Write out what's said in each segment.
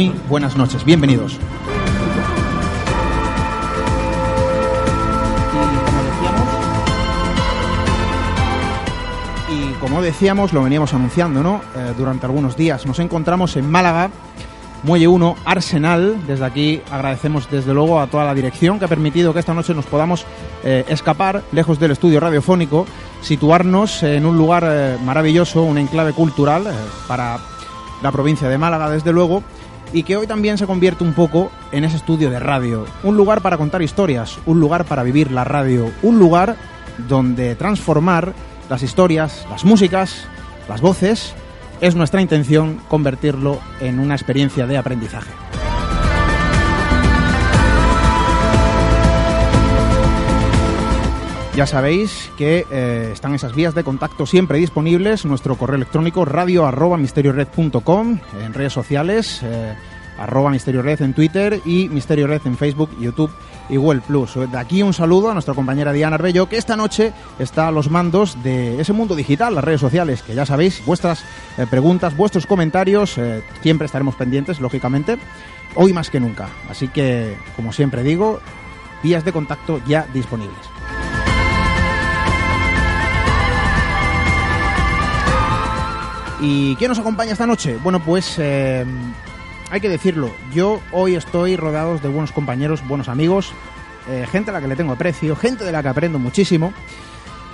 Muy buenas noches, bienvenidos. Y como decíamos, lo veníamos anunciando, ¿no? Eh, durante algunos días. Nos encontramos en Málaga, Muelle 1, Arsenal. Desde aquí agradecemos desde luego a toda la dirección que ha permitido que esta noche nos podamos eh, escapar lejos del estudio radiofónico, situarnos en un lugar eh, maravilloso, un enclave cultural para la provincia de Málaga, desde luego, y que hoy también se convierte un poco en ese estudio de radio. Un lugar para contar historias, un lugar para vivir la radio, un lugar donde transformar las historias, las músicas, las voces, es nuestra intención convertirlo en una experiencia de aprendizaje. Ya sabéis que eh, están esas vías de contacto siempre disponibles, nuestro correo electrónico radio en redes sociales, eh, misteriored en Twitter y misteriored en Facebook, YouTube y Google Plus. De aquí un saludo a nuestra compañera Diana Arbello, que esta noche está a los mandos de ese mundo digital, las redes sociales, que ya sabéis, vuestras eh, preguntas, vuestros comentarios, eh, siempre estaremos pendientes, lógicamente, hoy más que nunca. Así que, como siempre digo, vías de contacto ya disponibles. ¿Y quién nos acompaña esta noche? Bueno, pues eh, hay que decirlo, yo hoy estoy rodeado de buenos compañeros, buenos amigos, eh, gente a la que le tengo aprecio, gente de la que aprendo muchísimo.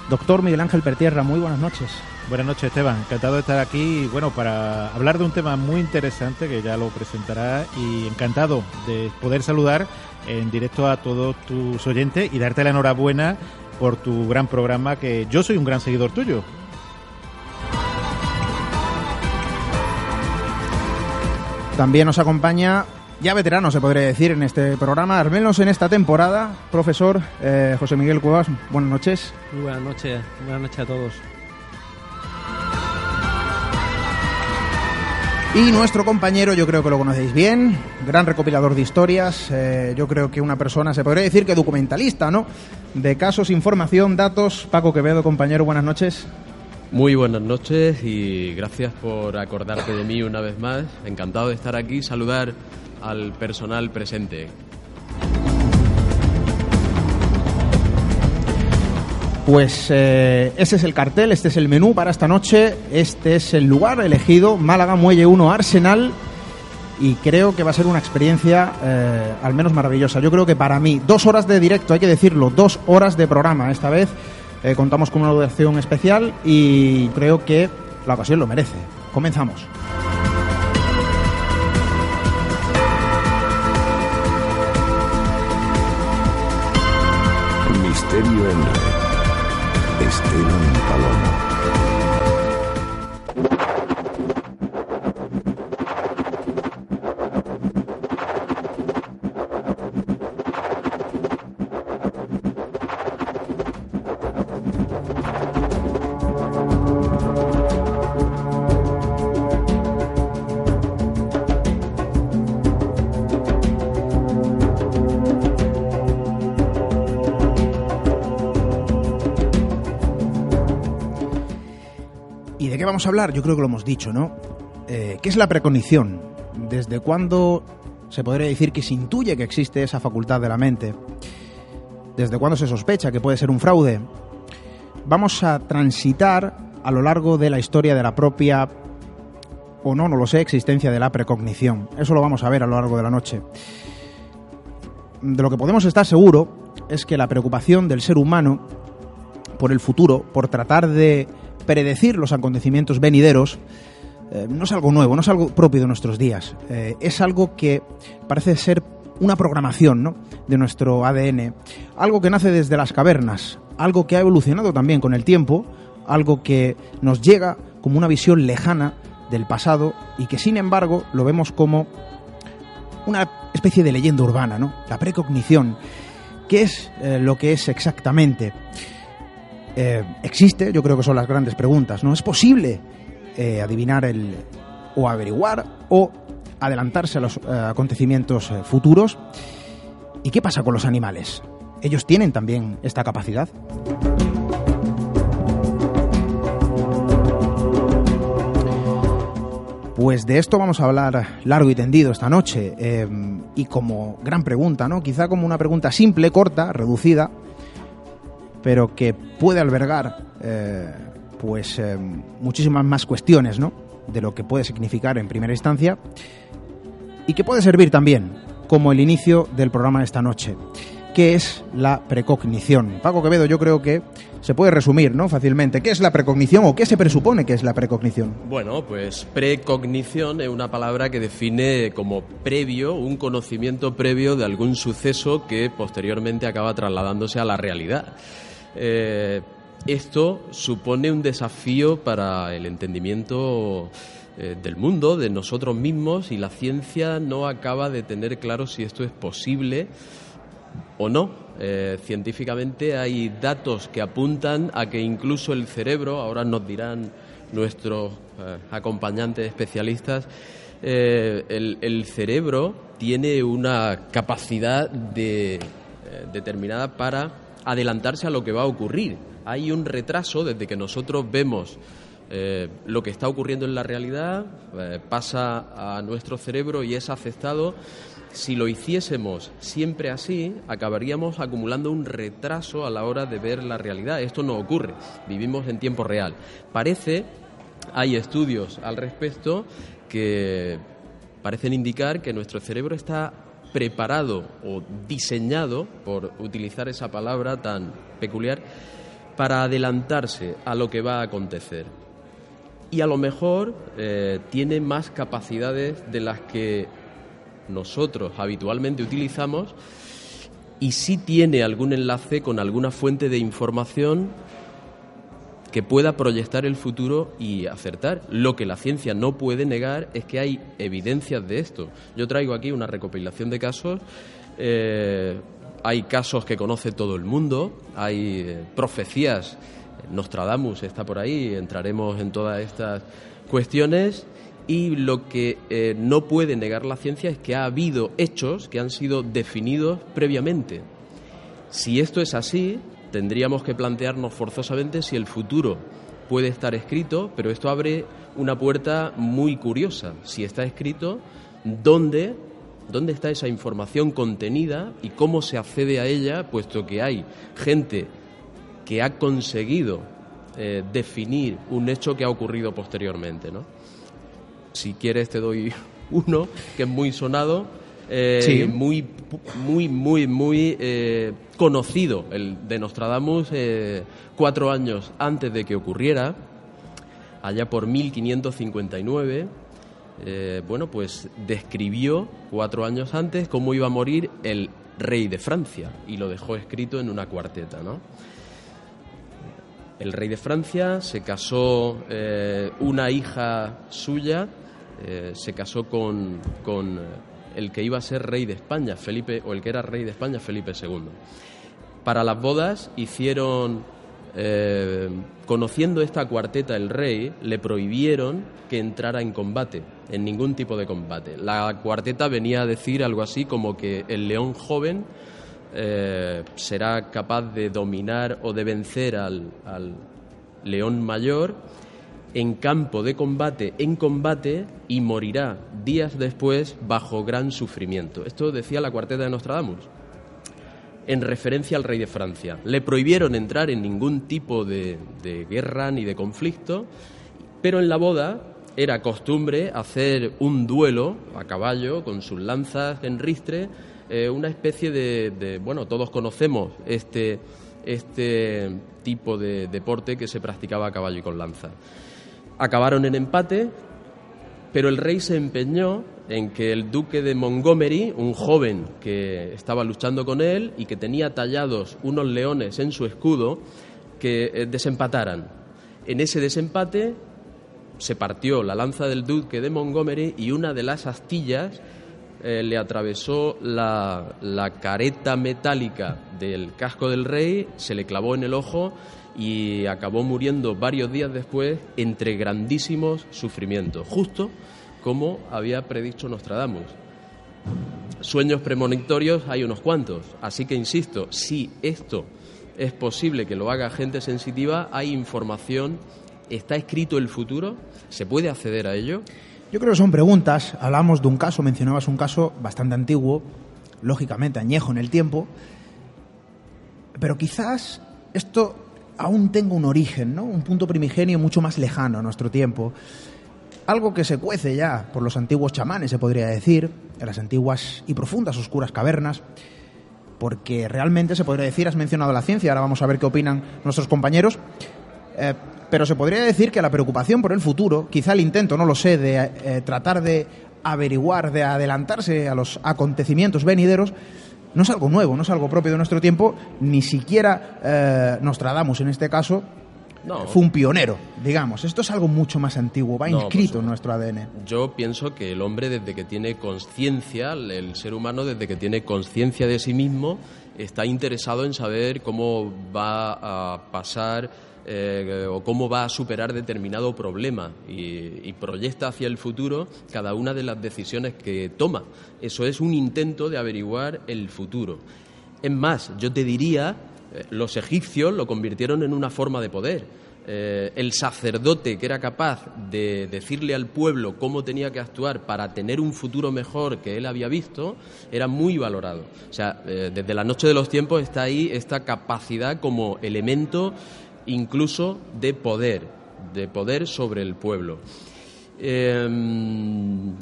Doctor Miguel Ángel Pertierra, muy buenas noches. Buenas noches, Esteban. Encantado de estar aquí, bueno, para hablar de un tema muy interesante que ya lo presentará y encantado de poder saludar en directo a todos tus oyentes y darte la enhorabuena por tu gran programa que yo soy un gran seguidor tuyo. También nos acompaña, ya veterano se podría decir en este programa, al menos en esta temporada, profesor eh, José Miguel Cuevas, buenas noches. Muy buenas noches, buenas noches a todos. Y nuestro compañero, yo creo que lo conocéis bien, gran recopilador de historias, eh, yo creo que una persona, se podría decir que documentalista, ¿no? De casos, información, datos. Paco Quevedo, compañero, buenas noches. Muy buenas noches y gracias por acordarte de mí una vez más. Encantado de estar aquí, saludar al personal presente. Pues eh, ese es el cartel, este es el menú para esta noche, este es el lugar elegido, Málaga Muelle 1 Arsenal, y creo que va a ser una experiencia eh, al menos maravillosa. Yo creo que para mí, dos horas de directo, hay que decirlo, dos horas de programa. Esta vez eh, contamos con una duración especial y creo que la ocasión lo merece. Comenzamos. Misterio en. Esteban Palomo. Vamos a hablar? Yo creo que lo hemos dicho, ¿no? Eh, ¿Qué es la precognición? ¿Desde cuándo se podría decir que se intuye que existe esa facultad de la mente? ¿Desde cuándo se sospecha que puede ser un fraude? Vamos a transitar a lo largo de la historia de la propia, o no, no lo sé, existencia de la precognición. Eso lo vamos a ver a lo largo de la noche. De lo que podemos estar seguro es que la preocupación del ser humano por el futuro, por tratar de predecir los acontecimientos venideros, eh, no es algo nuevo, no es algo propio de nuestros días. Eh, es algo que parece ser una programación ¿no? de nuestro ADN, algo que nace desde las cavernas, algo que ha evolucionado también con el tiempo, algo que nos llega como una visión lejana del pasado y que sin embargo lo vemos como una especie de leyenda urbana, ¿no? La precognición. ¿Qué es eh, lo que es exactamente? Eh, existe, yo creo que son las grandes preguntas, ¿no? ¿Es posible eh, adivinar el o averiguar o adelantarse a los eh, acontecimientos futuros? ¿Y qué pasa con los animales? ¿Ellos tienen también esta capacidad? Pues de esto vamos a hablar largo y tendido esta noche. y como gran pregunta, ¿no? Quizá como una pregunta simple, corta, reducida, pero que puede albergar eh, pues eh, muchísimas más cuestiones, ¿no? De lo que puede significar en primera instancia y que puede servir también como el inicio del programa de esta noche, que es la precognición. Paco Quevedo, yo creo que se puede resumir, ¿no? Fácilmente. ¿Qué es la precognición o qué se presupone que es la precognición? Bueno, pues precognición es una palabra que define como previo, un conocimiento previo de algún suceso que posteriormente acaba trasladándose a la realidad. Eh, esto supone un desafío para el entendimiento eh, del mundo, de nosotros mismos, y la ciencia no acaba de tener claro si esto es posible o no. Eh, científicamente hay datos que apuntan a que incluso el cerebro, ahora nos dirán nuestros acompañantes especialistas, el, el cerebro tiene una capacidad de, determinada para adelantarse a lo que va a ocurrir. Hay un retraso desde que nosotros vemos eh, lo que está ocurriendo en la realidad, eh, pasa a nuestro cerebro y es aceptado. Si lo hiciésemos siempre así, acabaríamos acumulando un retraso a la hora de ver la realidad. Esto no ocurre, vivimos en tiempo real. Parece, hay estudios al respecto que parecen indicar que nuestro cerebro está preparado o diseñado, por utilizar esa palabra tan peculiar, para adelantarse a lo que va a acontecer. Y a lo mejor eh, tiene más capacidades de las que nosotros habitualmente utilizamos y sí tiene algún enlace con alguna fuente de información que pueda proyectar el futuro y acertar. Lo que la ciencia no puede negar es que hay evidencias de esto. Yo traigo aquí una recopilación de casos. eh, hay casos que conoce todo el mundo, hay eh, profecías. Nostradamus está por ahí, entraremos en todas estas cuestiones. Y lo que eh, no puede negar la ciencia es que ha habido hechos que han sido definidos previamente. Si esto es así, tendríamos que plantearnos forzosamente si el futuro puede estar escrito, pero esto abre una puerta muy curiosa. Si está escrito, ¿dónde, dónde está esa información contenida y cómo se accede a ella, puesto que hay gente que ha conseguido eh, definir un hecho que ha ocurrido posteriormente, ¿no? Si quieres te doy uno que es muy sonado, eh, Sí. muy, muy, muy, muy eh, conocido, el de Nostradamus, eh, cuatro años antes de que ocurriera, allá por 1559. eh, bueno, pues describió cuatro años antes cómo iba a morir el rey de Francia y lo dejó escrito en una cuarteta, ¿no? El rey de Francia se casó, una hija suya se casó con, con, el que iba a ser rey de España, Felipe, o el que era rey de España, Felipe II. Para las bodas hicieron, eh, conociendo esta cuarteta el rey, le prohibieron que entrara en combate, en ningún tipo de combate. La cuarteta venía a decir algo así como que el león joven eh, será capaz de dominar o de vencer al, al león mayor en campo de combate, en combate, y morirá días después bajo gran sufrimiento. Esto decía la cuarteta de Nostradamus, en referencia al rey de Francia. Le prohibieron entrar en ningún tipo de, de guerra ni de conflicto, pero en la boda era costumbre hacer un duelo a caballo con sus lanzas en ristre, eh, una especie de, de- bueno, todos conocemos este, este tipo de deporte que se practicaba a caballo y con lanza. Acabaron en empate, pero el rey se empeñó en que el duque de Montgomery, un joven que estaba luchando con él y que tenía tallados unos leones en su escudo, que eh, desempataran. En ese desempate se partió la lanza del duque de Montgomery y una de las astillas eh, le atravesó la, la careta metálica del casco del rey, se le clavó en el ojo y acabó muriendo varios días después entre grandísimos sufrimientos, justo como había predicho Nostradamus. Sueños premonitorios hay unos cuantos, así que insisto, si esto es posible que lo haga gente sensitiva, hay información, está escrito el futuro, se puede acceder a ello. Yo creo que son preguntas. Hablamos de un caso, mencionabas un caso bastante antiguo, lógicamente añejo en el tiempo, pero quizás esto aún tenga un origen, ¿no? Un punto primigenio mucho más lejano a nuestro tiempo. Algo que se cuece ya por los antiguos chamanes, se podría decir, en las antiguas y profundas oscuras cavernas, porque realmente se podría decir, has mencionado la ciencia, ahora vamos a ver qué opinan nuestros compañeros, eh, pero se podría decir que la preocupación por el futuro, quizá el intento, no lo sé, de eh, tratar de averiguar, de adelantarse a los acontecimientos venideros, no es algo nuevo, no es algo propio de nuestro tiempo, ni siquiera eh, Nostradamus en este caso No. fue un pionero, digamos. Esto es algo mucho más antiguo, va No, inscrito pues, en nuestro ADN. Yo pienso que el hombre desde que tiene conciencia, el ser humano desde que tiene conciencia de sí mismo, está interesado en saber cómo va a pasar eh, o cómo va a superar determinado problema y, proyecta hacia el futuro cada una de las decisiones que toma. Eso es un intento de averiguar el futuro. Es más, yo te diría, eh, los egipcios lo convirtieron en una forma de poder. Eh, el sacerdote que era capaz de decirle al pueblo cómo tenía que actuar para tener un futuro mejor que él había visto, era muy valorado. O sea, desde la noche de los tiempos está ahí esta capacidad como elemento incluso de poder, de poder sobre el pueblo. Eh,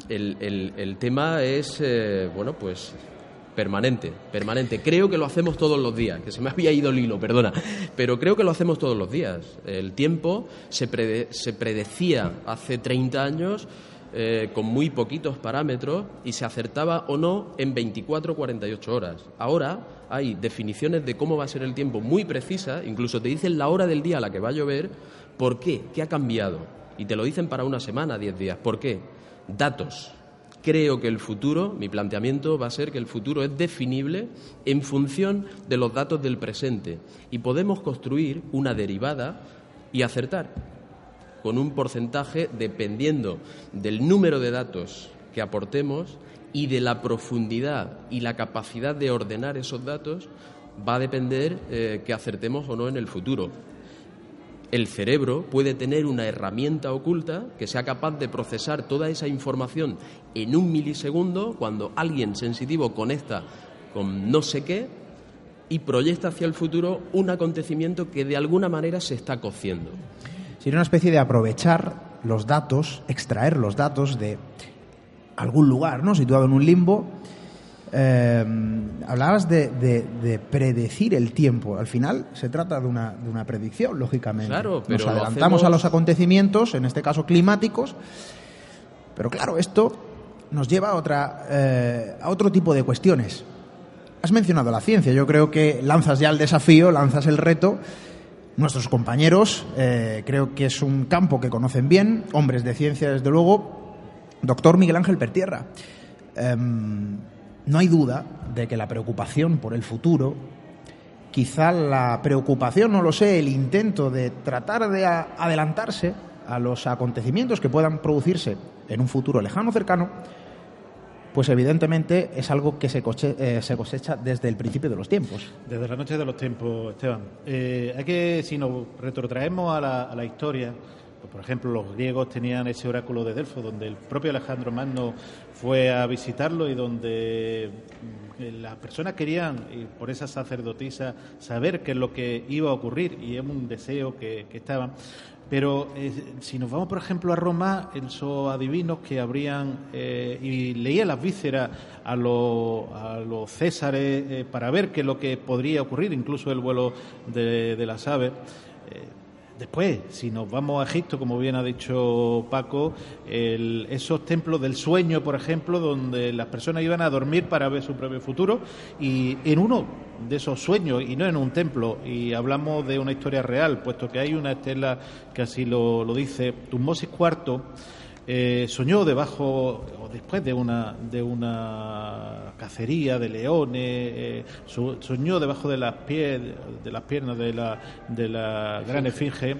el, el- tema es, eh, bueno, pues permanente, permanente. Creo que lo hacemos todos los días, que se me había ido el hilo, perdona, pero creo que lo hacemos todos los días. El tiempo se, prede- se predecía hace 30 años eh, con muy poquitos parámetros y se acertaba o no en 24 o 48 horas. Ahora hay definiciones de cómo va a ser el tiempo muy precisas, incluso te dicen la hora del día a la que va a llover, ¿por qué? ¿Qué ha cambiado? Y te lo dicen para una semana, 10 días. ¿Por qué? Datos. Creo que el futuro, mi planteamiento va a ser que el futuro es definible en función de los datos del presente y podemos construir una derivada y acertar con un porcentaje dependiendo del número de datos que aportemos y de la profundidad y la capacidad de ordenar esos datos va a depender eh, que acertemos o no en el futuro el cerebro puede tener una herramienta oculta que sea capaz de procesar toda esa información en un milisegundo cuando alguien sensitivo conecta con no sé qué y proyecta hacia el futuro un acontecimiento que de alguna manera se está cociendo. Sería una especie de aprovechar los datos, extraer los datos de algún lugar, ¿no? Situado en un limbo. Eh, hablabas de, de- de predecir el tiempo. Al final se trata de una, de una predicción, lógicamente. Claro, pero Nos adelantamos a los acontecimientos, en este caso climáticos. Pero claro, esto nos lleva a, otra, eh, a otro tipo de cuestiones. Has mencionado la ciencia. Yo creo que lanzas ya el desafío, lanzas el reto. Nuestros compañeros, eh, creo que es un campo que conocen bien, hombres de ciencia, desde luego. Doctor Miguel Ángel Pertierra, em, no hay duda de que la preocupación por el futuro, quizá la preocupación, no lo sé, el intento de tratar de adelantarse a los acontecimientos que puedan producirse en un futuro lejano o cercano, pues evidentemente es algo que se, eh, se cosecha desde el principio de los tiempos. Desde la noche de los tiempos, Esteban. Eh, hay que, si nos retrotraemos a la, historia, por ejemplo, los griegos tenían ese oráculo de Delfo, donde el propio Alejandro Magno fue a visitarlo y donde mm, las personas querían, por esa sacerdotisa, saber qué es lo que iba a ocurrir, y es un deseo que, que estaban. Pero eh, si nos vamos, por ejemplo, a Roma, esos adivinos que habrían eh, y leían las vísceras a, los- a los césares eh, para ver qué es lo que podría ocurrir, incluso el vuelo de, de las aves. Después, si nos vamos a Egipto, como bien ha dicho Paco, el- esos templos del sueño, por ejemplo, donde las personas iban a dormir para ver su propio futuro, y en uno de esos sueños, y no en un templo, y hablamos de una historia real, puesto que hay una estela que así lo, lo dice, Tutmosis IV eh, soñó debajo o después de una de una cacería de leones, eh, so- soñó debajo de las pies de las piernas de la de la gran esfinge,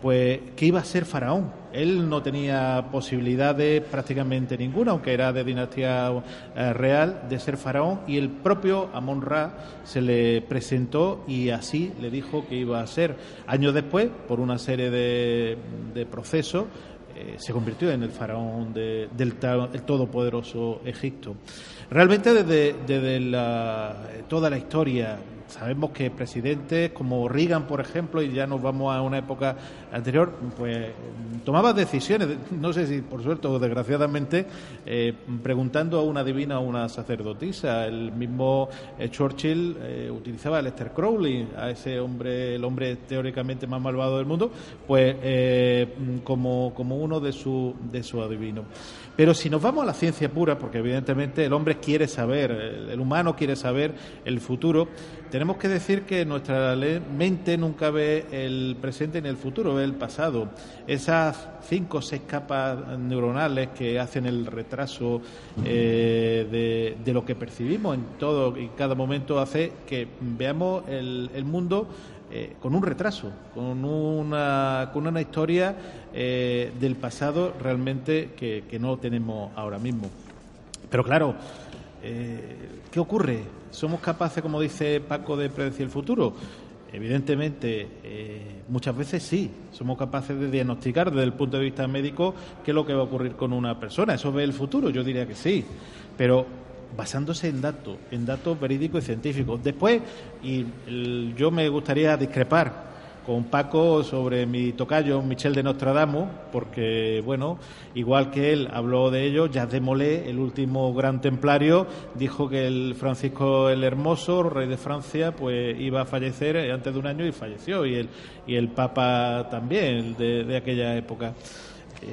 pues que iba a ser faraón. Él no tenía posibilidades prácticamente ninguna, aunque era de dinastía eh, real, de ser faraón y el propio Amon Ra se le presentó y así le dijo que iba a ser. Años después, por una serie de, de procesos, eh, se convirtió en el faraón de- del el todopoderoso Egipto. Realmente desde, desde la- toda la historia sabemos que presidentes como Reagan, por ejemplo, y ya nos vamos a una época anterior, pues tomaba decisiones, no sé si por suerte o desgraciadamente, eh, preguntando a una divina o una sacerdotisa. El mismo eh, Churchill eh, utilizaba a Lester Crowley, a ese hombre, el hombre teóricamente más malvado del mundo, pues como, como uno de su, de su adivino. Pero si nos vamos a la ciencia pura, porque evidentemente el hombre quiere saber, el, humano quiere saber el futuro, tenemos que decir que nuestra mente nunca ve el presente ni el futuro, ve el pasado. Esas cinco o seis capas neuronales que hacen el retraso eh, de, lo que percibimos en todo y cada momento hace que veamos el mundo eh, con un retraso, con una, con una historia eh, del pasado realmente que, no tenemos ahora mismo. Pero claro, eh, ¿qué ocurre? ¿Somos capaces, como dice Paco, de predecir el futuro? Evidentemente, muchas veces sí, somos capaces de diagnosticar desde el punto de vista médico qué es lo que va a ocurrir con una persona. ¿Eso ve el futuro? Yo diría que sí, pero basándose en datos, en datos verídicos y científicos. Después, y yo me gustaría discrepar con Paco sobre mi tocayo Michel de Nostradamus, porque, bueno, igual que él habló de ello, Jacques de Molay, el último gran templario, dijo que el Francisco el Hermoso, rey de Francia, pues iba a fallecer antes de un año y falleció, y el, y el Papa también, de aquella época.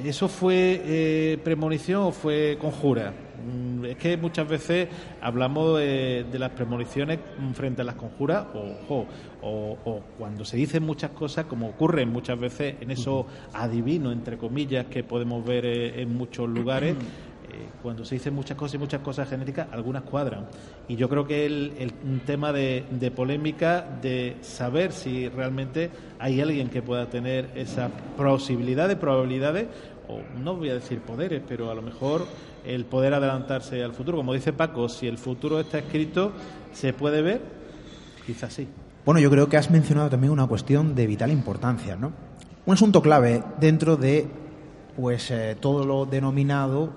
¿Eso fue eh, premonición o fue conjura? Mm, Es que muchas veces hablamos de, de las premoniciones mm, frente a las conjuras o, o, o- o cuando se dicen muchas cosas, como ocurre muchas veces en esos adivinos, entre comillas, que podemos ver eh, en muchos lugares. cuando se dicen muchas cosas y muchas cosas genéticas, algunas cuadran. Y yo creo que el, el tema de, de polémica de saber si realmente hay alguien que pueda tener esa posibilidad de probabilidades, o no voy a decir poderes, pero a lo mejor el poder adelantarse al futuro. Como dice Paco, si el futuro está escrito, ¿se puede ver? Quizás sí. Bueno, yo creo que has mencionado también una cuestión de vital importancia, ¿no? Un asunto clave dentro de pues eh, todo lo denominado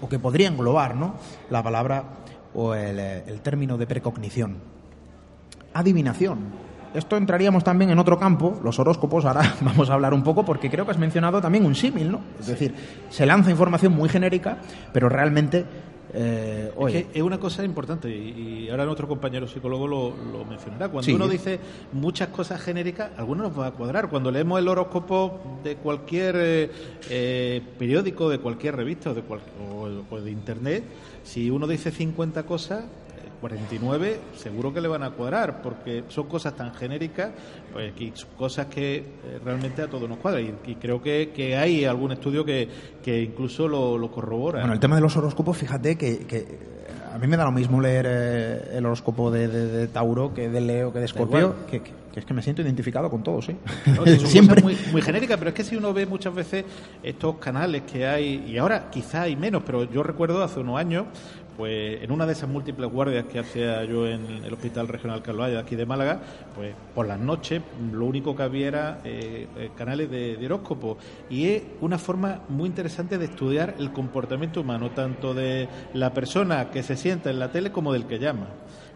o que podría englobar, ¿no? La palabra o el, eh, el término de precognición. Adivinación. Esto entraríamos también en otro campo, los horóscopos, ahora vamos a hablar un poco porque creo que has mencionado también un símil, ¿no? Es decir, se lanza información muy genérica, pero realmente eh, oye, Es que es una cosa importante y, y ahora nuestro compañero psicólogo lo, lo mencionará. Cuando Sí. uno dice muchas cosas genéricas, algunos nos va a cuadrar. Cuando leemos el horóscopo de cualquier eh, eh, periódico, de cualquier revista o de, cual- o- o de internet, si uno dice 50 cosas, 49 seguro que le van a cuadrar porque son cosas tan genéricas pues que son cosas que eh, realmente a todos nos cuadran y, y creo que, que hay algún estudio que, que incluso lo, lo corrobora Bueno, el tema de los horóscopos, fíjate que, que, eh, a mí me da lo mismo leer eh, el horóscopo de, de- de Tauro que de Leo que de Escorpio, que, que- que es que me siento identificado con todos, ¿eh? ¿no? Sí, son Siempre. muy, muy genéricas, pero es que si uno ve muchas veces estos canales que hay, y ahora quizá hay menos, pero yo recuerdo hace unos años, pues en una de esas múltiples guardias que hacía yo en el Hospital Regional Calvalle de aquí de Málaga, pues por las noches lo único que había era eh, eh, canales de, horóscopo y es una forma muy interesante de estudiar el comportamiento humano, tanto de la persona que se sienta en la tele como del que llama.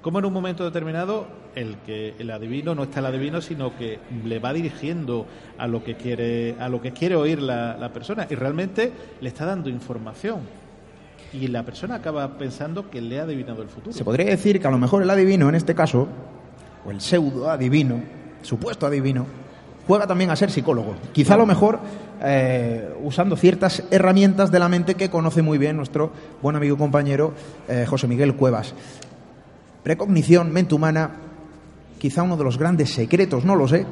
Como en un momento determinado el que el adivino no está el adivino, sino que le va dirigiendo a lo que quiere a lo que quiere oír la persona y realmente le está dando información y la persona acaba pensando que le ha adivinado el futuro. Se podría decir que a lo mejor el adivino, en este caso, o el pseudo adivino, supuesto adivino, juega también a ser psicólogo. Quizá a lo mejor eh, usando ciertas herramientas de la mente que conoce muy bien nuestro buen amigo y compañero eh, José Miguel Cuevas. Precognición, mente humana, quizá uno de los grandes secretos, no lo sé,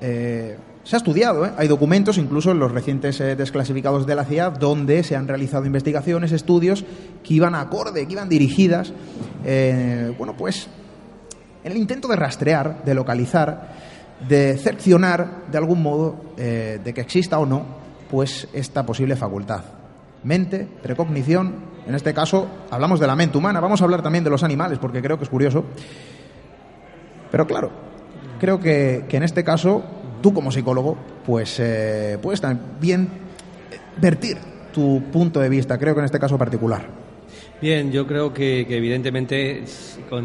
eh, Se ha estudiado, ¿eh? hay documentos, incluso en los recientes eh, desclasificados de la CIA, donde se han realizado investigaciones, estudios que iban acorde, que iban dirigidas, eh, bueno, pues en el intento de rastrear, de localizar, de cercionar de algún modo de que exista o no, pues esta posible facultad. Mente, precognición, en este caso hablamos de la mente humana, vamos a hablar también de los animales, porque creo que es curioso. Pero claro, creo que en este caso, tú como psicólogo, pues eh, puedes también vertir tu punto de vista, creo que en este caso particular. Bien, yo creo que, evidentemente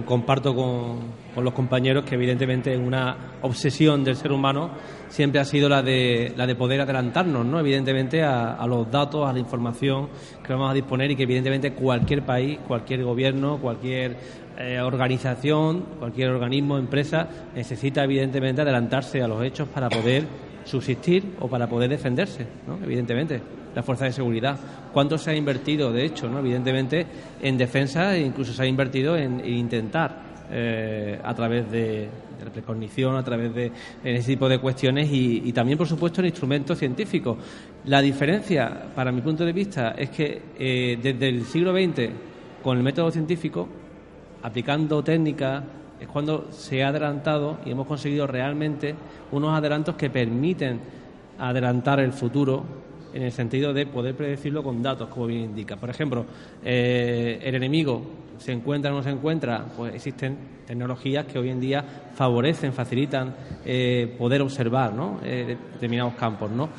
comparto con, los compañeros que evidentemente una obsesión del ser humano siempre ha sido la de, la de poder adelantarnos, ¿no? Evidentemente a los datos, a la información que vamos a disponer y que evidentemente cualquier país, cualquier gobierno, cualquier eh, organización, cualquier organismo, empresa necesita evidentemente adelantarse a los hechos para poder subsistir o para poder defenderse, ¿no? evidentemente, la fuerza de seguridad. ¿Cuánto se ha invertido, de hecho, ¿no? evidentemente, en defensa e incluso se ha invertido en, en intentar, eh, a través de, la precognición, a través de ese tipo de cuestiones y, y también, por supuesto, en instrumentos científicos? La diferencia, para mi punto de vista, es que eh, desde el siglo XX, con el método científico, aplicando técnicas, es cuando se ha adelantado y hemos conseguido realmente unos adelantos que permiten adelantar el futuro en el sentido de poder predecirlo con datos, como bien indica. Por ejemplo, eh, el enemigo se encuentra o no se encuentra, pues existen tecnologías que hoy en día favorecen, facilitan eh, poder observar ¿no? Eh, determinados campos. ¿no?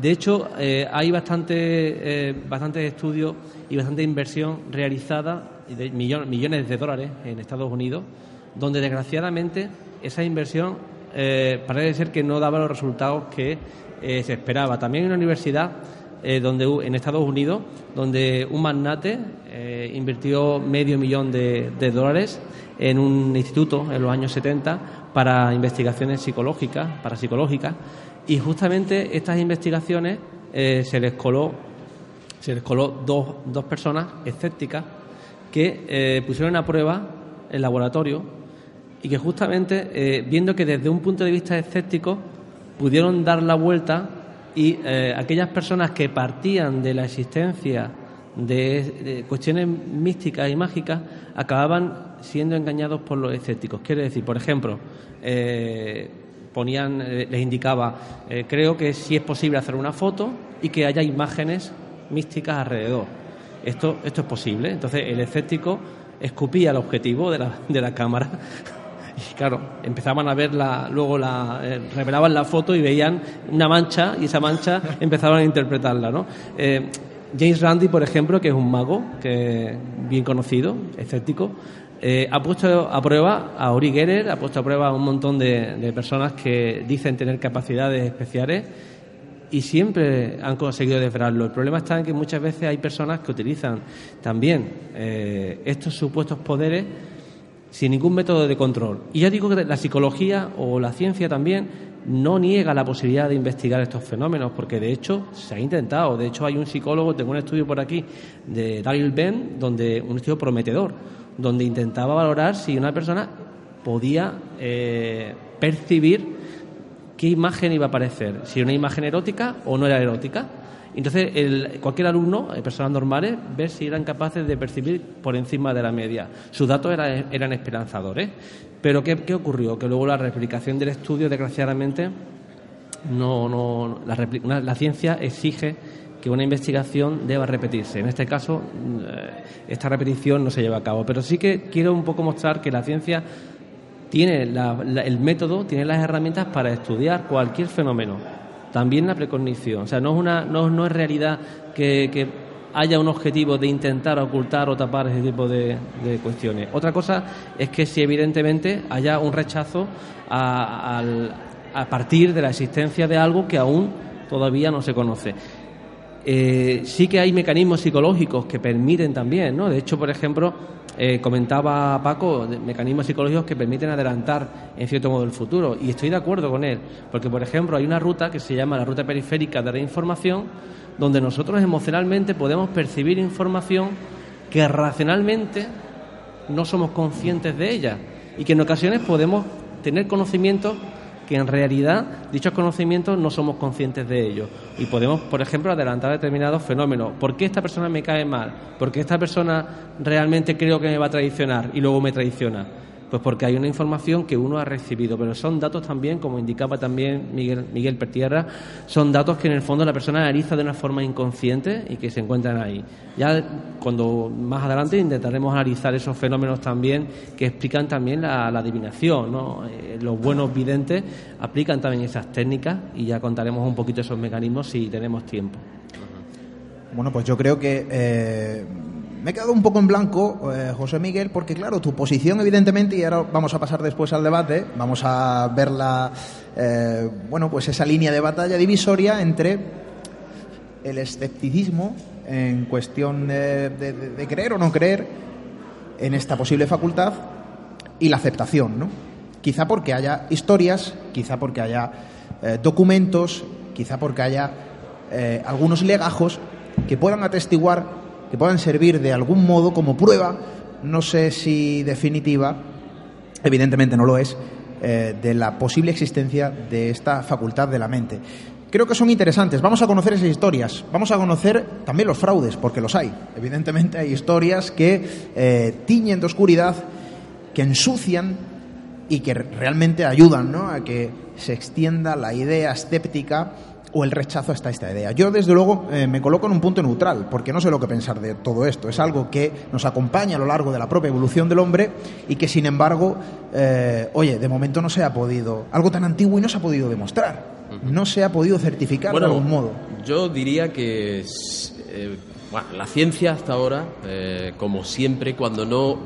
De hecho, eh, hay bastante, eh, bastantes estudios y bastante inversión realizada de millon- millones de dólares en Estados Unidos, donde desgraciadamente esa inversión eh, parece ser que no daba los resultados que eh, se esperaba. También hay una universidad eh, donde en Estados Unidos donde un magnate invirtió medio millón de, dólares en un instituto en los años 70 para investigaciones psicológicas, parapsicológicas, y justamente estas investigaciones se les coló se les coló dos, dos personas escépticas que eh, pusieron a prueba el laboratorio y que justamente, eh, viendo que desde un punto de vista escéptico pudieron dar la vuelta y eh, aquellas personas que partían de la existencia de, cuestiones místicas y mágicas acababan siendo engañados por los escépticos. Quiere decir, por ejemplo, ponían, les indicaba, creo que sí es posible hacer una foto y que haya imágenes místicas alrededor. Esto, esto es posible. Entonces el escéptico escupía el objetivo de la, de la cámara y claro, empezaban a ver la, luego la, eh, revelaban la foto y veían una mancha y esa mancha empezaban a interpretarla, ¿no? Eh, James Randi, por ejemplo, que es un mago, que bien conocido, escéptico, eh, ha puesto a prueba a Uri Geller, ha puesto a prueba a un montón de, de personas que dicen tener capacidades especiales y siempre han conseguido desvelarlo. El problema está en que muchas veces hay personas que utilizan también eh, estos supuestos poderes sin ningún método de control. Y ya digo que la psicología o la ciencia también no niega la posibilidad de investigar estos fenómenos, porque de hecho se ha intentado. De hecho, hay un psicólogo, tengo un estudio por aquí de Daryl Ben, donde un estudio prometedor, donde intentaba valorar si una persona podía eh, percibir qué imagen iba a aparecer, si era una imagen erótica o no era erótica. Entonces, el- cualquier alumno, eh, personas normales, ver si eran capaces de percibir por encima de la media. Sus datos era- eran esperanzadores. Pero ¿qué, ocurrió? Que luego la replicación del estudio, desgraciadamente, no, no, la ciencia exige que una investigación deba repetirse. En este caso, eh, esta repetición no se lleva a cabo. Pero sí que quiero un poco mostrar que la ciencia tiene la- el método, tiene las herramientas para estudiar cualquier fenómeno, también la precognición. O sea, no es, una, no, no es realidad que, que haya un objetivo de intentar ocultar o tapar ese tipo de, de cuestiones. Otra cosa es que si evidentemente haya un rechazo a, a partir de la existencia de algo que aún todavía no se conoce. Eh, sí que hay mecanismos psicológicos que permiten también, ¿no? De hecho, por ejemplo, eh, comentaba Paco, mecanismos psicológicos que permiten adelantar en cierto modo el futuro. Y estoy de acuerdo con él, porque, por ejemplo, hay una ruta que se llama la ruta periférica de la información, donde nosotros emocionalmente podemos percibir información que racionalmente no somos conscientes de ella y que en ocasiones podemos tener conocimientos que en realidad dichos conocimientos no somos conscientes de ellos. Y podemos, por ejemplo, adelantar determinados fenómenos. ¿Por qué esta persona me cae mal? ¿Por qué esta persona realmente creo que me va a traicionar y luego me traiciona? Pues porque hay una información que uno ha recibido, pero son datos también, como indicaba también Miguel, Miguel Pertierra, son datos que en el fondo la persona analiza de una forma inconsciente y que se encuentran ahí. Ya cuando más adelante intentaremos analizar esos fenómenos también que explican también la, adivinación, ¿no? Eh, los buenos videntes aplican también esas técnicas y ya contaremos un poquito esos mecanismos si tenemos tiempo. Bueno, pues yo creo que eh, me he quedado un poco en blanco, eh, José Miguel, porque claro, tu posición evidentemente, y ahora vamos a pasar después al debate, vamos a ver la, eh, bueno, pues esa línea de batalla divisoria entre el escepticismo en cuestión de, creer o no creer en esta posible facultad y la aceptación, ¿no? Quizá porque haya historias, quizá porque haya eh, documentos, quizá porque haya algunos legajos que puedan atestiguar, puedan servir de algún modo como prueba, no sé si definitiva, evidentemente no lo es, eh, de la posible existencia de esta facultad de la mente. Creo que son interesantes. Vamos a conocer esas historias. Vamos a conocer también los fraudes, porque los hay. Evidentemente hay historias que eh, tiñen de oscuridad, que ensucian y que realmente ayudan ¿no? a que se extienda la idea escéptica o el rechazo hasta esta idea. Yo, desde luego, eh, me coloco en un punto neutral, porque no sé lo que pensar de todo esto. Es algo que nos acompaña a lo largo de la propia evolución del hombre y que, sin embargo, eh, oye, de momento no se ha podido, algo tan antiguo y no se ha podido demostrar, no se ha podido certificar Bueno, de algún modo. yo diría que eh, bueno, la ciencia hasta ahora, como siempre, cuando no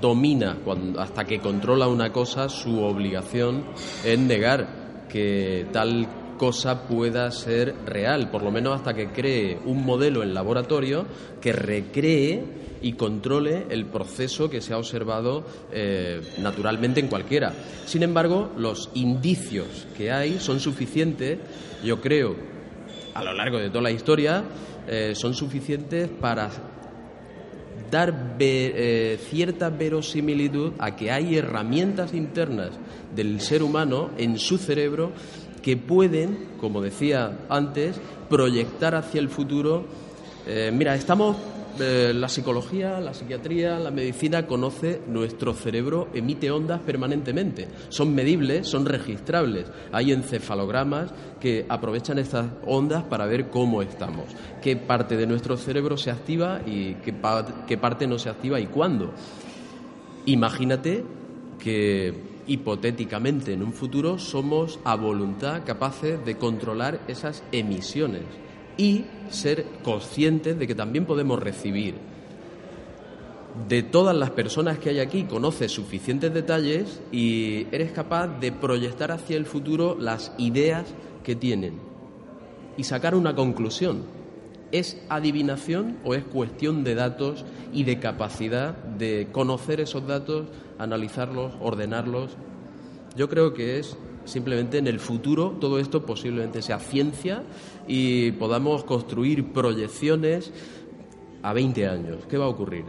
domina, cuando, hasta que controla una cosa, su obligación es negar que tal cosa pueda ser real, por lo menos hasta que cree un modelo en laboratorio que recree y controle el proceso que se ha observado eh, naturalmente en cualquiera. Sin embargo, los indicios que hay son suficientes, yo creo, a lo largo de toda la historia, eh, son suficientes para dar eh, cierta verosimilitud a que hay herramientas internas del ser humano en su cerebro que pueden, como decía antes, proyectar hacia el futuro. Eh, mira, estamos, eh, la psicología, la psiquiatría, la medicina conoce nuestro cerebro, emite ondas permanentemente. Son medibles, son registrables. Hay encefalogramas que aprovechan estas ondas para ver cómo estamos, qué parte de nuestro cerebro se activa y qué, pa- qué parte no se activa y cuándo. Imagínate que hipotéticamente en un futuro somos a voluntad capaces de controlar esas emisiones y ser conscientes de que también podemos recibir. De todas las personas que hay aquí conoces suficientes detalles y eres capaz de proyectar hacia el futuro las ideas que tienen y sacar una conclusión. ¿Es adivinación o es cuestión de datos y de capacidad de conocer esos datos, analizarlos, ordenarlos? Yo creo que es simplemente en el futuro todo esto posiblemente sea ciencia y podamos construir proyecciones a 20 años. ¿Qué va a ocurrir?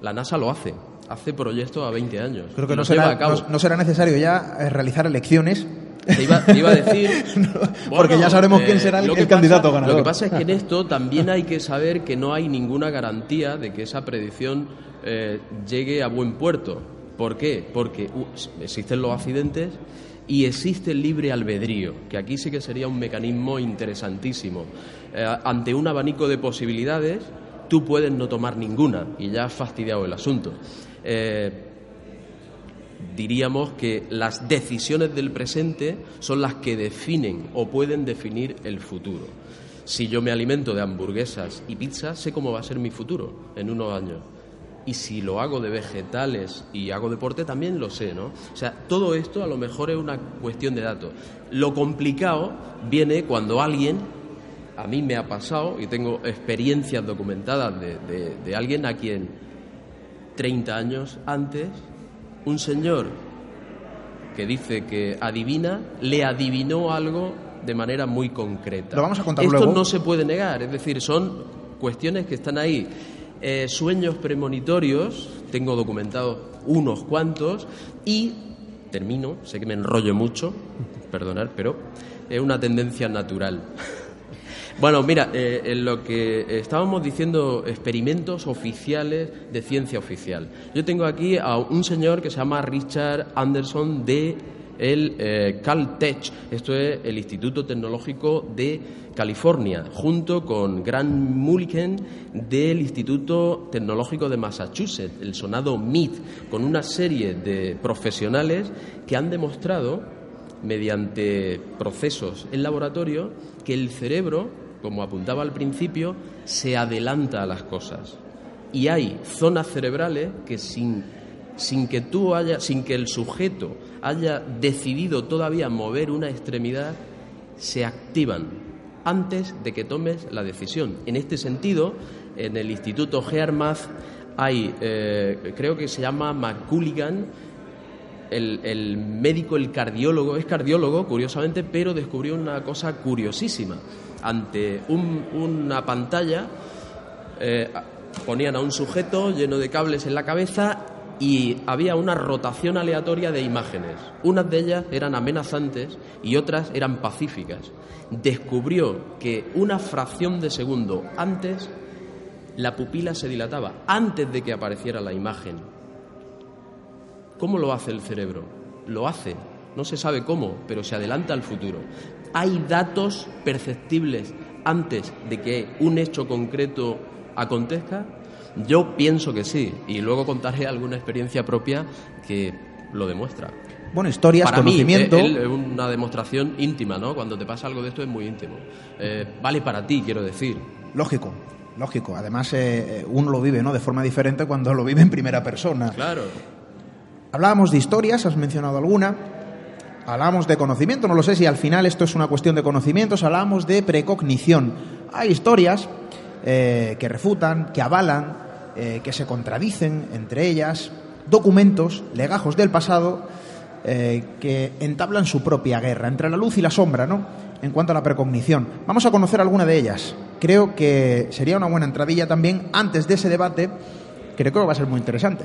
La NASA lo hace, hace proyectos a 20 años. Creo que no será, no será necesario ya eh, realizar elecciones Te iba, te iba a decir. Porque ya sabremos quién será el- el que candidato pasa- ganador. Lo que pasa es que en esto también hay que saber que no hay ninguna garantía de que esa predicción eh, llegue a buen puerto. ¿Por qué? Porque uh, existen los accidentes y existe el libre albedrío, que aquí sí que sería un mecanismo interesantísimo. Eh, ante un abanico de posibilidades, tú puedes no tomar ninguna y ya has fastidiado el asunto. Eh, diríamos que las decisiones del presente son las que definen o pueden definir el futuro. Si yo me alimento de hamburguesas y pizzas, sé cómo va a ser mi futuro en unos años. Y si lo hago de vegetales y hago deporte, también lo sé, ¿no? O sea, todo esto a lo mejor es una cuestión de datos. Lo complicado viene cuando alguien, a mí me ha pasado, y tengo experiencias documentadas de, de- de alguien a quien 30 años antes, un señor que dice que adivina, le adivinó algo de manera muy concreta. Lo vamos a contar Esto luego. no se puede negar, es decir, son cuestiones que están ahí. Eh, sueños premonitorios, tengo documentados unos cuantos, y termino, sé que me enrollo mucho, perdonar, pero es una tendencia natural. Bueno, mira, eh, en lo que estábamos diciendo, experimentos oficiales de ciencia oficial. Yo tengo aquí a un señor que se llama Richard Anderson de el eh, Caltech, esto es el Instituto Tecnológico de California, junto con Grant Mulliken del Instituto Tecnológico de Massachusetts, el sonado MIT, con una serie de profesionales que han demostrado, mediante procesos en laboratorio, que el cerebro, como apuntaba al principio, se adelanta a las cosas. Y hay zonas cerebrales que sin, sin que tú haya, sin que el sujeto haya decidido todavía mover una extremidad, se activan antes de que tomes la decisión. En este sentido, en el Instituto Gearmath hay, eh, creo que se llama McCulligan, el, el, médico, el cardiólogo, es cardiólogo, curiosamente, pero descubrió una cosa curiosísima. Ante un, una pantalla eh, ponían a un sujeto lleno de cables en la cabeza y había una rotación aleatoria de imágenes. Unas de ellas eran amenazantes y otras eran pacíficas. Descubrió que una fracción de segundo antes la pupila se dilataba, antes de que apareciera la imagen. ¿Cómo lo hace el cerebro? Lo hace, no se sabe cómo, pero se adelanta al futuro. ¿Hay datos perceptibles antes de que un hecho concreto acontezca? Yo pienso que sí, y luego contaré alguna experiencia propia que lo demuestra. Bueno, historias, Para conocimiento. mí, es una demostración íntima, ¿no? Cuando te pasa algo de esto es muy íntimo. Eh, vale para ti, quiero decir. Lógico, lógico. Además, eh, uno lo vive ¿no? de forma diferente cuando lo vive en primera persona. Claro. Hablábamos de historias, has mencionado alguna. Hablábamos de conocimiento, no lo sé si al final esto es una cuestión de conocimientos. Hablábamos de precognición. Hay historias eh, que refutan, que avalan, eh, que se contradicen entre ellas, documentos, legajos del pasado, eh, que entablan su propia guerra entre la luz y la sombra, ¿no? En cuanto a la precognición. Vamos a conocer alguna de ellas. Creo que sería una buena entradilla también antes de ese debate, que creo que va a ser muy interesante.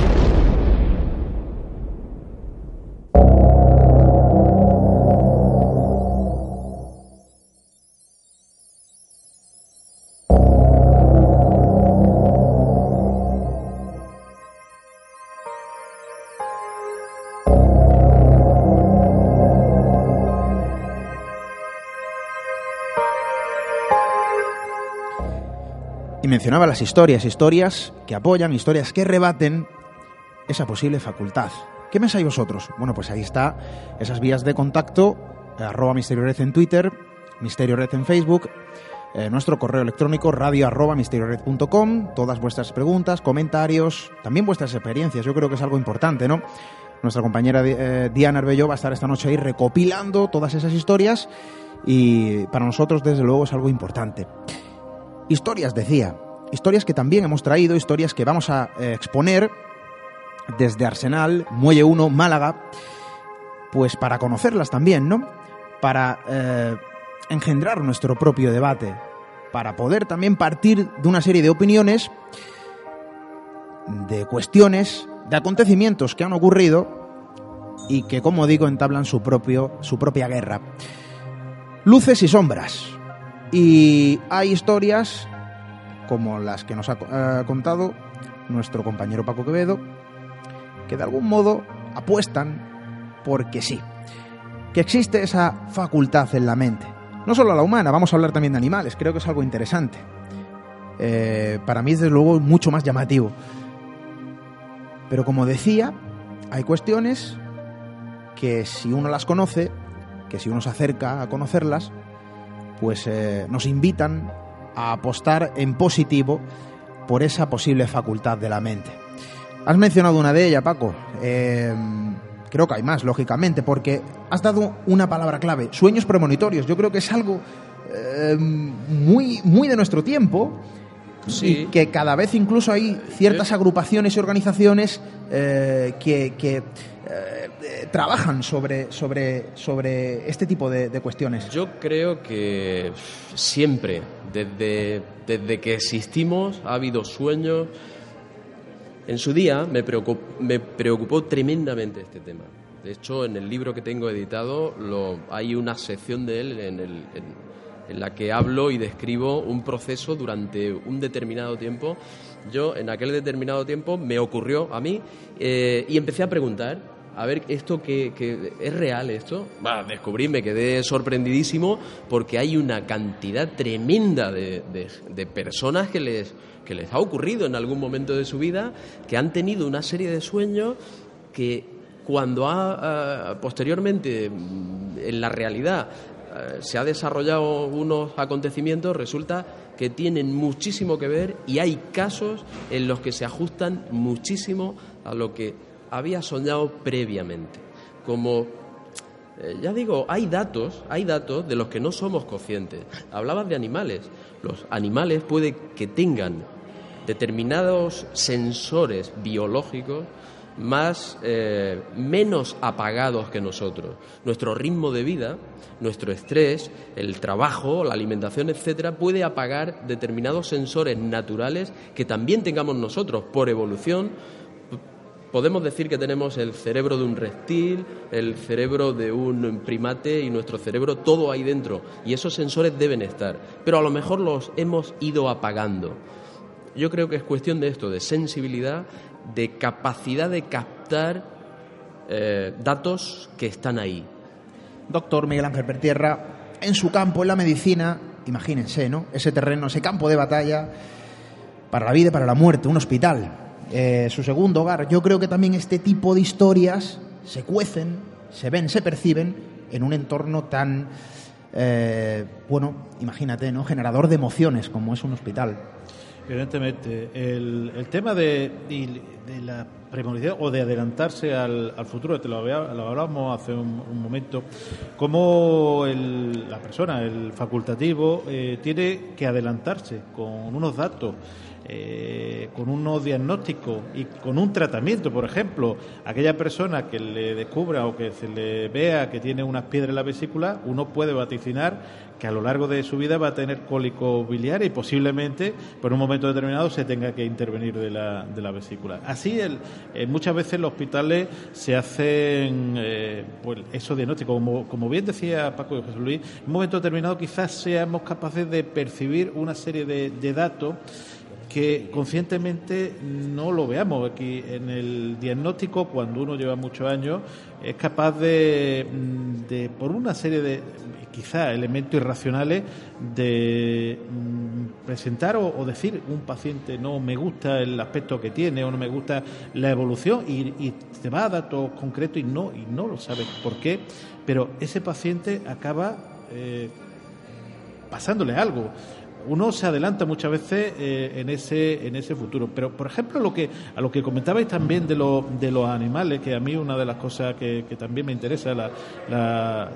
Mencionaba las historias, historias que apoyan, historias que rebaten esa posible facultad. ¿Qué pensáis vosotros? Bueno, pues ahí está esas vías de contacto, arroba Misterio Red en Twitter, Misterio Red en Facebook, eh, nuestro correo electrónico radio arroba misteriored.com, todas vuestras preguntas, comentarios, también vuestras experiencias, yo creo que es algo importante, ¿no? Nuestra compañera eh, Diana Arbello va a estar esta noche ahí recopilando todas esas historias y para nosotros desde luego es algo importante. Historias, decía, historias que también hemos traído, historias que vamos a eh, exponer desde Arsenal, Muelle 1, Málaga, pues para conocerlas también, ¿no? Para eh, engendrar nuestro propio debate, para poder también partir de una serie de opiniones, de cuestiones, de acontecimientos que han ocurrido y que, como digo, entablan su, propio, su propia guerra. Luces y sombras. Y hay historias como las que nos ha contado nuestro compañero Paco Quevedo, que de algún modo apuestan porque sí, que existe esa facultad en la mente. No solo la humana, vamos a hablar también de animales, creo que es algo interesante. Eh, para mí, desde luego, mucho más llamativo. Pero como decía, hay cuestiones que si uno las conoce, que si uno se acerca a conocerlas, pues eh, nos invitan a apostar en positivo por esa posible facultad de la mente. Has mencionado una de ellas, Paco. Eh, creo que hay más, lógicamente, porque has dado una palabra clave, sueños premonitorios. Yo creo que es algo eh, muy, muy de nuestro tiempo. Sí. Y que cada vez incluso hay ciertas agrupaciones y organizaciones eh, que, que, eh, trabajan sobre, sobre, sobre este tipo de, cuestiones. Yo creo que siempre, desde, desde que existimos, ha habido sueños. En su día me preocupó, me preocupó tremendamente este tema. De hecho, en el libro que tengo editado hay una sección de él en la que hablo y describo un proceso durante un determinado tiempo. Yo, en aquel determinado tiempo, me ocurrió a mí eh, y empecé a preguntar a ver esto que, es real esto. Bah, descubrí me quedé sorprendidísimo porque hay una cantidad tremenda de, de, personas que les que les ha ocurrido en algún momento de su vida que han tenido una serie de sueños que cuando ha uh, posteriormente en la realidad uh, se ha desarrollado unos acontecimientos resulta que tienen muchísimo que ver y hay casos en los que se ajustan muchísimo a lo que había soñado previamente. Como, eh, ya digo, hay datos, hay datos de los que no somos conscientes. Hablabas de animales. Los animales puede que tengan determinados sensores biológicos más eh, menos apagados que nosotros. Nuestro ritmo de vida, nuestro estrés, el trabajo, la alimentación, etcétera, puede apagar determinados sensores naturales que también tengamos nosotros por evolución Podemos decir que tenemos el cerebro de un reptil, el cerebro de un primate y nuestro cerebro, todo ahí dentro. Y esos sensores deben estar. Pero a lo mejor los hemos ido apagando. Yo creo que es cuestión de esto, de sensibilidad, de capacidad de captar eh, datos que están ahí. Doctor Miguel Ángel Pertierra, en su campo, en la medicina, imagínense, ¿no? Ese terreno, ese campo de batalla para la vida y para la muerte, un hospital eh, su segundo hogar. Yo creo que también este tipo de historias se cuecen, se ven, se perciben en un entorno tan, eh, bueno, imagínate, ¿no? Generador de emociones como es un hospital. Evidentemente, el, tema de, la premonición o de adelantarse al, futuro, te lo, lo hablábamos hace un, momento, cómo la persona, el facultativo, eh, tiene que adelantarse con unos datos eh, con unos diagnósticos y con un tratamiento, por ejemplo, aquella persona que le descubra o que se le vea que tiene unas piedras en la vesícula, uno puede vaticinar que a lo largo de su vida va a tener cólico biliar y posiblemente por un momento determinado se tenga que intervenir de la, de la vesícula. Así, el, eh, muchas veces en los hospitales se hacen eh, pues esos diagnósticos. Como, como bien decía Paco José Luis, en un momento determinado quizás seamos capaces de percibir una serie de datos que conscientemente no lo veamos. Aquí en el diagnóstico, cuando uno lleva muchos años, es capaz de, de por una serie de quizá elementos irracionales, de mm, presentar o, decir un paciente no me gusta el aspecto que tiene o no me gusta la evolución y, y te va a datos concretos y no, y no lo sabes por qué, pero ese paciente acaba eh, pasándole algo uno se adelanta muchas veces eh, en ese en ese futuro pero por ejemplo lo que a lo que comentabais también de, lo, de los animales que a mí una de las cosas que, que también me interesa la, la,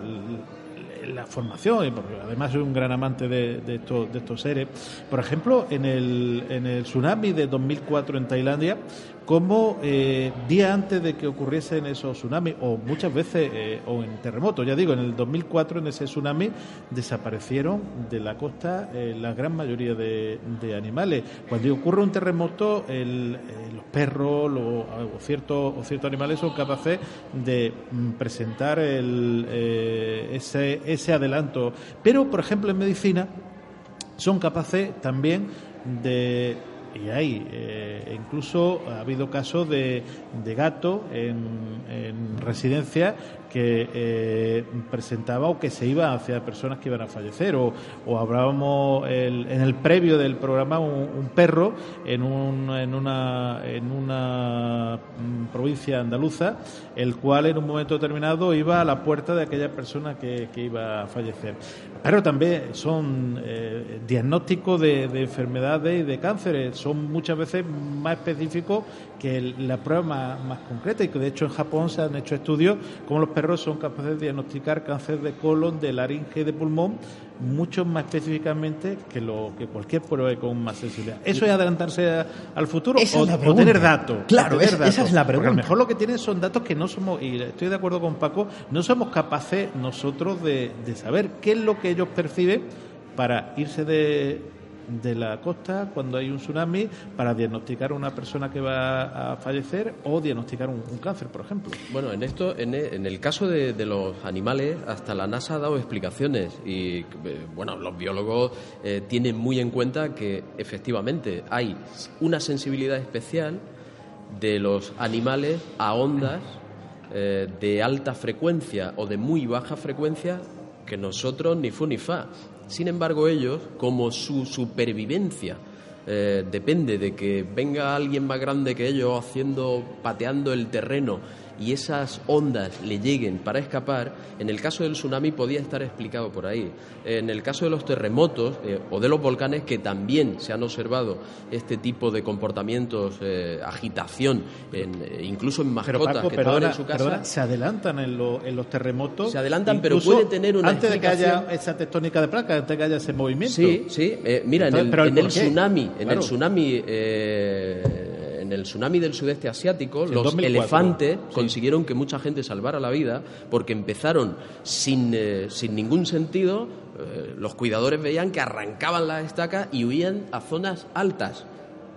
formación, porque además soy un gran amante de, de, estos, de estos seres. Por ejemplo, en el, en el tsunami de 2004 en Tailandia, como eh, día antes de que ocurriesen esos tsunamis, o muchas veces, eh, o en terremotos, ya digo, en el 2004 en ese tsunami desaparecieron de la costa eh, la gran mayoría de, animales. Cuando ocurre un terremoto, el, los perros o, ciertos, animales son capaces de mm, presentar el, ese adelanto. Pero, por ejemplo, en medicina son capaces también de y hay. Eh, incluso ha habido casos de, de gato en, en residencia que eh, presentaba o que se iba hacia personas que iban a fallecer. O, hablábamos el, en el previo del programa un, perro en, un, en, una, en una provincia andaluza, el cual en un momento determinado iba a la puerta de aquella persona que, iba a fallecer. Pero también son, eh, diagnóstico de, de, enfermedades y de cánceres. Son muchas veces más específicos que la prueba más, más, concreta y que de hecho en Japón se han hecho estudios como los perros son capaces de diagnosticar cáncer de colon, de laringe y de pulmón mucho más específicamente que lo que cualquier prueba con más sensibilidad. ¿Eso es adelantarse al futuro o, tener datos? Claro, esa es la pregunta. Porque a lo mejor lo que tienen son datos que no somos, y estoy de acuerdo con Paco, no somos capaces nosotros de, de saber qué es lo que ellos perciben para irse de, de la costa cuando hay un tsunami para diagnosticar a una persona que va a fallecer o diagnosticar un, cáncer, por ejemplo. Bueno, en esto, en, el caso de, los animales, hasta la NASA ha dado explicaciones y, eh, bueno, los biólogos eh, tienen muy en cuenta que efectivamente hay una sensibilidad especial de los animales a ondas eh, de alta frecuencia o de muy baja frecuencia que nosotros ni fu ni fa. Sin embargo, ellos, como su supervivencia eh, depende de que venga alguien más grande que ellos haciendo, pateando el terreno y esas ondas le lleguen para escapar, en el caso del tsunami podía estar explicado por ahí. En el caso de los terremotos eh, o de los volcanes, que también se han observado este tipo de comportamientos, eh, agitación, eh, incluso en mascotas que estaban en su casa. se adelantan en, en, los terremotos. Se adelantan, pero puede tener una Antes de que haya esa tectónica de placas, antes de que haya ese movimiento. Sí, sí. mira, en el, tsunami, en el tsunami en el tsunami del sudeste asiático, los elefantes consiguieron que mucha gente salvara la vida porque empezaron sin, eh, sin ningún sentido. Eh, los cuidadores veían que arrancaban las estacas y huían a zonas altas,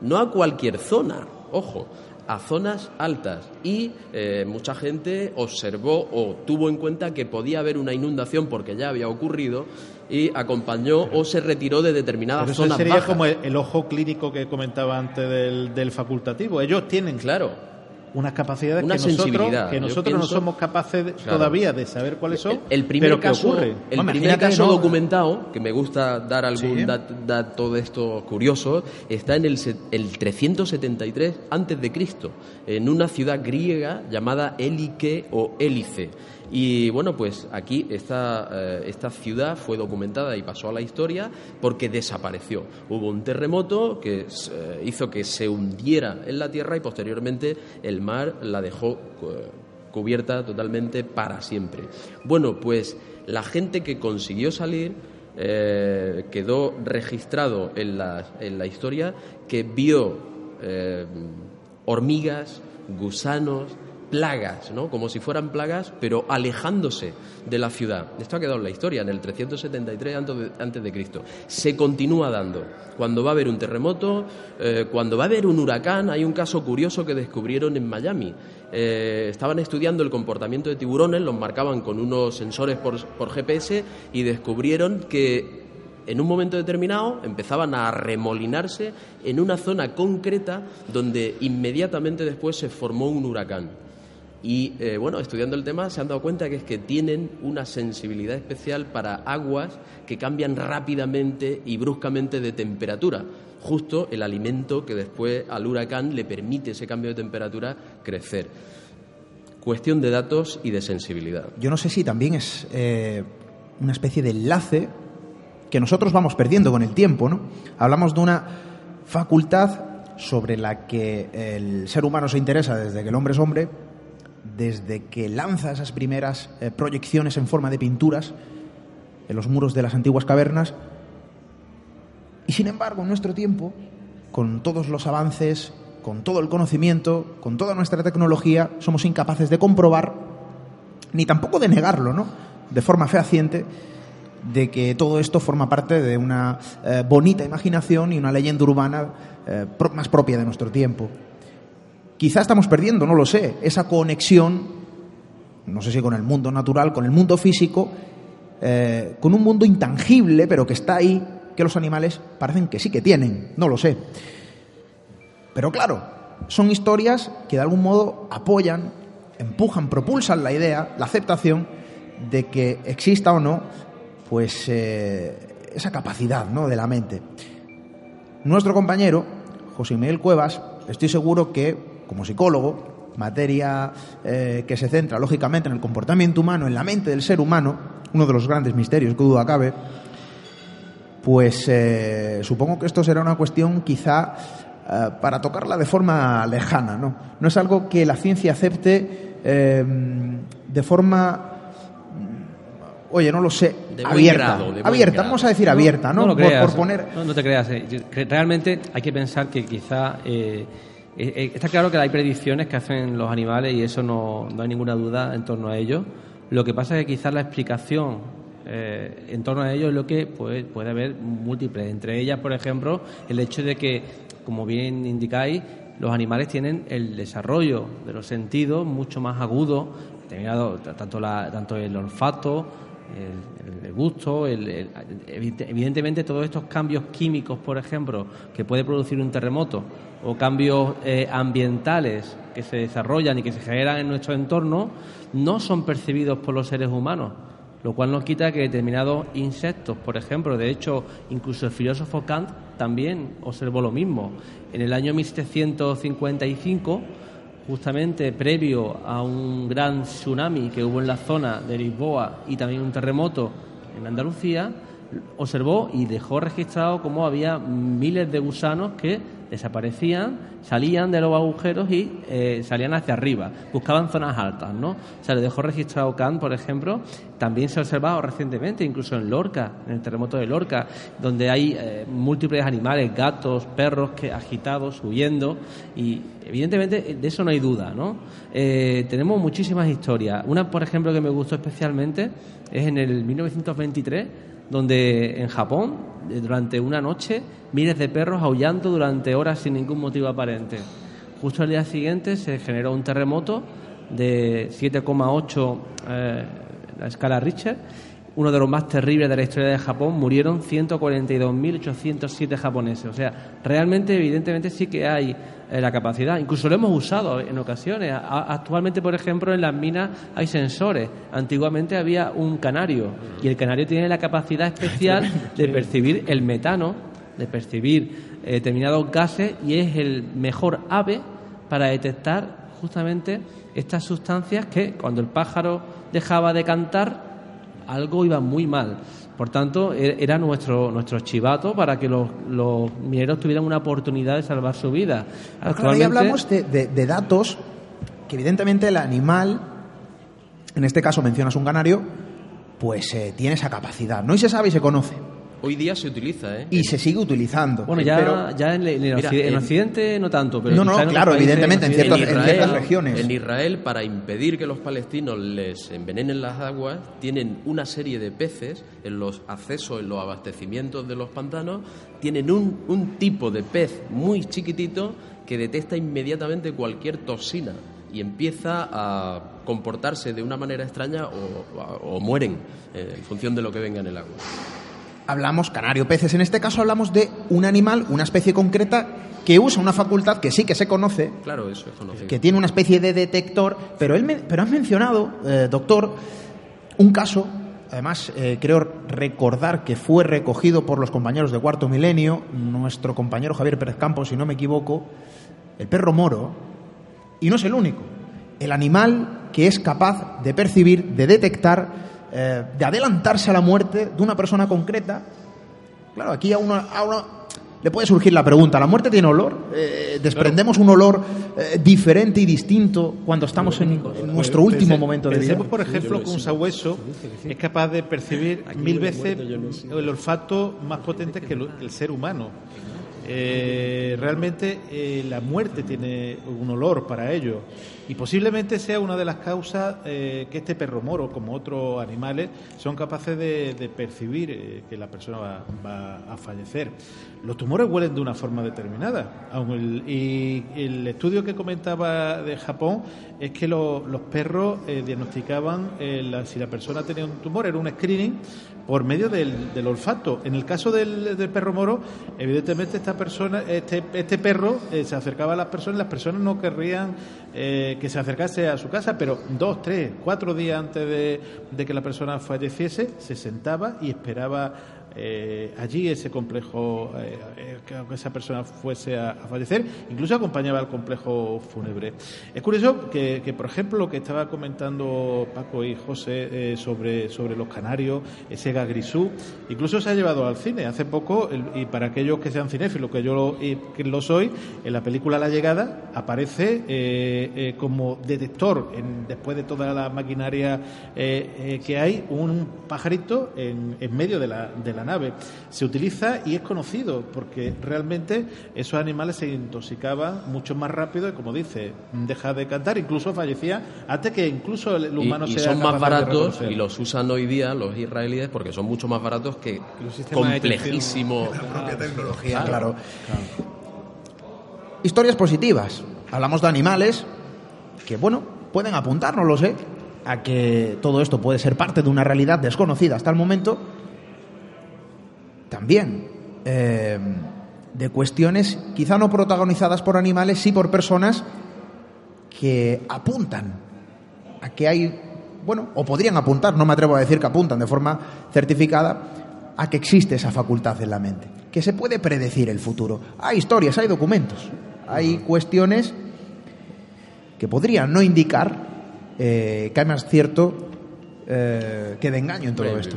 no a cualquier zona, ojo, a zonas altas. Y eh, mucha gente observó o tuvo en cuenta que podía haber una inundación porque ya había ocurrido y acompañó o se retiró de determinadas Pero eso zonas sería como el, ojo clínico que comentaba antes del, del facultativo. Ellos tienen claro unas capacidades que nosotros, que nosotros no somos capaces todavía de saber cuáles son. El, primer caso, ocurre. El primer caso documentado, que me gusta dar algún dato de esto curioso, está en el, el 373 antes de Cristo, en una ciudad griega llamada Elike o Élice. Y bueno, pues aquí esta, eh, esta ciudad fue documentada y pasó a la historia porque desapareció. Hubo un terremoto que eh, hizo que se hundiera en la tierra y posteriormente el mar la dejó eh, cubierta totalmente para siempre. Bueno, pues la gente que consiguió salir quedó registrado en la, en la historia que vio hormigas, gusanos, plagas, ¿no? Como si fueran plagas, pero alejándose de la ciudad. Esto ha quedado en la historia, en el 373 antes de Cristo. Se continúa dando. Cuando va a haber un terremoto, eh, cuando va a haber un huracán, hay un caso curioso que descubrieron en Miami. Eh, estaban estudiando el comportamiento de tiburones, los marcaban con unos sensores por, por GPS y descubrieron que en un momento determinado empezaban a remolinarse en una zona concreta donde inmediatamente después se formó un huracán. Y eh, bueno, estudiando el tema se han dado cuenta que es que tienen una sensibilidad especial para aguas que cambian rápidamente y bruscamente de temperatura. Justo el alimento que después al huracán le permite ese cambio de temperatura crecer. Cuestión de datos y de sensibilidad. Yo no sé si también es eh, una especie de enlace que nosotros vamos perdiendo con el tiempo, ¿no? Hablamos de una facultad sobre la que el ser humano se interesa desde que el hombre es hombre, desde que lanza esas primeras eh, proyecciones en forma de pinturas en los muros de las antiguas cavernas. Y sin embargo, en nuestro tiempo, con todos los avances, con todo el conocimiento, con toda nuestra tecnología, somos incapaces de comprobar, ni tampoco de negarlo, ¿no? De forma fehaciente, de que todo esto forma parte de una eh, bonita imaginación y una leyenda urbana eh, más propia de nuestro tiempo. Quizá estamos perdiendo, no lo sé, esa conexión, no sé si con el mundo natural, con el mundo físico, eh, con un mundo intangible, pero que está ahí, que los animales parecen que sí que tienen, no lo sé. Pero claro, son historias que de algún modo apoyan, empujan, propulsan la idea, la aceptación de que exista o no, pues eh, esa capacidad ¿no? de la mente. Nuestro compañero, José Miguel Cuevas, estoy seguro que como psicólogo, materia eh, que se centra lógicamente en el comportamiento humano, en la mente del ser humano, uno de los grandes misterios que duda cabe, pues eh, supongo que esto será una cuestión quizá eh, para tocarla de forma lejana, ¿no? No es algo que la ciencia acepte de forma, mm, oye, no lo sé, De abierta, grado, de buen abierta, grado. vamos a decir abierta, ¿no? lo Por- creas, por, poner, no, no te creas. eh. Realmente hay que pensar que quizá eh, está claro que hay predicciones que hacen los animales y eso no, no hay ninguna duda en torno a ello. Lo que pasa es que quizás la explicación eh, en torno a ello es lo que pues, puede haber múltiples. Entre ellas, por ejemplo, el hecho de que, como bien indicáis, los animales tienen el desarrollo de los sentidos mucho más agudo, tanto, la, tanto el olfato, el, gusto, evidentemente todos estos cambios químicos, por ejemplo, que puede producir un terremoto, o cambios eh, ambientales que se desarrollan y que se generan en nuestro entorno, no son percibidos por los seres humanos, lo cual nos quita que determinados insectos, por ejemplo, de hecho, incluso el filósofo Kant también observó lo mismo. En el año 1755, justamente previo a un gran tsunami que hubo en la zona de Lisboa y también un terremoto en Andalucía, observó y dejó registrado cómo había miles de gusanos que desaparecían, salían de los agujeros y eh, salían hacia arriba, buscaban zonas altas, ¿no? O sea, le dejó registrado Kant, por ejemplo, también se ha observado recientemente, incluso en Lorca, en el terremoto de Lorca, donde hay eh, múltiples animales, gatos, perros que agitados, huyendo, y evidentemente de eso no hay duda, ¿no? Eh, tenemos muchísimas historias. Una, por ejemplo, que me gustó especialmente es en el 1923 donde en Japón, eh, durante una noche, miles de perros aullando durante horas sin ningún motivo aparente. Justo al día siguiente se generó un terremoto de 7,8 eh, la escala Richter, uno de los más terribles de la historia de Japón, murieron 142.807 japoneses. O sea, realmente, evidentemente, sí que hay la capacidad. Incluso lo hemos usado en ocasiones. Actualmente, por ejemplo, en las minas hay sensores. Antiguamente había un canario y el canario tiene la capacidad especial de percibir el metano, de percibir eh, determinados gases y es el mejor ave para detectar justamente estas sustancias que cuando el pájaro dejaba de cantar algo iba muy mal. Por tanto, e- era nuestro, nuestro chivato para que los, los mineros tuvieran una oportunidad de salvar su vida. Pero claro, ahí hablamos de, de- de datos que evidentemente el animal, en este caso mencionas un canario, pues eh, tiene esa capacidad, ¿no? Y se sabe y se conoce. Hoy día se utiliza, ¿eh? Y se sigue utilizando. Bueno, ya, Pero- ya en, en el Mira, Occidente, en en- Occidente no tanto, pero No, no, en claro, países, evidentemente, en en ciertas regiones. En Israel, para impedir que los palestinos les envenenen las aguas, tienen una serie de peces en los accesos, en los abastecimientos de los pantanos, tienen un, un tipo de pez muy chiquitito que detecta inmediatamente cualquier toxina y empieza a comportarse de una manera extraña o, o mueren eh, en función de lo que venga en el agua. Hablamos canario peces. En este caso hablamos de un animal, una especie concreta que usa una facultad que sí que se conoce, Claro, eso es conocido. que tiene una especie de detector, pero él me- pero has mencionado, eh, doctor, un caso, además eh, creo recordar que fue recogido por los compañeros de Cuarto Milenio, nuestro compañero Javier Pérez Campos, si no me equivoco, el perro moro, y no es el único, el animal que es capaz de percibir, de detectar, eh, de adelantarse a la muerte de una persona concreta. Claro, aquí a uno, a uno le puede surgir la pregunta, ¿la muerte tiene olor? Eh, ¿Desprendemos un olor eh, diferente y distinto cuando estamos en, en nuestro último momento de vida? Pensemos, por ejemplo, que un sabueso es capaz de percibir mil veces el olfato más potente que el, que el ser humano. Eh, realmente eh, la muerte tiene un olor para ello y posiblemente sea una de las causas eh, que este perro moro, como otros animales, son capaces de, de percibir que la persona va, a fallecer. Los tumores huelen de una forma determinada. aun el- y el estudio que comentaba de Japón es que lo- los perros diagnosticaban la- si la persona tenía un tumor, era un screening por medio del, del olfato. En el caso del, del perro moro, evidentemente esta persona, este, este perro eh, se acercaba a las personas, las personas no querrían eh, que se acercase a su casa, pero dos, tres, cuatro días antes de, de que la persona falleciese, se sentaba y esperaba eh, allí ese complejo, eh, eh, que esa persona fuese a, fallecer, incluso acompañaba al complejo fúnebre. Es curioso que, que, por ejemplo, lo que estaba comentando Paco y José eh, sobre, sobre los canarios, ese gagrisú, incluso se ha llevado al cine. Hace poco, y para aquellos que sean cinéfilos, que yo lo, que lo soy, en la película La Llegada aparece como detector, en- después de toda la maquinaria que hay, un pajarito en, en medio de la, de la nave. Se utiliza y es conocido porque realmente esos animales se intoxicaban mucho más rápido y, como dice, deja de cantar, incluso fallecía antes que incluso el, Y, humano y sea son más capaz baratos y los usan hoy día los israelíes porque son mucho más baratos que los sistemas de complejísimo. tecnología, claro. Historias positivas. Hablamos de animales que, bueno, pueden apuntar, no lo sé, a que todo esto puede ser parte de una realidad desconocida hasta el momento. También eh, de cuestiones quizá no protagonizadas por animales, sí por personas que apuntan a que hay, bueno, o podrían apuntar, no me atrevo a decir que apuntan de forma certificada, a que existe esa facultad en la mente, que se puede predecir el futuro. Hay historias, hay documentos, hay cuestiones que podrían no indicar eh, que hay más cierto eh, que de engaño en todo esto.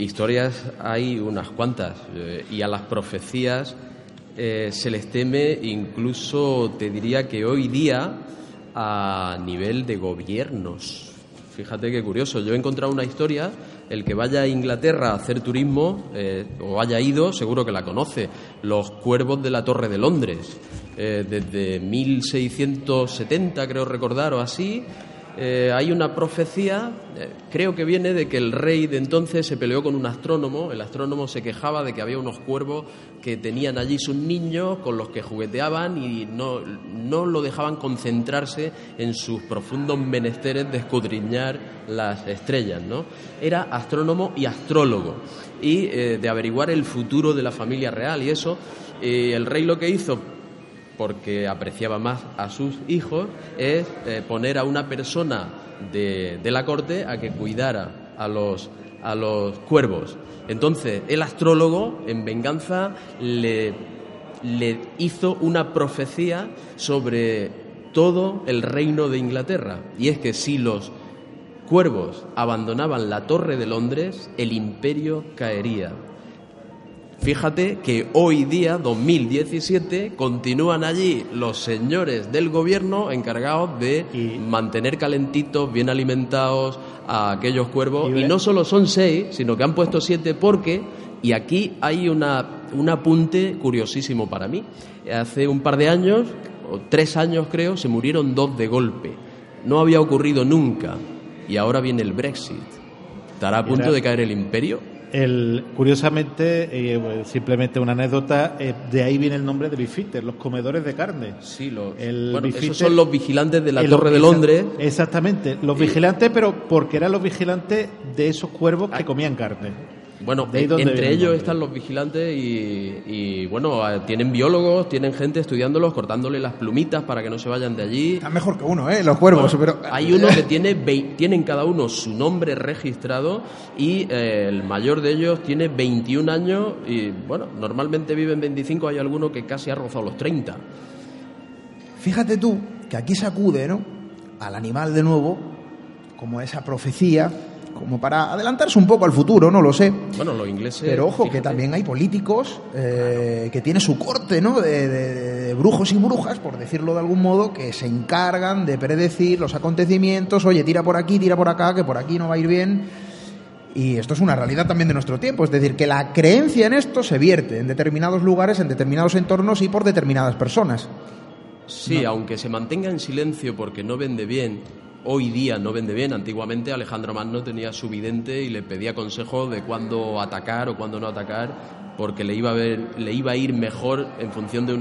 Historias hay unas cuantas eh, y a las profecías eh, se les teme incluso, te diría que hoy día, a nivel de gobiernos. Fíjate qué curioso, yo he encontrado una historia, el que vaya a Inglaterra a hacer turismo eh, o haya ido, seguro que la conoce, los cuervos de la Torre de Londres. Desde 1670, creo recordar, o así, eh, hay una profecía, eh, creo que viene de que el rey de entonces se peleó con un astrónomo, el astrónomo se quejaba de que había unos cuervos que tenían allí sus niños con los que jugueteaban y no, no lo dejaban concentrarse en sus profundos menesteres de escudriñar las estrellas, ¿no? Era astrónomo y astrólogo y eh, de averiguar el futuro de la familia real y eso, el rey lo que hizo porque apreciaba más a sus hijos, es eh, poner a una persona de, de la corte a que cuidara a los, a los cuervos. Entonces, el astrólogo, en venganza, le, le hizo una profecía sobre todo el reino de Inglaterra. Y es que si los cuervos abandonaban la Torre de Londres, el imperio caería. Fíjate que hoy día, 2017, continúan allí los señores del gobierno encargados de Y- mantener calentitos, bien alimentados a aquellos cuervos. Y no solo son seis, sino que han puesto siete porque, y aquí hay una, un apunte curiosísimo para mí. Hace un par de años, o tres años creo, se murieron dos de golpe. No había ocurrido nunca. Y ahora viene el Brexit. ¿Estará a punto de caer el imperio? El, curiosamente, eh, bueno, simplemente una anécdota, eh, de ahí viene el nombre de Bifitter, los comedores de carne. Sí, los, El bueno, esos son los vigilantes de la Eh, Torre de Londres. Exactamente, los Y- vigilantes, pero porque eran los vigilantes de esos cuervos que Ay. comían carne. Bueno, entre ellos están los vigilantes y, y, bueno, eh, tienen biólogos, tienen gente estudiándolos, cortándole las plumitas para que no se vayan de allí. Está mejor que uno, ¿eh? Los cuervos, pero... Hay uno que tiene tienen cada uno su nombre registrado y eh, el mayor de ellos tiene 21 años y bueno, normalmente viven 25, hay alguno que casi ha rozado los 30. Fíjate tú que aquí se acude, ¿no? Al animal de nuevo, como esa profecía, como para adelantarse un poco al futuro, no lo sé. Bueno, los ingleses... Pero ojo, que también hay políticos eh, que tiene su corte, ¿no? De, de- de brujos y brujas, por decirlo de algún modo, que se encargan de predecir los acontecimientos. Oye, tira por aquí, tira por acá, que por aquí no va a ir bien. Y esto es una realidad también de nuestro tiempo. Es decir, que la creencia en esto se vierte en determinados lugares, en determinados entornos y por determinadas personas. Sí, aunque se mantenga en silencio porque no vende bien, hoy día no vende bien. Antiguamente Alejandro Magno tenía su vidente y le pedía consejo de cuándo atacar o cuándo no atacar, porque le iba a, ver, le iba a ir mejor en función de,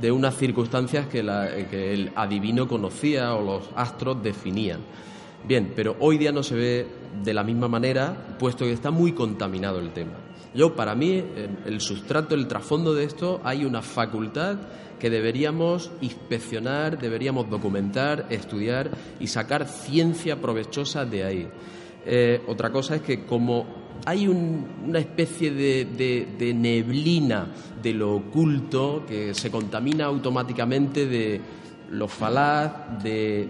de unas circunstancias que, la- que el adivino conocía o los astros definían. Bien, pero hoy día no se ve de la misma manera, puesto que está muy contaminado el tema. Yo, para mí, el- sustrato, el trasfondo de esto, hay una facultad que deberíamos inspeccionar, deberíamos documentar, estudiar y sacar ciencia provechosa de ahí. Eh, otra cosa es que como hay un- una especie de- de neblina de lo oculto que se contamina automáticamente de lo falaz, de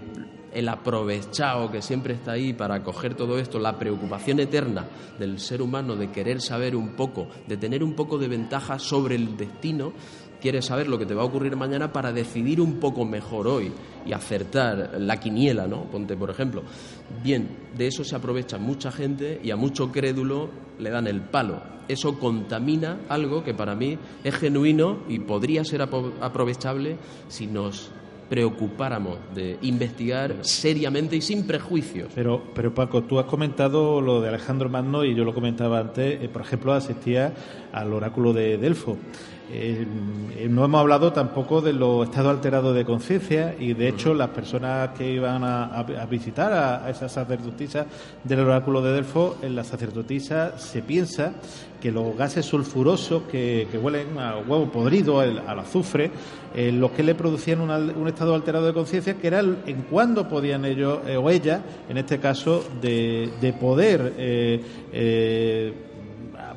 el aprovechado que siempre está ahí para coger todo esto, la preocupación eterna del ser humano de querer saber un poco, de tener un poco de ventaja sobre el destino, quieres saber lo que te va a ocurrir mañana para decidir un poco mejor hoy y acertar la quiniela, ¿no? Ponte, por ejemplo. Bien, de eso se aprovecha mucha gente y a mucho crédulo le dan el palo. Eso contamina algo que para mí es genuino y podría ser aprovechable si nos preocupáramos de investigar seriamente y sin prejuicios. Pero, pero Paco, tú has comentado lo de Alejandro Magno y yo lo comentaba antes, eh, por ejemplo, asistía al oráculo de Delfo. Eh, no hemos hablado tampoco de los estados alterados de conciencia y de hecho las personas que iban a, visitar a, a esa sacerdotisa del oráculo de Delfo, en la sacerdotisa se piensa que los gases sulfurosos que, que huelen a huevo podrido, al, azufre, eh, los que le producían un, estado alterado de conciencia, que era en cuándo podían ellos eh, o ella, en este caso, de, de poder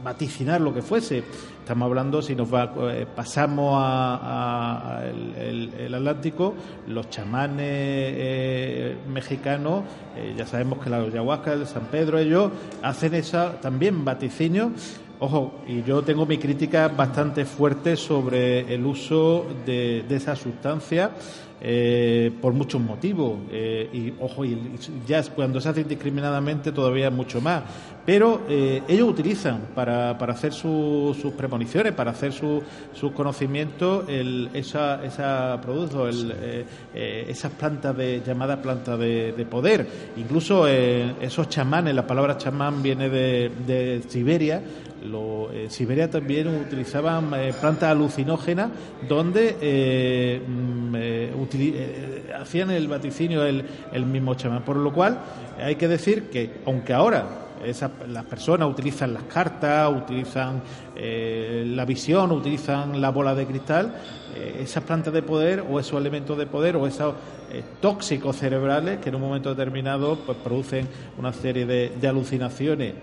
vaticinar lo que fuese. Estamos hablando, si nos va, eh, pasamos a, el Atlántico, los chamanes eh, mexicanos, eh, ya sabemos que la ayahuasca, el San Pedro, ellos hacen esa también vaticinio. Ojo, y yo tengo mi crítica bastante fuerte sobre el uso de, de esa sustancia eh, por muchos motivos. Eh, y ojo, y ya cuando se hace indiscriminadamente todavía mucho más. Pero eh, ellos utilizan para, para hacer su- sus premoniciones, para hacer su- sus conocimientos, el, esa, esa producto, el, eh, eh, esas plantas de, llamadas plantas de, de poder. Incluso eh, esos chamanes, la palabra chamán viene de, de Siberia. Lo, en Siberia también utilizaban eh, plantas alucinógenas donde eh, mm, eh, eh, hacían el vaticinio el, mismo chamán. Por lo cual hay que decir que, aunque ahora esas- las personas utilizan las cartas, utilizan eh, la visión, utilizan la bola de cristal, eh, esas plantas de poder o esos elementos de poder o esos eh, tóxicos cerebrales que en un momento determinado pues, producen una serie de alucinaciones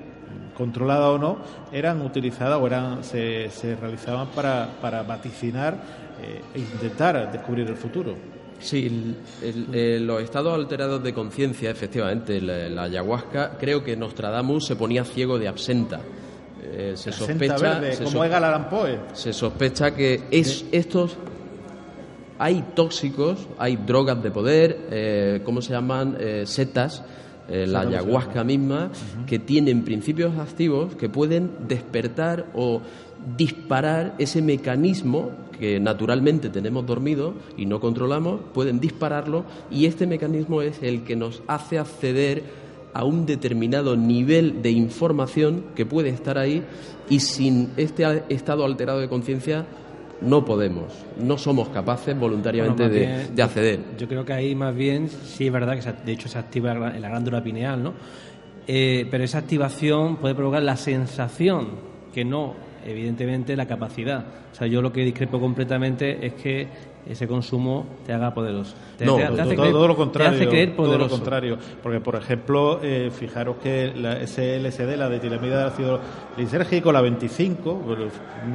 controladas o no, eran utilizadas o eran se, se realizaban para, para vaticinar eh, e intentar descubrir el futuro. Sí, el- el- eh, los estados alterados de conciencia, efectivamente, la, la ayahuasca, creo que Nostradamus se ponía ciego de absenta. Eh, se Absenta sospecha, verde, se, como sos- Edgar Allan Poe. se sospecha que es, estos hay tóxicos, hay drogas de poder, eh, ¿cómo se llaman? Eh, setas, eh, la ayahuasca misma, que tienen principios activos que pueden despertar o disparar ese mecanismo que naturalmente tenemos dormido y no controlamos, pueden dispararlo y este mecanismo es el que nos hace acceder a un determinado nivel de información que puede estar ahí y sin este estado alterado de conciencia no podemos, no somos capaces voluntariamente Bueno, de, bien, de acceder. Yo creo que ahí más bien sí es verdad que se- de hecho se activa la la glándula pineal, ¿no? Eh, pero esa activación puede provocar la sensación, que no, evidentemente, la capacidad. O sea, yo lo que discrepo completamente es que ese consumo te haga poderoso. Te, No, te- te todo- hace todo, creer- todo lo contrario. Te hace creer todo lo contrario. Porque, por ejemplo, eh, fijaros que la, ese LSD, la de tilamida de ácido lisérgico, la 25, bueno,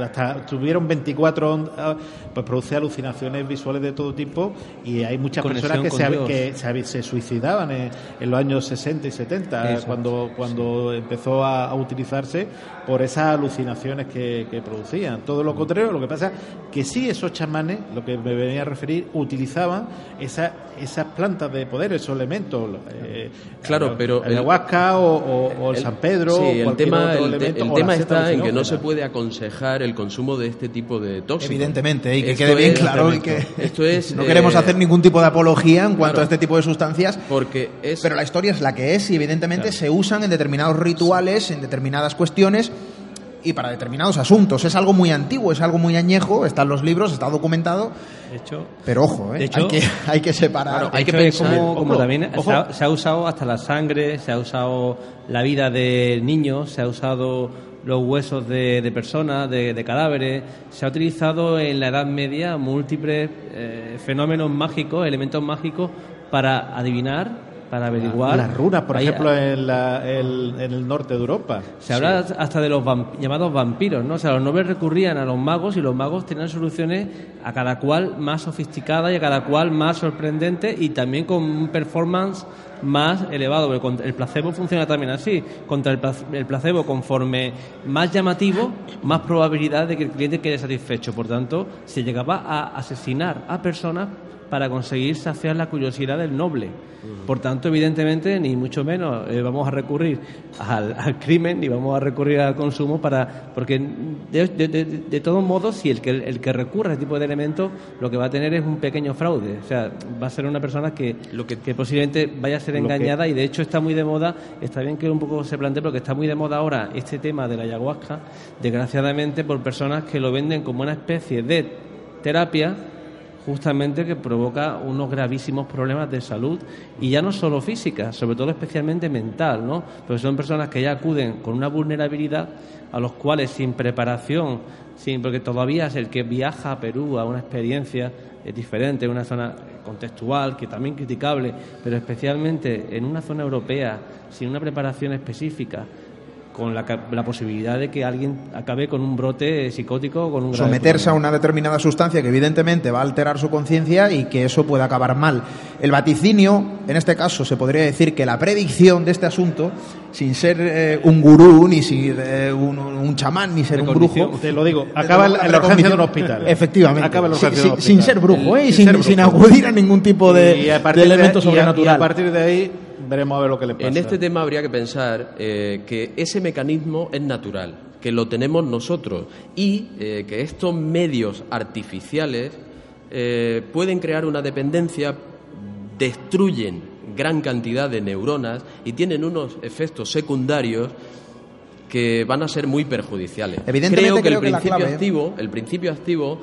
hasta tuvieron 24 ondas, pues produce alucinaciones visuales de todo tipo y hay muchas Conexión personas que, se, que se, suicidaban en, en los años 60 y 70, Exacto. cuando, cuando empezó a, a utilizarse por esas alucinaciones que, que producían. Todo lo contrario, lo que pasa que sí esos chamanes, lo que me venía a referir, utilizaban esa- esas plantas de poder, esos elementos. eh, Claro, la- pero el- ayahuasca o, o- o el, San Pedro. Sí, o el tema, otro el, elemento, el tema está en que no se puede aconsejar el consumo de este tipo de tóxicos. Evidentemente, y que Esto quede bien es- claro y que Esto es, no eh, queremos hacer ningún tipo de apología en cuanto claro. a este tipo de sustancias, Porque es... pero la historia es la que es y evidentemente se usan en determinados rituales, en determinadas cuestiones y para determinados asuntos. Es algo muy antiguo, es algo muy añejo, están los libros, está documentado, De hecho, pero ojo, ¿eh? De hecho- hay, que, hay que separar. Claro, hay que pensar- como, como ojo, también ojo. Se, ha, se ha usado hasta la sangre, se ha usado la vida de niños, se ha usado los huesos de, de personas, de, de cadáveres, se ha utilizado en la Edad Media múltiples eh, fenómenos mágicos, elementos mágicos para adivinar para averiguar. Las runas, por ejemplo, en, la- el- en el norte de Europa. Se habla hasta de los vam- llamados vampiros, ¿no? O sea, los nobles recurrían a los magos y los magos tenían soluciones a cada cual más sofisticada y a cada cual más sorprendente y también con un performance más elevado. El placebo funciona también así. Contra el placebo, conforme más llamativo, más probabilidad de que el cliente quede satisfecho. Por tanto, se llegaba a asesinar a personas para conseguir saciar la curiosidad del noble. Por tanto, evidentemente, ni mucho menos eh, vamos a recurrir al, al crimen ni vamos a recurrir al consumo para porque de, de- de- de todos modos, si el que el que recurre a este tipo de elementos, lo que va a tener es un pequeño fraude. O sea, va a ser una persona que, Lo que- que posiblemente vaya a ser que- engañada y de hecho está muy de moda. Está bien que un poco se plantee, porque está muy de moda ahora este tema de la ayahuasca, desgraciadamente por personas que lo venden como una especie de terapia justamente que provoca unos gravísimos problemas de salud y ya no solo física, sobre todo especialmente mental, ¿no? Porque son personas que ya acuden con una vulnerabilidad a los cuales sin preparación, sin porque todavía es el que viaja a Perú a una experiencia es diferente, una zona contextual que también criticable, pero especialmente en una zona europea sin una preparación específica con la, posibilidad de que alguien acabe con un brote psicótico con un someterse a una determinada sustancia que evidentemente va a alterar su conciencia y que eso puede acabar mal. El vaticinio, en este caso, se podría decir que la predicción de este asunto, sin ser eh, un gurú, ni ser eh, un, un chamán, ni ser un brujo, Te lo digo, acaba en la, en la urgencia de un hospital. Efectivamente. Acaba la urgencia sí, de un sin ser brujo, ¿eh? Y Sin sin, ser brujo. sin acudir a ningún tipo de, Y a de partir elemento y a- sobrenatural. Y a partir de ahí veremos a ver lo que le pasa. En este tema habría que pensar eh, que ese mecanismo es natural, que lo tenemos nosotros y eh, que estos medios artificiales eh, pueden crear una dependencia, destruyen gran cantidad de neuronas y tienen unos efectos secundarios que van a ser muy perjudiciales. Evidentemente, creo que creo el que principio clave- activo, el principio activo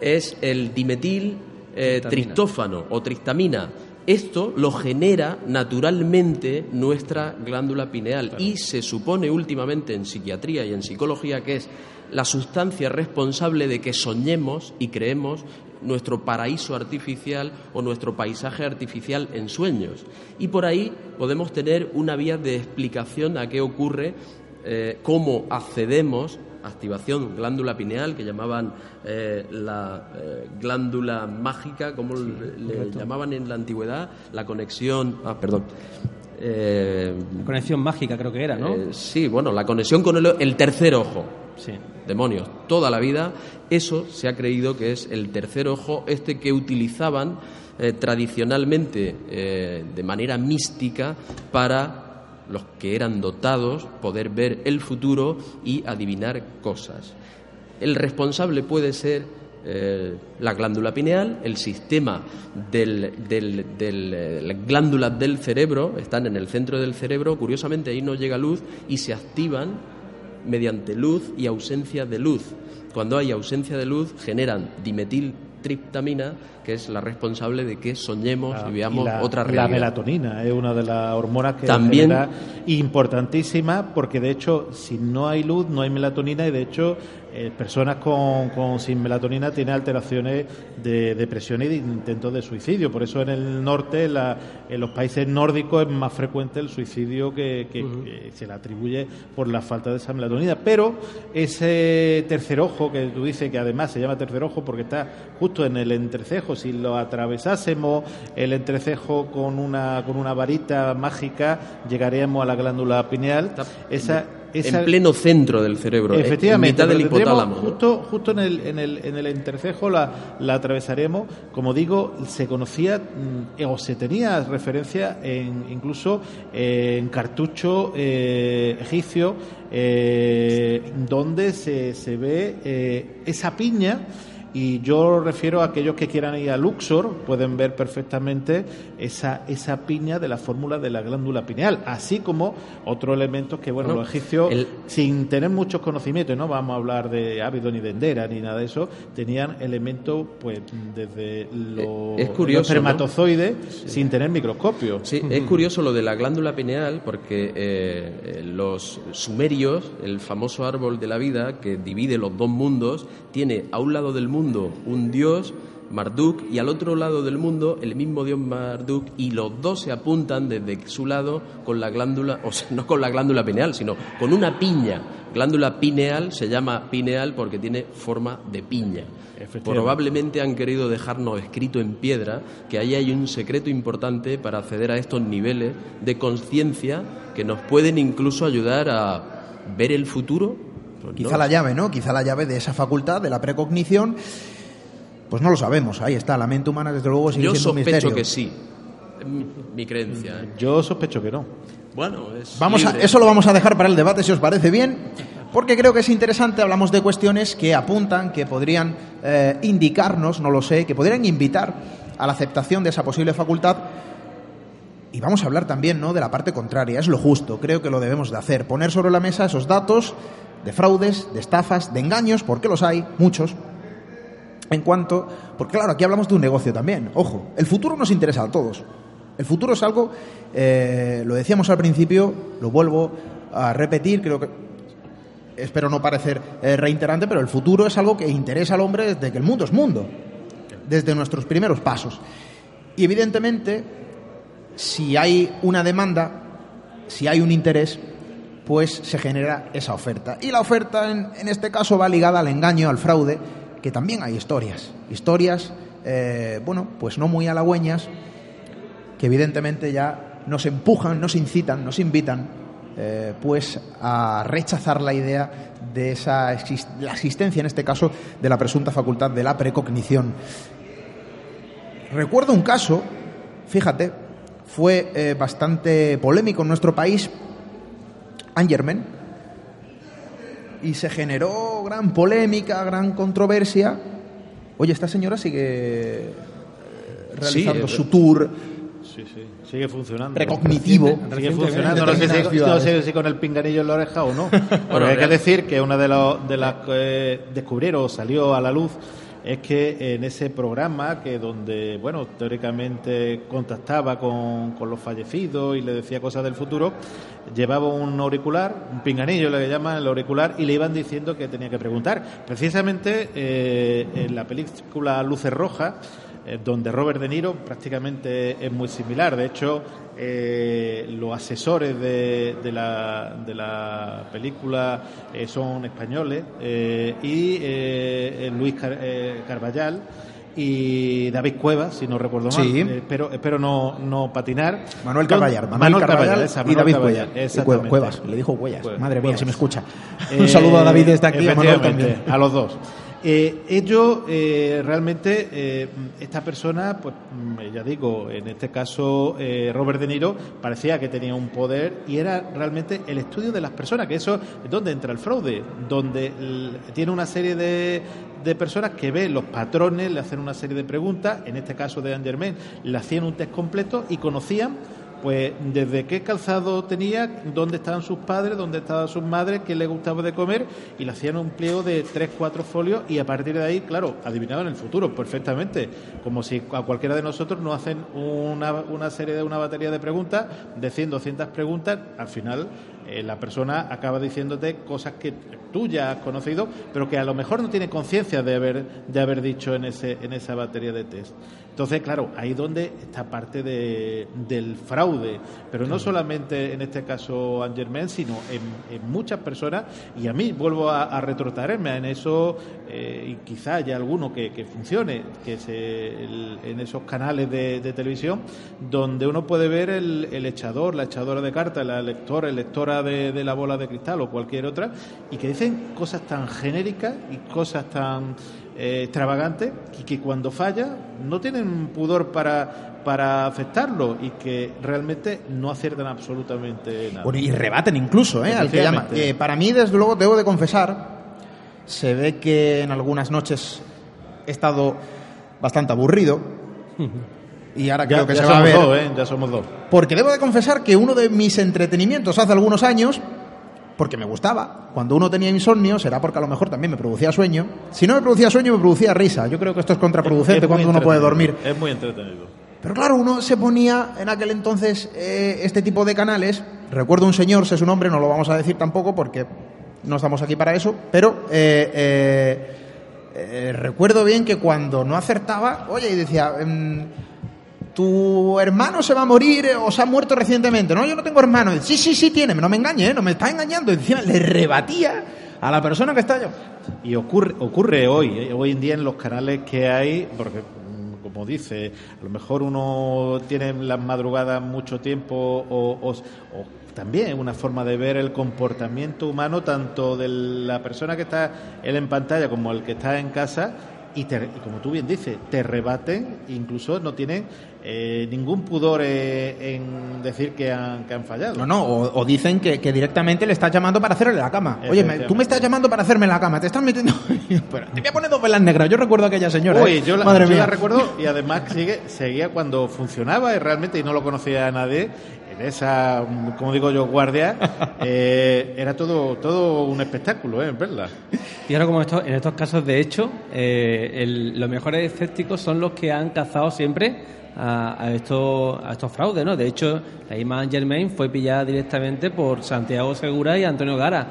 es el dimetil eh, tristófano o tristamina. Esto lo genera naturalmente nuestra glándula pineal y se supone últimamente en psiquiatría y en psicología que es la sustancia responsable de que soñemos y creemos nuestro paraíso artificial o nuestro paisaje artificial en sueños. Y por ahí podemos tener una vía de explicación a qué ocurre eh, cómo accedemos activación glándula pineal que llamaban eh, la eh, glándula mágica como le, llamaban en la antigüedad la conexión ah perdón Eh, Conexión mágica creo que era, ¿no? sí bueno la conexión con el, el tercer ojo sí. demonios toda la vida eso se ha creído que es el tercer ojo este que utilizaban tradicionalmente de manera mística para los que eran dotados poder ver el futuro y adivinar cosas el responsable puede ser eh, la glándula pineal, el sistema del, del, eh, las glándulas del cerebro, están en el centro del cerebro, curiosamente ahí no llega luz y se activan mediante luz y ausencia de luz. Cuando hay ausencia de luz generan dimetiltriptamina, que es la responsable de que soñemos Ah, y veamos la, otra La realidad. melatonina es una de las hormonas que También- importantísima porque de hecho si no hay luz no hay melatonina y de hecho eh, personas con, con- sin melatonina tienen alteraciones de depresión y de intentos de suicidio. Por eso en el norte, en, la- en los países nórdicos es más frecuente el suicidio que, que- que se le atribuye por la falta de esa melatonina. Pero ese tercer ojo que tú dices que además se llama tercer ojo porque está justo en el entrecejo, si lo atravesásemos el entrecejo con una con una varita mágica llegaríamos a la glándula pineal. Esa, esa- en pleno centro del cerebro, en- Efectivamente, en mitad del hipotálamo. Justo, justo en el, en el, en el entrecejo la, la atravesaremos. Como digo, se conocía mm, o se tenía referencia en, incluso eh, en cartucho eh, egipcio, eh, donde se, se ve eh, esa piña. Y yo refiero a aquellos que quieran ir a Luxor, pueden ver perfectamente esa, esa piña de la fórmula de la glándula pineal, así como otros elementos que, bueno, No, los egipcios, el- sin tener muchos conocimientos, no vamos a hablar de ávido ni de endera ni nada de eso, tenían elementos, pues, desde los, es curioso, los espermatozoides sin tener microscopio. Sí, es curioso lo de la glándula pineal porque eh, eh, los sumerios, el famoso árbol de la vida que divide los dos mundos, tiene a un lado del mundo un dios Marduk, y al otro lado del mundo el mismo dios Marduk, y los dos se apuntan desde su lado con la glándula, o sea, no con la glándula pineal, sino con una piña. Glándula pineal se llama pineal porque tiene forma de piña. Probablemente han querido dejarnos escrito en piedra que ahí hay un secreto importante para acceder a estos niveles de conciencia que nos pueden incluso ayudar a ver el futuro. Pues Quizá no. la llave, ¿no? Quizá la llave de esa facultad, de la precognición. Pues no lo sabemos. Ahí está. La mente humana, desde luego, sigue Yo siendo un sospecho que sí. Mi, mi creencia. ¿eh? Yo sospecho que no. Bueno, es Vamos a, eso lo vamos a dejar para el debate, si os parece bien, porque creo que es interesante. Hablamos de cuestiones que apuntan, que podrían eh, indicarnos, no lo sé, que podrían invitar a la aceptación de esa posible facultad. Y vamos a hablar también ¿no? de la parte contraria, es lo justo, creo que lo debemos de hacer, poner sobre la mesa esos datos de fraudes, de estafas, de engaños, porque los hay, muchos, en cuanto, porque claro, aquí hablamos de un negocio también, ojo, el futuro nos interesa a todos. El futuro es algo, eh, lo decíamos al principio, lo vuelvo a repetir, creo que espero no parecer eh, reiterante, pero el futuro es algo que interesa al hombre desde que el mundo es mundo, desde nuestros primeros pasos. Y evidentemente, si hay una demanda, si hay un interés, pues se genera esa oferta. Y la oferta, en, en este caso, va ligada al engaño, al fraude, que también hay historias. Historias, eh, bueno, pues no muy halagüeñas, que evidentemente ya nos empujan, nos incitan, nos invitan, eh, pues a rechazar la idea de esa la existencia, en este caso, de la presunta facultad de la precognición. Recuerdo un caso, fíjate, fue eh, bastante polémico en nuestro país, Angermen, y se generó gran polémica, gran controversia. Oye, esta señora sigue eh, realizando Sí, eh, su tour Sí, sí. Sigue funcionando. precognitivo. Sigue funcionando. No sé, si, Determinadas no sé ciudades. si con el pinganillo en la oreja o no. Porque Bueno, hay que decir que una de, los- de las que descubrieron, salió a la luz, es que en ese programa que donde, bueno, teóricamente contactaba con, con los fallecidos y le decía cosas del futuro, llevaba un auricular, un pinganillo le llaman el auricular, y le iban diciendo que tenía que preguntar. Precisamente eh, en la película Luces Rojas, eh, donde Robert De Niro prácticamente es muy similar. De hecho, eh, los asesores de, de la, de la película eh, son españoles eh, y eh, Luis Car- Carballal y David Cuevas, si no recuerdo mal. Sí. Eh, espero, espero no, no patinar. Manuel Carballar, Manuel, Carballar esa, y Manuel David Carballar, Cuellar. Y. Cue- Cuevas, le dijo Cuellas. Cuevas, Madre mía, Cuevas. si me escucha. Eh, Un saludo a David desde aquí, a Manuel efectivamente, también. A los dos. Eh, ellos, eh, realmente, eh, esta persona, pues mm, ya digo, en este caso eh, Robert De Niro, parecía que tenía un poder y era realmente el estudio de las personas, que eso es donde entra el fraude, donde tiene una serie de, de personas que ven los patrones, le hacen una serie de preguntas, en este caso de Angermain, le hacían un test completo y conocían pues desde qué calzado tenía, dónde estaban sus padres, dónde estaban sus madres, qué le gustaba de comer, y le hacían un pliego de tres, cuatro folios, y a partir de ahí, claro, adivinaban el futuro perfectamente, como si a cualquiera de nosotros nos hacen una, una serie de una batería de preguntas, de 100, 200 preguntas, al final eh, la persona acaba diciéndote cosas que tú ya has conocido, pero que a lo mejor no tiene conciencia de haber, de haber dicho en, ese, en esa batería de test. Entonces, claro, ahí donde está parte de, del fraude, pero no solamente en este caso Angermen, sino en, en muchas personas, y a mí vuelvo a, a retrotraerme en eso, eh, y quizá haya alguno que, que funcione, que se, el- en esos canales de, de televisión, donde uno puede ver el, el echador, la echadora de cartas, la lectora, el lectora de, de la bola de cristal o cualquier otra, y que dicen cosas tan genéricas y cosas tan eh, extravagantes y que cuando falla no tienen pudor para, para aceptarlo y que realmente no aciertan absolutamente nada. Bueno, y rebaten incluso, ¿eh? Al que llama. Eh, para mí, desde luego, debo de confesar, se ve que en algunas noches he estado bastante aburrido. Y ahora ya, creo que se va a ver. dos, ¿eh? Ya somos dos. Porque debo de confesar que uno de mis entretenimientos hace algunos años, porque me gustaba, cuando uno tenía insomnio, será porque a lo mejor también me producía sueño. Si no me producía sueño, me producía risa. Yo creo que esto es contraproducente Es cuando uno puede dormir. Es muy entretenido. Pero claro, uno se ponía en aquel entonces eh, este tipo de canales. Recuerdo un señor, sé su nombre, no lo vamos a decir tampoco porque no estamos aquí para eso. Pero eh, eh, recuerdo bien que cuando no acertaba, oye, y decía, em, tu hermano se va a morir eh, o se ha muerto recientemente. No, yo no tengo hermano. Sí, sí, sí tiene, no me engañe, ¿eh? no me está engañando. Encima le rebatía a la persona que está yo. Y ocurre, ocurre hoy, ¿eh? hoy en día en los canales que hay, porque mm, como dice, a lo mejor uno tiene las madrugadas mucho tiempo o, o- o también una forma de ver el comportamiento humano tanto de la persona que está él en pantalla como el que está en casa y, te- y como tú bien dices, te rebaten, incluso no tienen eh, ningún pudor eh, en decir que han, que han fallado. No, no, o, o dicen que, que directamente le estás llamando para hacerle la cama. Oye, me- tú me estás llamando para hacerme la cama, te estás metiendo... Pero te voy a poner dos velas negras, yo recuerdo a aquella señora. Uy, ¿eh? yo, la, Madre yo mía. la recuerdo y además sigue, seguía cuando funcionaba y realmente y no lo conocía a nadie. En esa, mm, como digo yo, guardia, eh, era todo todo un espectáculo, ¿eh? En. Y ahora como esto- en estos casos, de hecho, eh, el- los mejores escépticos son los que han cazado siempre a, a estos, a estos fraudes, ¿no? De hecho, la Iman Germain fue pillada directamente por Santiago Segura y Antonio Gara.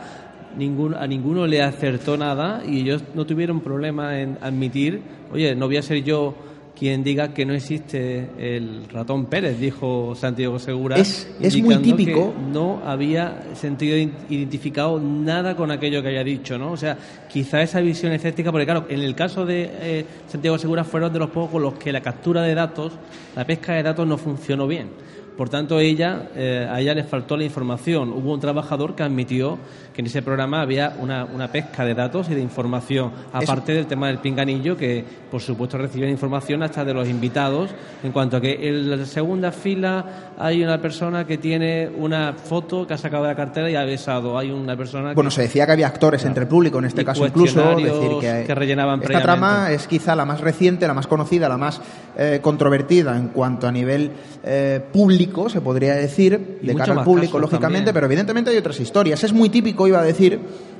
Ningún, a ninguno le acertó nada y ellos no tuvieron problema en admitir, oye, no voy a ser yo quien diga que no existe el ratón Pérez, dijo Santiago Segura. Es- es muy indicando que típico. no había sentido identificado nada con aquello que haya dicho, ¿no? O sea, quizá esa visión escéptica, porque claro, en el caso de eh, Santiago Segura fueron de los pocos con los que la captura de datos, la pesca de datos no funcionó bien. Por tanto, ella, eh, a ella le faltó la información. Hubo un trabajador que admitió que en ese programa había una, una pesca de datos y de información, aparte del tema del pinganillo, que por supuesto recibían información hasta de los invitados, en cuanto a que en la segunda fila hay una persona que tiene una foto que ha sacado de la cartera y ha besado. Hay una persona Bueno, que... se decía que había actores entre el público, en este Y caso incluso, decir que, que rellenaban esta trama es quizá la más reciente, la más conocida, la más eh, controvertida en cuanto a nivel eh, público, se podría decir, Y de cara al público, lógicamente, también. pero evidentemente hay otras historias. Es muy típico, iba a decir,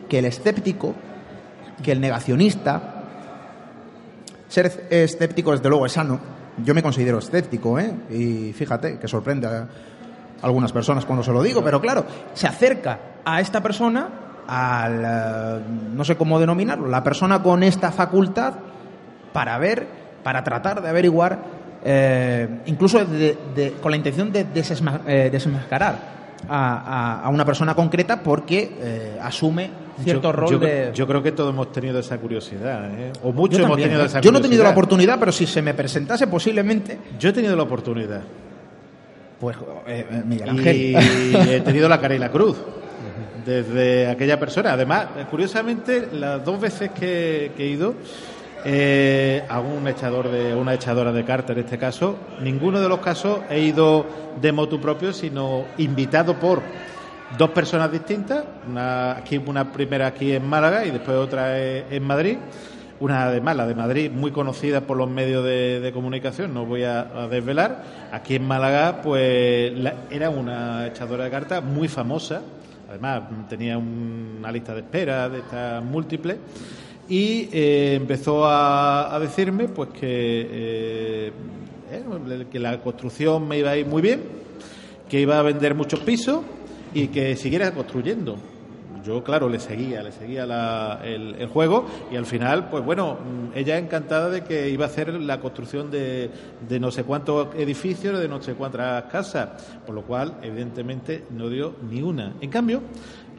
que el escéptico, que el negacionista, ser escéptico desde luego es sano. Yo me considero escéptico, ¿eh? Y fíjate que sorprende a algunas personas cuando se lo digo, pero claro, se acerca a esta persona, al, eh, no sé cómo denominarlo, la persona con esta facultad para ver, para tratar de averiguar, eh, incluso de- de- con la intención de desesma- eh, desenmascarar a, a- a una persona concreta porque eh, asume cierto yo, rol yo, de... yo creo que todos hemos tenido esa curiosidad, ¿eh? O muchos hemos tenido ¿eh? esa Yo no he tenido la curiosidad. oportunidad, pero si se me presentase posiblemente, Yo he tenido la oportunidad. pues Miguel Y Ángel. he tenido la cara y la cruz desde aquella persona. Además, curiosamente, las dos veces que, que he ido eh, a un echador de una echadora de cartas, en este caso, ninguno de los casos he ido de motu propio, sino invitado por dos personas distintas, una, aquí, una primera aquí en Málaga y después otra eh, en Madrid. Una además, la de Madrid, muy conocida por los medios de, de comunicación, no voy a, desvelar. Aquí en Málaga, pues la- era una echadora de cartas muy famosa. Además, tenía un- una lista de espera de estas múltiples. Y eh, empezó a, decirme pues que, eh, eh, que la construcción me iba a ir muy bien, que iba a vender muchos pisos y que siguiera construyendo. Yo, claro, le seguía, le seguía la- el, el juego y al final, pues bueno, mm, ella encantada de que iba a hacer la construcción de, de no sé cuántos edificios, de no sé cuántas casas, por lo cual, evidentemente, no dio ni una. En cambio,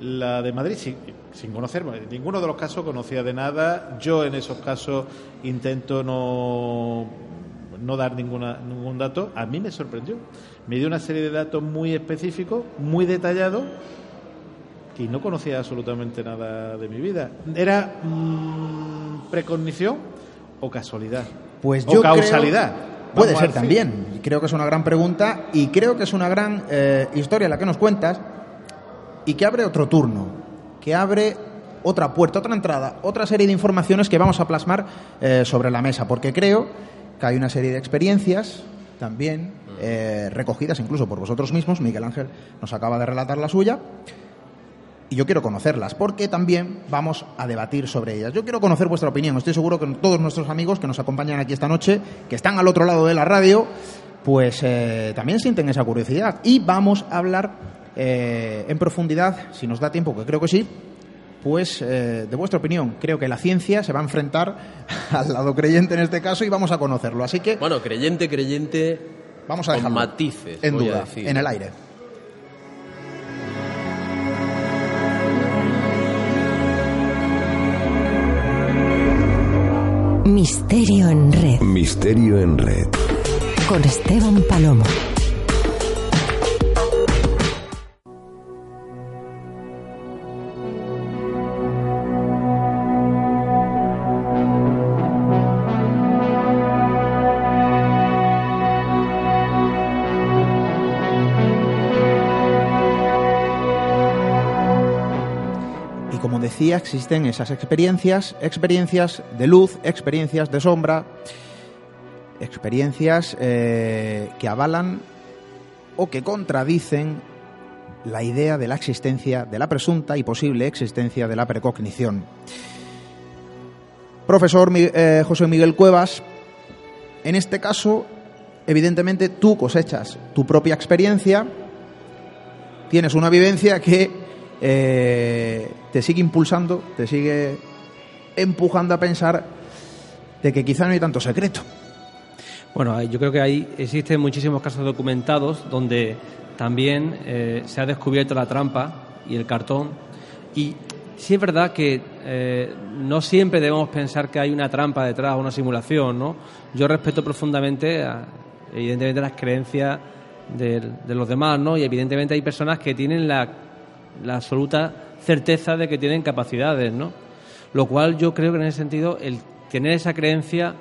la de Madrid, sin, sin conocer, en ninguno de los casos conocía de nada. Yo en esos casos intento no, no dar ninguna, ningún dato. A mí me sorprendió. Me dio una serie de datos muy específicos, muy detallados, que no conocía absolutamente nada de mi vida. ¿Era mm, precognición o casualidad? Pues o yo causalidad. creo- puede ser también. Y Creo que es una gran pregunta y creo que es una gran eh, historia la que nos cuentas y que abre otro turno, que abre otra puerta, otra entrada, otra serie de informaciones que vamos a plasmar eh, sobre la mesa, porque creo que hay una serie de experiencias también eh, recogidas incluso por vosotros mismos. Miguel Ángel nos acaba de relatar la suya y yo quiero conocerlas porque también vamos a debatir sobre ellas. Yo quiero conocer vuestra opinión. Estoy seguro que todos nuestros amigos que nos acompañan aquí esta noche, que están al otro lado de la radio, pues eh, también sienten esa curiosidad. Y vamos a hablar eh, en profundidad, si nos da tiempo, que creo que sí, pues, eh, de vuestra opinión, creo que la ciencia se va a enfrentar al lado creyente en este caso y vamos a conocerlo. Así que Bueno, creyente, creyente, vamos a con dejarlo matices, en voy a duda, decir. en el aire. Misterio en red. Misterio en red. Con Esteban Palomo. Existen esas experiencias, experiencias de luz, experiencias de sombra, experiencias eh, que avalan o que contradicen la idea de la existencia, de la presunta y posible existencia de la precognición. Profesor eh, José Miguel Cuevas, en este caso, evidentemente tú cosechas tu propia experiencia, tienes una vivencia que eh, te sigue impulsando, te sigue empujando a pensar de que quizá no hay tanto secreto. Bueno, yo creo que ahí existen muchísimos casos documentados donde también eh, se ha descubierto la trampa y el cartón. Y sí es verdad que eh, no siempre debemos pensar que hay una trampa detrás, una simulación, ¿no? Yo respeto profundamente, evidentemente, las creencias del- de, los demás, ¿no? Y evidentemente hay personas que tienen la, la absoluta certeza de que tienen capacidades, ¿no? Lo cual yo creo que en ese sentido el tener esa creencia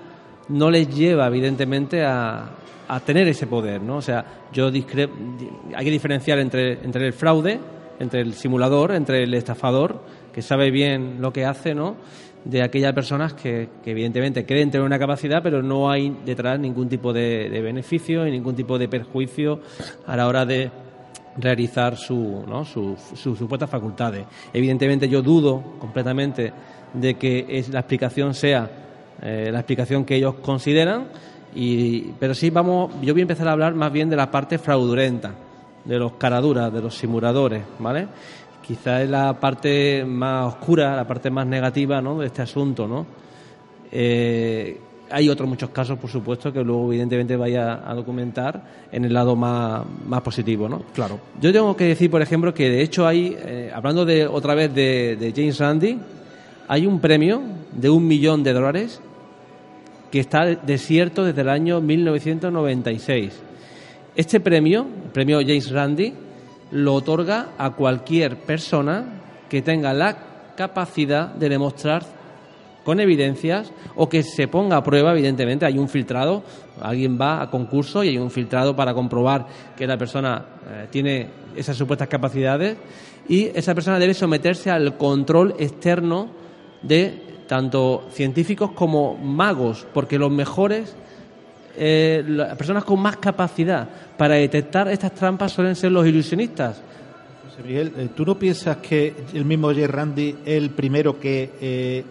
no les lleva evidentemente a, a tener ese poder, ¿no? O sea, yo discre- di- hay que diferenciar entre, entre el fraude, entre el simulador, entre el estafador, que sabe bien lo que hace, ¿no? De aquellas personas que, evidentemente creen tener una capacidad, pero no hay detrás ningún tipo de beneficio y ningún tipo de perjuicio a la hora de realizar su, ¿no? su- sus supuestas facultades. Evidentemente yo dudo completamente de que es, la explicación sea eh, la explicación que ellos consideran, y, pero sí vamos, yo voy a empezar a hablar más bien de la parte fraudulenta, de los caraduras, de los simuladores, ¿vale? Quizá es la parte más oscura, la parte más negativa ¿no? de este asunto, ¿no? Eh, hay otros muchos casos, por supuesto, que luego evidentemente vaya a documentar en el lado más, más positivo, ¿no? Claro. Yo tengo que decir, por ejemplo, que de hecho hay, eh, hablando de otra vez de, de James Randi, hay un premio de un millón de dólares que está desierto desde el año 1996. Este premio, el premio James Randi, lo otorga a cualquier persona que tenga la capacidad de demostrar con evidencias o que se ponga a prueba, evidentemente, hay un filtrado, alguien va a concurso y hay un filtrado para comprobar que la persona eh, tiene esas supuestas capacidades y esa persona debe someterse al control externo de tanto científicos como magos, porque los mejores, eh, las personas con más capacidad para detectar estas trampas suelen ser los ilusionistas. Miguel, eh, ¿tú no piensas que el mismo Jay Randy es el primero que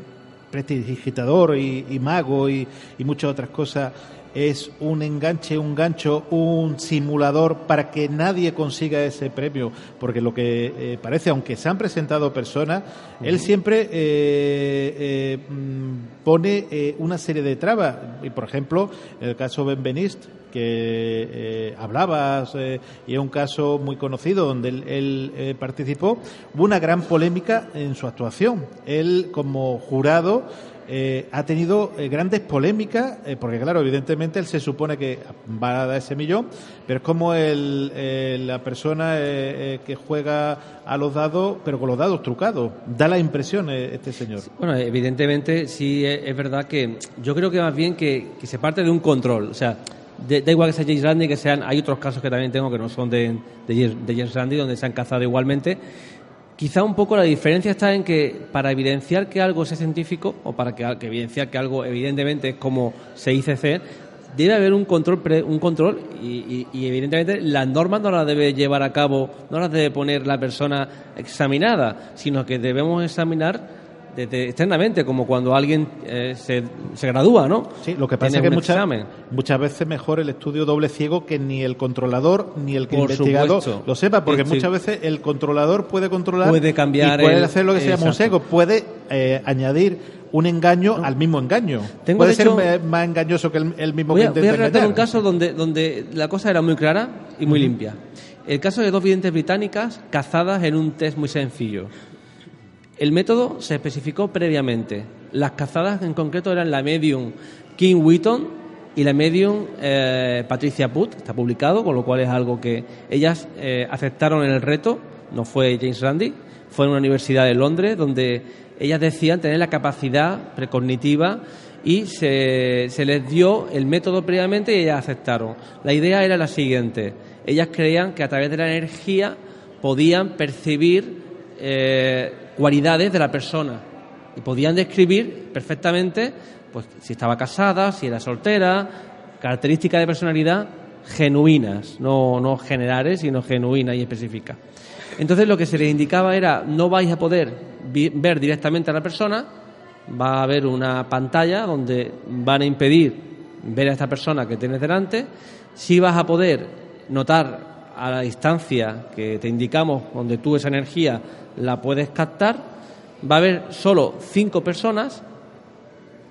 prestidigitador y, y mago y, y muchas otras cosas es un enganche, un gancho, un simulador para que nadie consiga ese premio? Porque lo que eh, parece, aunque se han presentado personas, él siempre eh, eh, mm, pone una serie de trabas. Y por ejemplo, el caso Benveniste, que hablabas, y es un caso muy conocido donde él, él, participó, hubo una gran polémica en su actuación. Él, como jurado, eh, ha tenido eh, grandes polémicas, eh, porque claro, evidentemente él se supone que va a dar ese millón, pero es como el, la persona que juega a los dados, pero con los dados trucados. Da la impresión este señor. Bueno, evidentemente sí es, verdad que yo creo que más bien que, que se parte de un control. O sea, da igual que sea James Randi, que sean. Hay otros casos que también tengo que no son de, de, de James Randi, donde se han cazado igualmente. Quizá un poco la diferencia está en que para evidenciar que algo sea científico, o para que, evidenciar que algo evidentemente es como se dice hacer, debe haber un control, pre- un control y evidentemente las normas no las debe llevar a cabo, no las debe poner la persona examinada, sino que debemos examinar desde externamente, como cuando alguien eh, se, se gradúa, ¿no? Sí, lo que pasa es que muchas, muchas veces mejor el estudio doble ciego que ni el controlador ni el que Por investigador supuesto. lo sepa, porque Sí. muchas veces el controlador puede controlar Puede cambiar y puede el- hacer lo que se llama un ciego, puede eh, añadir un engaño al mismo engaño. Tengo, puede de ser más engañoso que el, el mismo Voy que a, voy a relatar un caso donde, donde la cosa era muy clara y muy limpia. El caso de dos videntes británicas cazadas en un test muy sencillo. El método se especificó previamente. Las cazadas en concreto eran la medium Kim Wheaton y la medium eh, Patricia Putt, está publicado, con lo cual es algo que ellas eh, aceptaron en el reto, no fue James Randi, fue en una universidad de Londres donde ellas decían tener la capacidad precognitiva y se, se les dio el método previamente y ellas aceptaron. La idea era la siguiente, ellas creían que a través de la energía podían percibir eh, cualidades de la persona y podían describir perfectamente pues si estaba casada, si era soltera, características de personalidad genuinas, no, no generales, sino genuinas y específicas. Entonces lo que se les indicaba era no vais a poder ver directamente a la persona, va a haber una pantalla donde van a impedir ver a esta persona que tienes delante, si vas a poder notar a la distancia que te indicamos donde tú esa energía la puedes captar, va a haber solo cinco personas,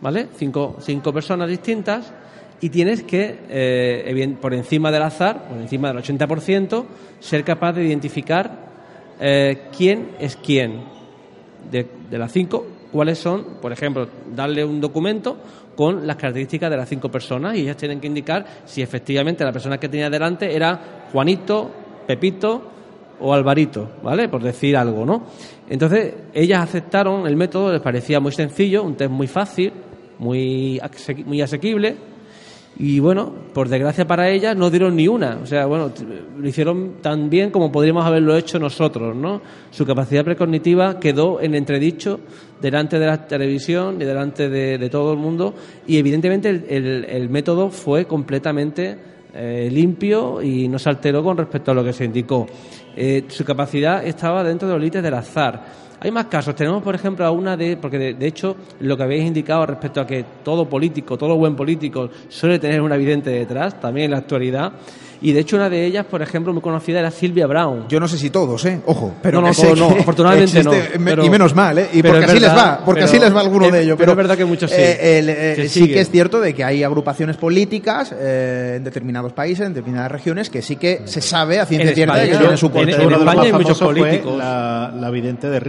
¿vale? Cinco, cinco personas distintas y tienes que, eh, por encima del azar, por encima del 80%, ser capaz de identificar eh, quién es quién de, de las cinco, cuáles son, por ejemplo, darle un documento con las características de las cinco personas y ellas tienen que indicar si efectivamente la persona que tenía delante era Juanito, Pepito o Alvarito, ¿vale? Por decir algo, ¿no? Entonces, ellas aceptaron el método, les parecía muy sencillo, un test muy fácil, muy, muy asequible, y bueno, por desgracia para ellas no dieron ni una. O sea, bueno, lo hicieron tan bien como podríamos haberlo hecho nosotros, ¿no? Su capacidad precognitiva quedó en entredicho delante de la televisión y delante de, todo el mundo y evidentemente el método fue completamente eh, limpio y no se alteró con respecto a lo que se indicó. Eh, su capacidad estaba dentro de los límites del azar. Hay más casos. Tenemos, por ejemplo, a una de. Porque de, de hecho, lo que habéis indicado respecto a que todo político, todo buen político, suele tener un evidente detrás, también en la actualidad. Y de hecho, una de ellas, por ejemplo, muy conocida era Silvia Brown. Yo no sé si todos, ¿eh? Ojo, pero No, no, que todos no, que afortunadamente existe, no, pero- y menos mal, ¿eh? Y pero porque así les va, porque pero- así les va alguno es- de ellos. pero es verdad que muchos sí, eh, el, eh, que sí que es cierto de que hay agrupaciones políticas eh, en determinados países, en determinadas regiones, que sí que se sabe a ciencia En cierta que tienen su en- en España hay muchos políticos. La, la vidente de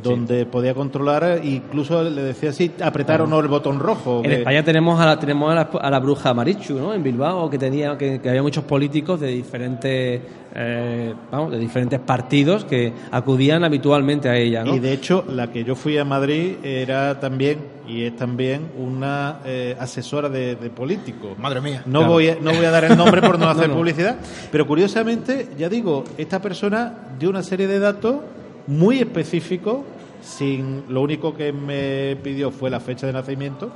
Donde podía controlar, incluso le decía si apretar o no el botón rojo. En que- España tenemos a la, tenemos a la, a la bruja Marichu, ¿no? En Bilbao, que tenía que, que había muchos políticos de diferentes eh, vamos, de diferentes partidos que acudían habitualmente a ella, ¿no? Y de hecho, la que yo fui a Madrid era también, y es también, una eh, asesora de, de políticos. Madre mía. No, Claro. voy a, no voy a dar el nombre por no hacer no. publicidad, pero curiosamente, ya digo, esta persona dio una serie de datos muy específicos, sin lo único que me pidió fue la fecha de nacimiento,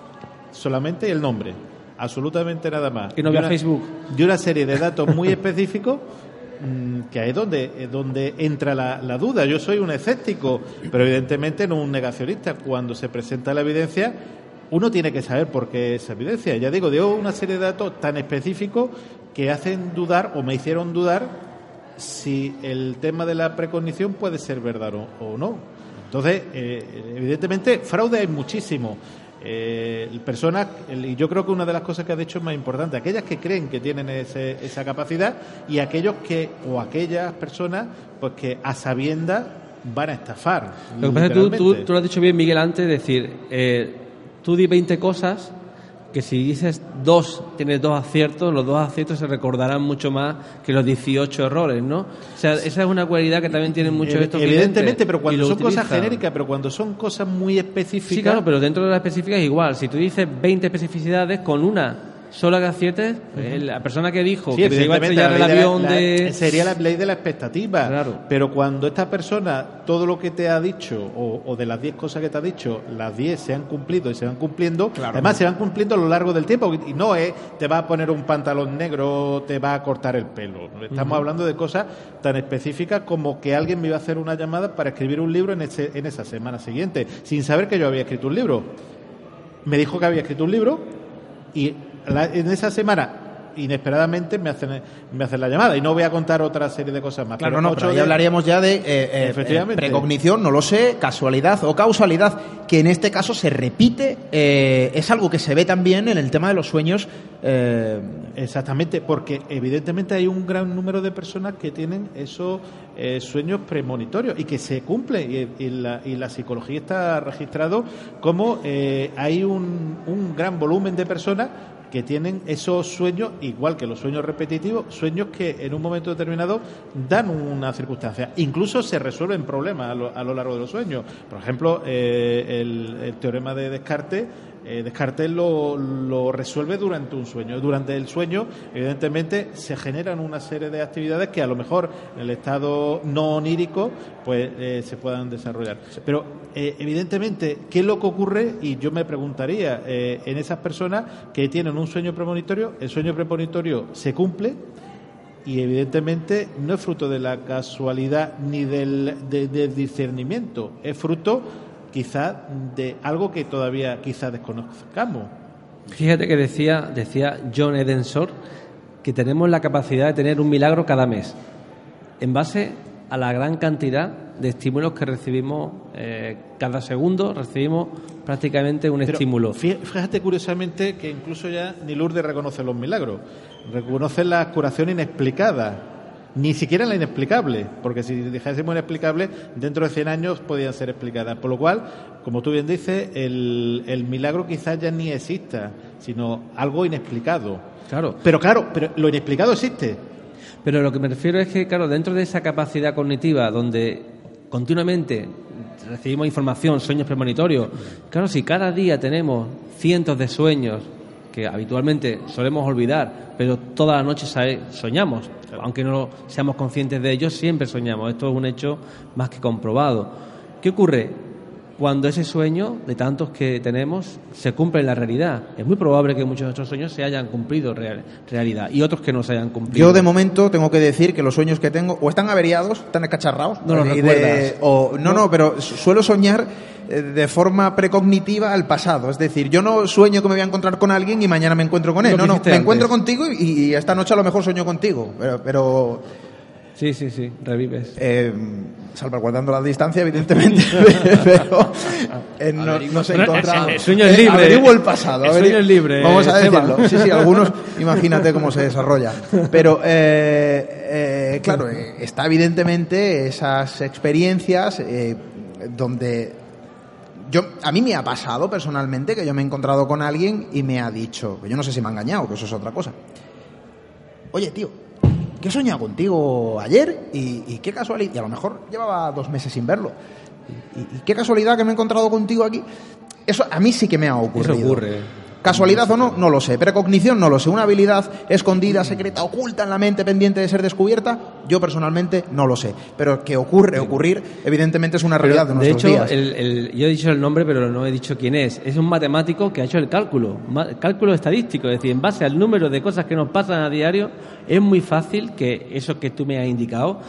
solamente el nombre, absolutamente nada más. Que no vea Facebook. dio una serie de datos muy específicos mm, que ahí es donde, donde entra la, la duda. Yo soy un escéptico, pero evidentemente no un negacionista. Cuando se presenta la evidencia, uno tiene que saber por qué esa evidencia. Ya digo, dio una serie de datos tan específicos que hacen dudar o me hicieron dudar si el tema de la precognición puede ser verdad o, o no. Entonces, eh, evidentemente, fraude hay muchísimo. Eh, personas, y yo creo que una de las cosas que ha dicho es más importante, aquellas que creen que tienen ese- esa capacidad y aquellos que, o aquellas personas, pues que a sabiendas van a estafar. Lo que pasa es que tú, tú, tú lo has dicho bien, Miguel, antes, es decir, eh, tú di 20 cosas que si dices dos, tienes dos aciertos, los dos aciertos se recordarán mucho más que los 18 errores, ¿no? O sea, esa es una cualidad que también tienen muchos estos Evidentemente, pero cuando son cosas genéricas, pero cuando son cosas muy específicas. Sí, claro, pero dentro de las específicas es igual. Si tú dices 20 especificidades, con una solo que aciertes, eh, la persona que dijo Sí, que se iba a estrellar el la ley de la- avión de... Sería la ley de la expectativa. Claro. Pero cuando esta persona, todo lo que te ha dicho, o, o de las 10 cosas que te ha dicho, las 10 se han cumplido y se van cumpliendo, además se van cumpliendo a lo largo del tiempo. Y no es, te va a poner un pantalón negro, te va a cortar el pelo. Estamos hablando de cosas tan específicas como que alguien me iba a hacer una llamada para escribir un libro en, ese, en esa semana siguiente, sin saber que yo había escrito un libro. Me dijo que había escrito un libro y la- en esa semana inesperadamente me hacen me hacen la llamada y no voy a contar otra serie de cosas más Claro, pero no, ocho pero ahí días- hablaríamos ya de eh, eh, eh, precognición, no lo sé, casualidad o causalidad, que en este caso se repite, eh, es algo que se ve también en el tema de los sueños. exactamente porque evidentemente hay un gran número de personas que tienen esos sueños premonitorios y que se cumplen y, y la, y la psicología está registrado como hay un, un gran volumen de personas que tienen esos sueños, igual que los sueños repetitivos, sueños que en un momento determinado dan una circunstancia. Incluso se resuelven problemas a lo, a lo largo de los sueños. Por ejemplo, eh, el, el teorema de Descartes, eh, Descartes lo, lo resuelve durante un sueño. Durante el sueño, evidentemente, se generan una serie de actividades que a lo mejor en el estado no onírico pues eh, se puedan desarrollar. Pero eh, evidentemente, ¿qué es lo que ocurre? Y yo me preguntaría, eh, en esas personas que tienen un sueño premonitorio, el sueño premonitorio se cumple y evidentemente no es fruto de la casualidad ni del, de- del discernimiento, es fruto quizás de algo que todavía quizás desconozcamos. Fíjate que decía, decía John Edensor que tenemos la capacidad de tener un milagro cada mes, en base a la gran cantidad de estímulos que recibimos eh, cada segundo, recibimos prácticamente un Pero estímulo. fí- Fíjate curiosamente que incluso ya ni Lourdes reconoce los milagros, reconoce la curación inexplicada, ni siquiera la inexplicable, porque si dijésemos inexplicable, dentro de 100 años podían ser explicadas. Por lo cual, como tú bien dices, el, el milagro quizás ya ni exista, sino algo inexplicado. Claro. Pero claro, pero lo inexplicado existe. Pero lo que me refiero es que, claro, dentro de esa capacidad cognitiva donde continuamente recibimos información, sueños premonitorios, claro, si cada día tenemos cientos de sueños que habitualmente solemos olvidar, pero toda la noche sabe- soñamos, aunque no seamos conscientes de ellos, siempre soñamos. Esto es un hecho más que comprobado. ¿Qué ocurre? Cuando ese sueño, de tantos que tenemos, se cumple en la realidad. Es muy probable que muchos de nuestros sueños se hayan cumplido real- realidad y otros que no se hayan cumplido. Yo de momento tengo que decir que los sueños que tengo o están averiados, están escacharrados, No los y recuerdas. o no, no, pero suelo soñar de forma precognitiva al pasado, es decir, yo no sueño que me voy a encontrar con alguien y mañana me encuentro con él, no, no, me encuentro contigo y, y esta noche a lo mejor sueño contigo, pero, pero Sí, sí, sí, revives. eh, salvaguardando la distancia, evidentemente, pero eh, no, nos encontramos. el- sueño es Eh, libre. averiguo el pasado. El sueño es libre, Vamos a decirlo. Sí, sí, algunos, imagínate cómo se desarrolla. Pero, eh, eh, claro, eh, está evidentemente esas experiencias eh, donde yo, a mí me ha pasado personalmente que yo me he encontrado con alguien y me ha dicho, que yo no sé si me ha engañado, que eso es otra cosa. Oye, tío, que he soñado contigo ayer y, y qué casualidad, y a lo mejor llevaba dos meses sin verlo. Y, y- y qué casualidad que me he encontrado contigo aquí. Eso a mí sí que me ha ocurrido. Eso ocurre. Casualidad o no, no lo sé. Precognición, no lo sé. Una habilidad escondida, secreta, oculta en la mente, pendiente de ser descubierta, yo personalmente no lo sé. Pero que ocurre, ocurrir, evidentemente es una realidad de de nuestros hecho, días. el- el- yo he dicho el nombre, pero no he dicho quién es. Es un matemático que ha hecho el cálculo, cálculo estadístico. Es decir, en base al número de cosas que nos pasan a diario, es muy fácil que eso que tú me has indicado,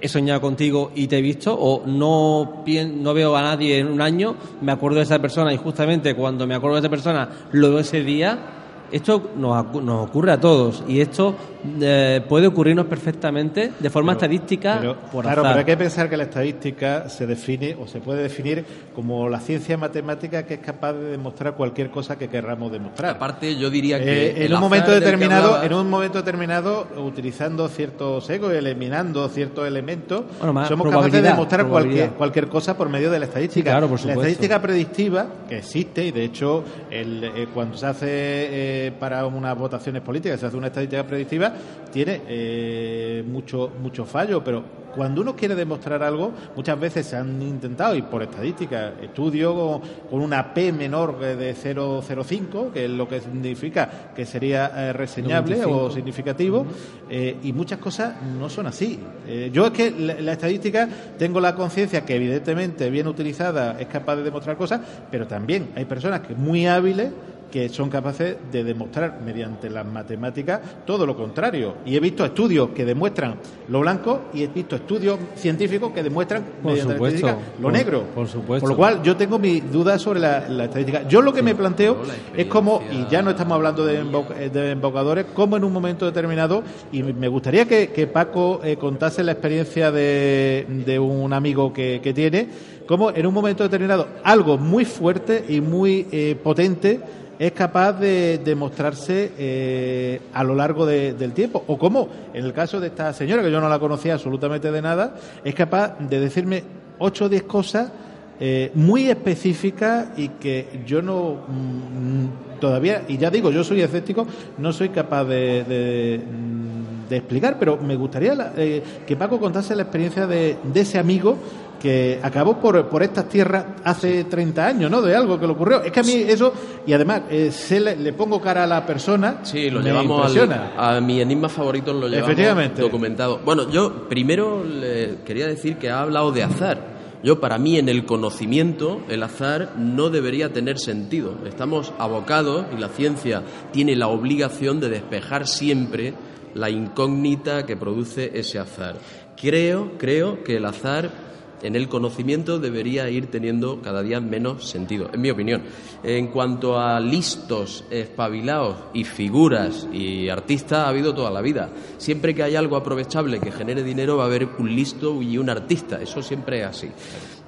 he soñado contigo y te he visto, o no, no veo a nadie en un año, me acuerdo de esa persona y justamente cuando me acuerdo de esa persona lo veo ese día. Esto nos, acu- nos ocurre a todos y esto eh, puede ocurrirnos perfectamente de forma estadística Pero, por claro, azar. pero hay que pensar que la estadística se define o se puede definir como la ciencia matemática que es capaz de demostrar cualquier cosa que querramos demostrar. Aparte, yo diría que. Eh, en un momento determinado, hablabas- en un momento determinado, utilizando ciertos egos, eliminando ciertos elementos, Bueno, somos capaces de demostrar cualquier, cualquier cosa por medio de la estadística. Sí, claro, por la estadística predictiva, que existe, y de hecho, el, eh, cuando se hace para unas votaciones políticas, se hace una estadística predictiva, tiene eh, mucho, mucho fallo, pero cuando uno quiere demostrar algo, muchas veces se han intentado, y por estadística, estudios con, con una P menor de 0,05, que es lo que significa que sería eh, reseñable o significativo, eh, y muchas cosas no son así. Eh, yo es que la, la estadística tengo la conciencia que evidentemente bien utilizada es capaz de demostrar cosas, pero también hay personas que muy hábiles que son capaces de demostrar mediante las matemáticas todo lo contrario. Y he visto estudios que demuestran lo blanco y he visto estudios científicos que demuestran Por mediante supuesto, la estadística lo por- negro. por supuesto. Por lo cual yo tengo mis dudas sobre la, la estadística. Yo lo que me planteo es como, y ya no estamos hablando de, embo- de embocadores, como en un momento determinado, y me gustaría que, que Paco eh, contase la experiencia de, de un amigo que, que tiene, como en un momento determinado algo muy fuerte y muy eh, potente es capaz de demostrarse eh, a lo largo de- del tiempo. O como, en el caso de esta señora, que yo no la conocía absolutamente de nada, es capaz de decirme ocho o diez cosas eh, muy específicas y que yo no mm, todavía, y ya digo, yo soy escéptico, no soy capaz de, de, mm, explicar, pero me gustaría que Paco contase la experiencia de, de ese amigo que acabó por, por estas tierras hace 30 años, ¿no? De algo que le ocurrió. Es que a mí eso, y además, eh, se le, le pongo cara a la persona. Sí, lo me llevamos al- a mi enigma favorito, lo llevamos Efectivamente. documentado. Bueno, yo primero le quería decir que ha hablado de azar. Yo, para mí, en el conocimiento, el azar no debería tener sentido. Estamos abocados, y la ciencia tiene la obligación de despejar siempre la incógnita que produce ese azar. Creo, creo que el azar en el conocimiento debería ir teniendo cada día menos sentido, en mi opinión. En cuanto a listos, espabilados y figuras y artistas, ha habido toda la vida. Siempre que hay algo aprovechable que genere dinero, va a haber un listo y un artista. Eso siempre es así.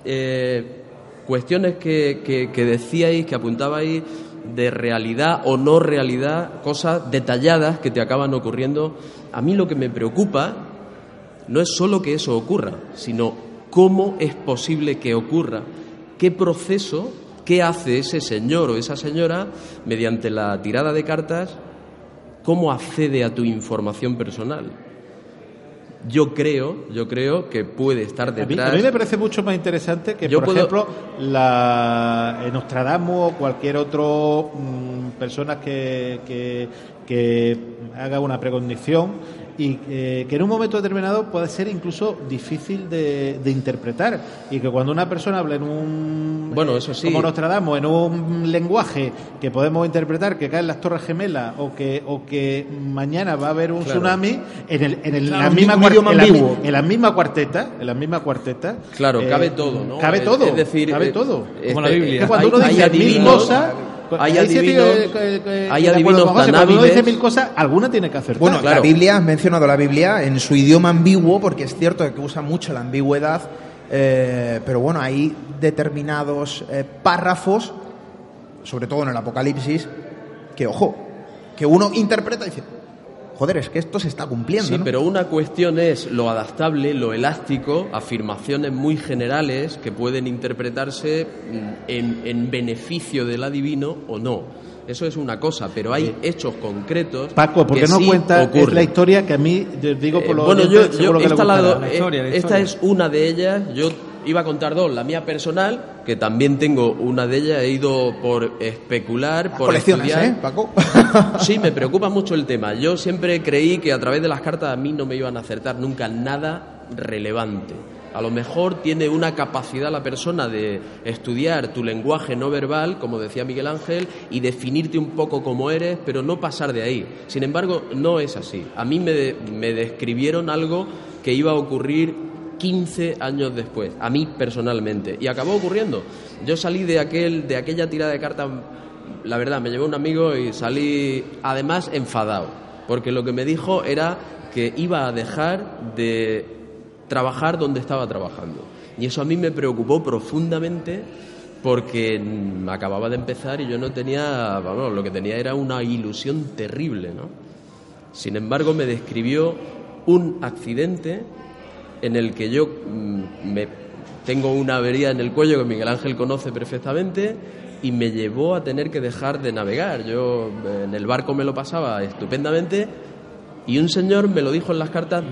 Eh, cuestiones que, que, que decíais, que apuntabais de realidad o no realidad, cosas detalladas que te acaban ocurriendo. A mí lo que me preocupa no es solo que eso ocurra, sino cómo es posible que ocurra, qué proceso, qué hace ese señor o esa señora mediante la tirada de cartas, cómo accede a tu información personal. Yo creo, yo creo que puede estar A mí, detrás. a mí me parece mucho más interesante que, Yo por puedo- ejemplo, la eh, Nostradamus o cualquier otro mm, persona que, que, que haga una precognición y eh, que en un momento determinado puede ser incluso difícil de, de interpretar y que cuando una persona habla en un Bueno, eso sí. como Nostradamus en un lenguaje que podemos interpretar que caen las torres gemelas o que o que mañana va a haber un Claro. tsunami en el en el Claro, la misma un cuar- idioma en la en la misma cuarteta, en la misma cuarteta. Claro, eh, cabe todo, ¿no? Cabe todo. es decir, cabe eh, todo. Como la este, Biblia. Es que cuando uno hay- dice hay mil cosas, hay adivinos- hay adivinos José, tan uno dice hábiles- mil cosas, alguna tiene que acertar. Bueno, claro. la Biblia, has mencionado la Biblia en su idioma ambiguo, porque es cierto que usa mucho la ambigüedad, eh, pero bueno, hay determinados eh, párrafos, sobre todo en el Apocalipsis, que, ojo, que uno interpreta y dice, joder, es que esto se está cumpliendo. Sí, ¿no? pero una cuestión es lo adaptable, lo elástico, afirmaciones muy generales que pueden interpretarse mm, en, en beneficio del adivino o no. Eso es una cosa, pero hay hechos concretos. Paco, ¿por que qué no sí cuentas ocurren. la historia que a mí, yo digo por Eh, lo bueno, yo, yo que instalado, gustará? La historia, eh, la esta historia. es una de ellas. Yo iba a contar dos, la mía personal, que también tengo una de ellas. He ido por especular, Las por estudiar. ¿eh, Paco? Sí, me preocupa mucho el tema. Yo siempre creí que a través de las cartas a mí no me iban a acertar nunca nada relevante. A lo mejor tiene una capacidad la persona de estudiar tu lenguaje no verbal, como decía Miguel Ángel, y definirte un poco como eres, pero no pasar de ahí. Sin embargo, no es así. A mí me, me describieron algo que iba a ocurrir 15 años después, a mí personalmente, y acabó ocurriendo. Yo salí de, aquel, de aquella tirada de cartas la verdad, me llevó un amigo y salí además enfadado, porque lo que me dijo era que iba a dejar de trabajar donde estaba trabajando. Y eso a mí me preocupó profundamente porque acababa de empezar y yo no tenía, vamos, lo que tenía era una ilusión terrible, ¿no? Sin embargo, me describió un accidente en el que yo mm, me tengo una avería en el cuello que Miguel Ángel conoce perfectamente y me llevó a tener que dejar de navegar. Yo eh, en el barco me lo pasaba estupendamente y un señor me lo dijo en las cartas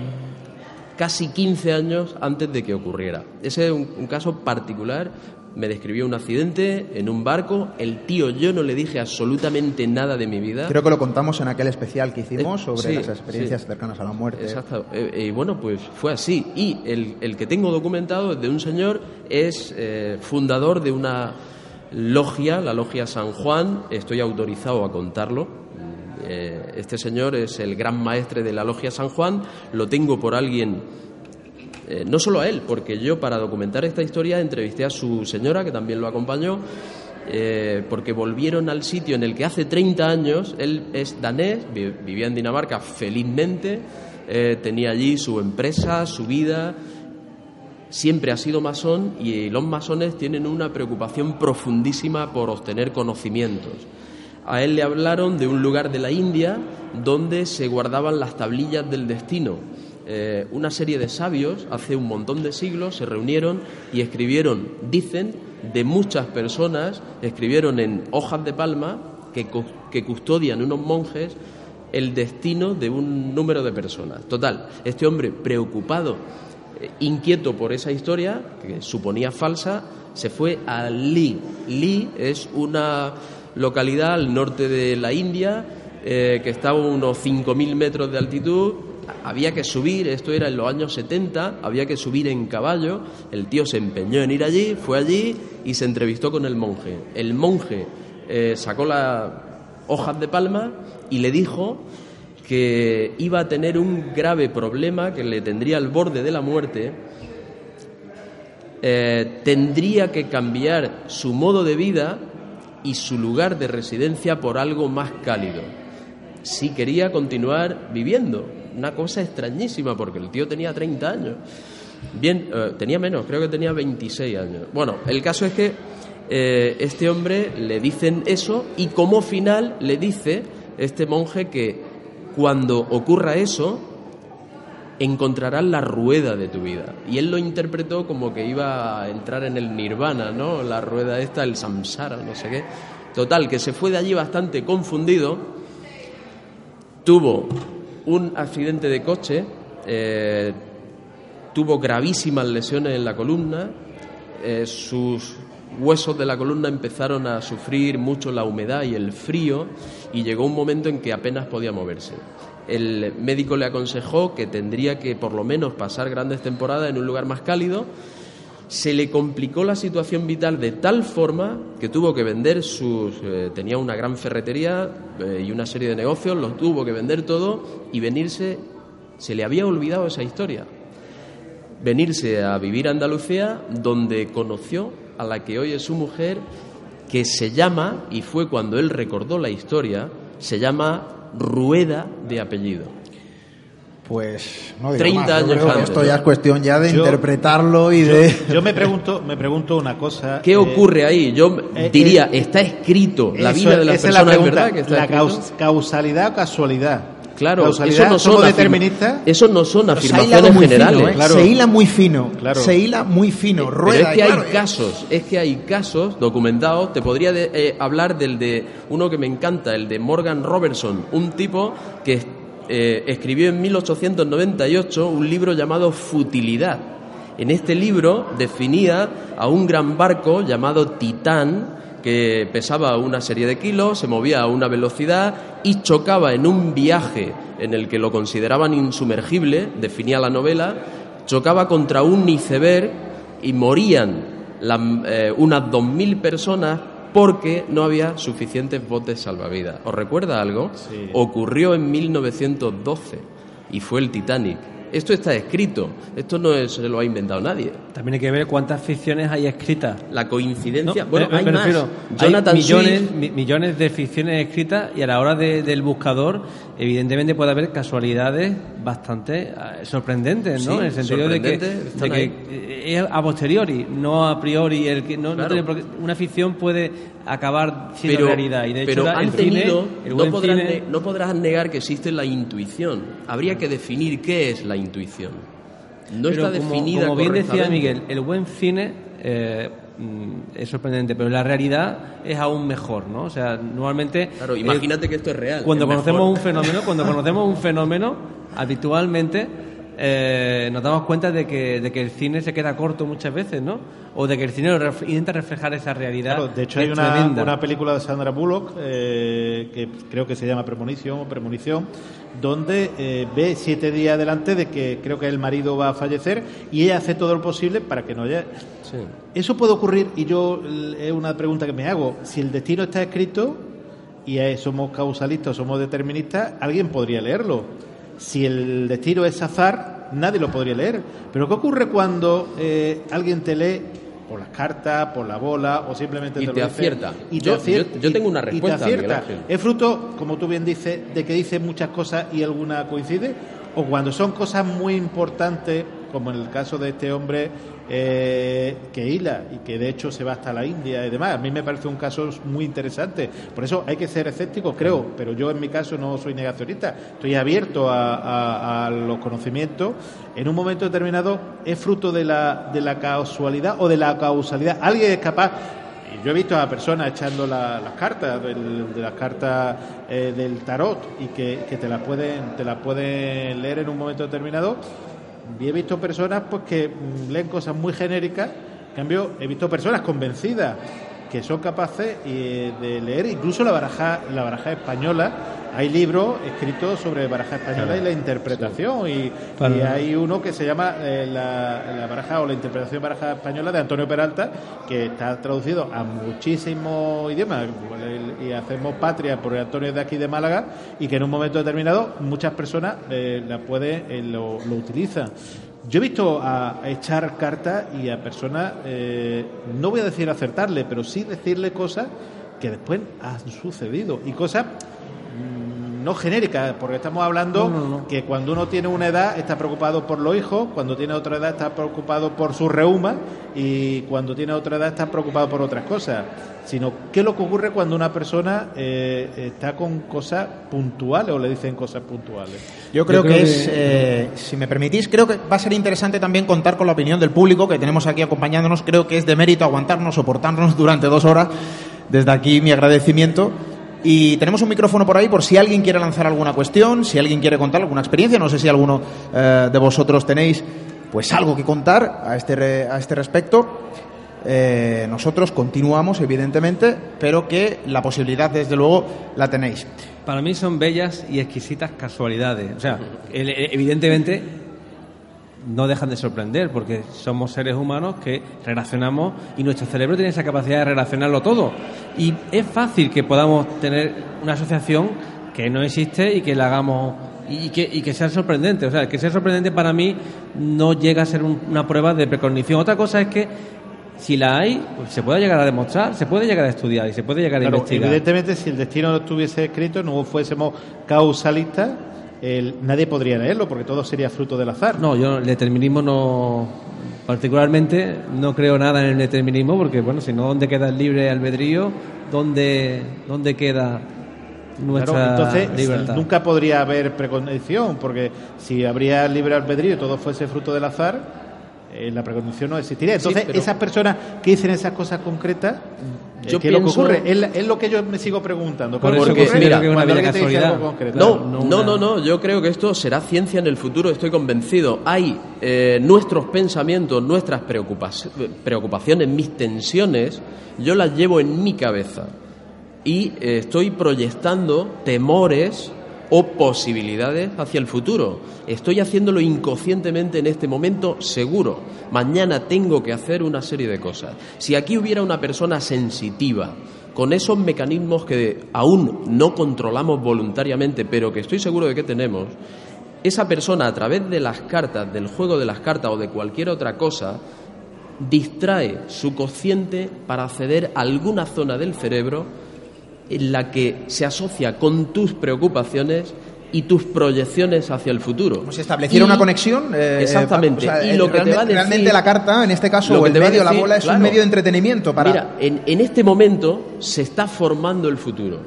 casi 15 años antes de que ocurriera. Ese es un, un caso particular. Me describió un accidente en un barco. El tío, yo no le dije absolutamente nada de mi vida. Creo que lo contamos en aquel especial que hicimos Eh, sobre sí, las experiencias sí. cercanas a la muerte. Exacto. Eh, Y bueno, pues fue así. Y el, el que tengo documentado es de un señor, es eh, fundador de una logia, la logia San Juan. Estoy autorizado a contarlo. Eh, Este señor es el gran maestre de la logia San Juan. Lo tengo por alguien eh, no solo a él, porque yo para documentar esta historia entrevisté a su señora, que también lo acompañó, eh, porque volvieron al sitio en el que hace 30 años, él es danés, vi- vivía en Dinamarca felizmente, eh, tenía allí su empresa, su vida, siempre ha sido masón y los masones tienen una preocupación profundísima por obtener conocimientos. A él le hablaron de un lugar de la India donde se guardaban las tablillas del destino. Eh, una serie de sabios hace un montón de siglos se reunieron y escribieron, dicen, de muchas personas, escribieron en hojas de palma que, cu- que custodian unos monjes el destino de un número de personas. Total, este hombre preocupado eh, inquieto por esa historia, que suponía falsa, se fue a Lee. Lee es una localidad al norte de la India eh, que estaba a unos 5.000 metros de altitud. Había que subir, esto era en los años 70, había que subir en caballo. El tío se empeñó en ir allí, fue allí y se entrevistó con el monje. El monje eh, sacó las hojas de palma y le dijo que iba a tener un grave problema que le tendría al borde de la muerte, eh, tendría que cambiar su modo de vida y su lugar de residencia por algo más cálido, si quería continuar viviendo. Una cosa extrañísima, porque el tío tenía 30 años. Bien, eh, tenía menos, creo que tenía 26 años. Bueno, el caso es que eh, este hombre le dicen eso y como final le dice este monje que cuando ocurra eso encontrarás la rueda de tu vida. Y él lo interpretó como que iba a entrar en el nirvana, ¿no? La rueda esta, el samsara, no sé qué. Total, que se fue de allí bastante confundido, tuvo un accidente de coche, eh, tuvo gravísimas lesiones en la columna, eh, sus huesos de la columna empezaron a sufrir mucho la humedad y el frío y llegó un momento en que apenas podía moverse. El médico le aconsejó que tendría que por lo menos pasar grandes temporadas en un lugar más cálido. Se le complicó la situación vital de tal forma que tuvo que vender sus... eh, tenía una gran ferretería eh, y una serie de negocios, los tuvo que vender todo y venirse... Se le había olvidado esa historia venirse a vivir a Andalucía, donde conoció a la que hoy es su mujer, que se llama, y fue cuando él recordó la historia, se llama Rueda de apellido. Pues no digo 30 más, yo años creo que antes, Esto ya es cuestión ya de Yo- interpretarlo y Yo, de... yo me pregunto, me pregunto una cosa. ¿Qué eh, ocurre ahí? Yo eh, diría, eh, está escrito, la eso- vida de esa es la personas es pregunta, verdad que está la escrito. causalidad o casualidad. Claro, causalidad, eso no son deterministas. Eso no son afirmaciones generales. fino, ¿eh? claro. Se hila muy fino. Claro. Se hila muy fino. Pero Rueda, es que claro, hay casos, es que hay casos documentados. Te podría de- eh, hablar del de uno que me encanta, el de Morgan Robertson, un tipo que eh, escribió en 1898 un libro llamado Futilidad. En este libro definía a un gran barco llamado Titán que pesaba una serie de kilos, se movía a una velocidad y chocaba en un viaje en el que lo consideraban insumergible, definía la novela, chocaba contra un iceberg y morían la- eh, unas 2.000 personas porque no había suficientes botes salvavidas. ¿Os recuerda algo? Sí. Ocurrió en 1912 y fue el Titanic. Esto está escrito, esto no es- se lo ha inventado nadie. También hay que ver cuántas ficciones hay escritas. La coincidencia, No, bueno, me- hay me más. refiero, Jonathan hay millones, Swift- millones de ficciones escritas y a la hora de- del buscador, evidentemente puede haber casualidades bastante eh, sorprendentes, ¿no? Sí, en el sentido de que, de eh, es a posteriori, no a priori. El que, no, no Claro. tiene por qué- una ficción puede acabar siendo pero, realidad. Y de hecho, pero la- han el cine, tenido, el no, podrás cine- ne- no podrás negar que existe la intuición. Habría que definir qué es la intuición. No Pero está como, definida como bien decía. Miguel, el buen cine eh, mm, es sorprendente, pero la realidad es aún mejor, ¿no? O sea, normalmente... Claro, eh, imagínate que esto es real. cuando es conocemos mejor. un fenómeno, cuando conocemos un fenómeno, habitualmente eh, nos damos cuenta de que, de que el cine se queda corto muchas veces, ¿no? O de que el cine ref- intenta reflejar esa realidad. Claro, de hecho hay una, una película de Sandra Bullock eh, que creo que se llama Premonición o Premonición, donde eh, ve siete días adelante de que creo que el marido va a fallecer y ella hace todo lo posible para que no haya... Sí. Eso puede ocurrir y yo l- es una pregunta que me hago. Si el destino está escrito y eh, somos causalistas, somos deterministas, alguien podría leerlo. Si el destino es azar, nadie lo podría leer. Pero ¿qué ocurre cuando eh, alguien te lee por las cartas, por la bola o simplemente Y te, lo te dice acierta. Y te Yo- acierta, yo- tengo una y te respuesta, acierta. ¿Es fruto, como tú bien dices, de que dice muchas cosas y alguna coincide? ¿O cuando son cosas muy importantes, como en el caso de este hombre eh, que hila y que de hecho se va hasta la India y demás? A mí me parece un caso muy interesante. Por eso hay que ser escéptico, creo, pero yo en mi caso no soy negacionista. Estoy abierto a, a- los conocimientos. En un momento determinado es fruto de la, de la casualidad o de la causalidad. Alguien es capaz yo he visto a personas echando la- las cartas, del- de las cartas eh, del tarot, y que, que te las pueden, te las pueden leer en un momento determinado. Y he visto personas pues que mm, leen cosas muy genéricas. En cambio, he visto personas convencidas que son capaces eh, de leer incluso la baraja, la baraja española. Hay libros escritos sobre baraja española y la interpretación. Y, hay uno que se llama eh, la, la baraja o la interpretación baraja española de Antonio Peralta, que está traducido a muchísimos idiomas. Y hacemos patria por Antonio de aquí de Málaga, y que en un momento determinado muchas personas eh, la pueden, eh, lo, lo utilizan. Yo he visto a, a echar cartas y a personas, eh, no voy a decir acertarle, pero sí decirle cosas que después han sucedido y cosas no genéricas, porque estamos hablando No, no, no. que cuando uno tiene una edad está preocupado por los hijos, cuando tiene otra edad está preocupado por su reuma y cuando tiene otra edad está preocupado por otras cosas. Sino, ¿qué es lo que ocurre cuando una persona eh, está con cosas puntuales o le dicen cosas puntuales? Yo creo, Yo creo que, es, que- eh, si me permitís, creo que va a ser interesante también contar con la opinión del público que tenemos aquí acompañándonos. Creo que es de mérito aguantarnos, soportarnos durante dos horas. Desde aquí mi agradecimiento. Y tenemos un micrófono por ahí por si alguien quiere lanzar alguna cuestión, si alguien quiere contar alguna experiencia. No sé si alguno eh, de vosotros tenéis pues algo que contar a este, a este respecto. Eh, nosotros continuamos, evidentemente, pero que la posibilidad, desde luego, la tenéis. Para mí son bellas y exquisitas casualidades. O sea, evidentemente no dejan de sorprender porque somos seres humanos que relacionamos y nuestro cerebro tiene esa capacidad de relacionarlo todo. Y es fácil que podamos tener una asociación que no existe y que la hagamos y que, y que sea sorprendente. O sea, que sea sorprendente para mí no llega a ser un- una prueba de precognición. Otra cosa es que si la hay, pues se puede llegar a demostrar, se puede llegar a estudiar y se puede llegar a Claro, investigar. evidentemente, si el destino no estuviese escrito, no fuésemos causalistas, el- nadie podría leerlo porque todo sería fruto del azar. No, yo el determinismo no. Particularmente no creo nada en el determinismo porque, bueno, si no, ¿dónde queda el libre albedrío? ¿Dónde, dónde queda nuestra Claro, entonces libertad? nunca podría haber precondición, porque si habría libre albedrío y todo fuese fruto del azar, eh, la precondición no existiría. Sí, Entonces, pero- esas personas que dicen esas cosas concretas, eh, Yo ¿qué es lo que pienso- ocurre? Es, lo que yo me sigo preguntando. Por ¿Qué eso que una casualidad. concreto? No, no no, una- no, no, yo creo que esto será ciencia en el futuro, estoy convencido. Hay eh, nuestros pensamientos, nuestras preocupaciones, mis tensiones, yo las llevo en mi cabeza y eh, estoy proyectando temores o posibilidades hacia el futuro. Estoy haciéndolo inconscientemente en este momento, seguro. Mañana tengo que hacer una serie de cosas. Si aquí hubiera una persona sensitiva, con esos mecanismos que aún no controlamos voluntariamente, pero que estoy seguro de que tenemos, esa persona a través de las cartas, del juego de las cartas o de cualquier otra cosa, distrae su consciente para acceder a alguna zona del cerebro en la que se asocia con tus preocupaciones y tus proyecciones hacia el futuro. Como si estableciera Y- una conexión. eh, Exactamente. o sea, y eh, lo que te va a decir, realmente la carta, en este caso, o el medio, la decir, bola, es claro. un medio de entretenimiento para. Mira, en, en este momento se está formando el futuro.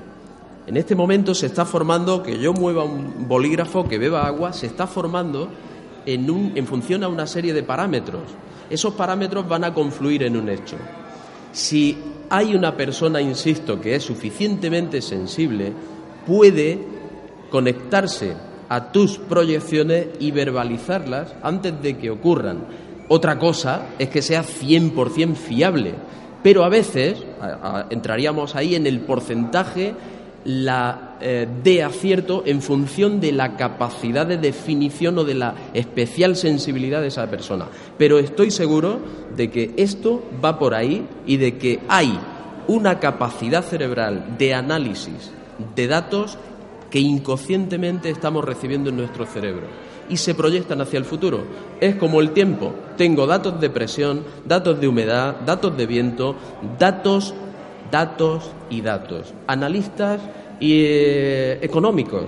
En este momento se está formando que yo mueva un bolígrafo, que beba agua, se está formando en, un, en función a una serie de parámetros. Esos parámetros van a confluir en un hecho. Si hay una persona, insisto, que es suficientemente sensible, puede conectarse a tus proyecciones y verbalizarlas antes de que ocurran. Otra cosa es que sea 100% fiable, pero a veces entraríamos ahí en el porcentaje la, eh, de acierto en función de la capacidad de definición o de la especial sensibilidad de esa persona. Pero estoy seguro de que esto va por ahí y de que hay una capacidad cerebral de análisis de datos que inconscientemente estamos recibiendo en nuestro cerebro y se proyectan hacia el futuro. Es como el tiempo. Tengo datos de presión, datos de humedad, datos de viento, datos, datos y datos. Analistas y eh, económicos,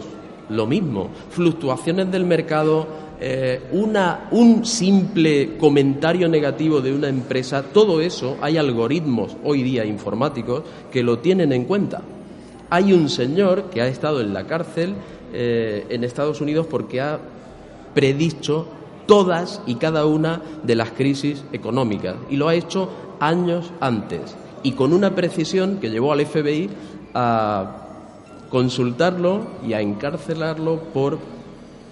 lo mismo. Fluctuaciones del mercado, eh, una, un simple comentario negativo de una empresa, todo eso hay algoritmos hoy día informáticos que lo tienen en cuenta. Hay un señor que ha estado en la cárcel eh, en Estados Unidos porque ha predicho todas y cada una de las crisis económicas y lo ha hecho años antes y con una precisión que llevó al FBI a consultarlo y a encarcelarlo por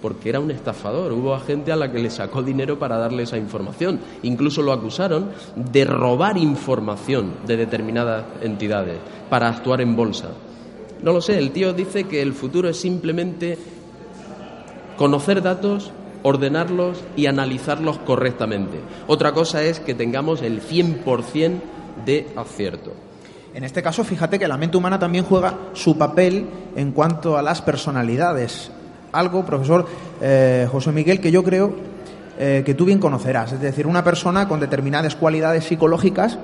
porque era un estafador. Hubo gente a la que le sacó dinero para darle esa información. Incluso lo acusaron de robar información de determinadas entidades para actuar en bolsa. No lo sé, el tío dice que el futuro es simplemente conocer datos, ordenarlos y analizarlos correctamente. Otra cosa es que tengamos el 100% de acierto. En este caso, fíjate que la mente humana también juega su papel en cuanto a las personalidades. Algo, profesor eh, José Miguel, que yo creo eh, que tú bien conocerás. Es decir, una persona con determinadas cualidades psicológicas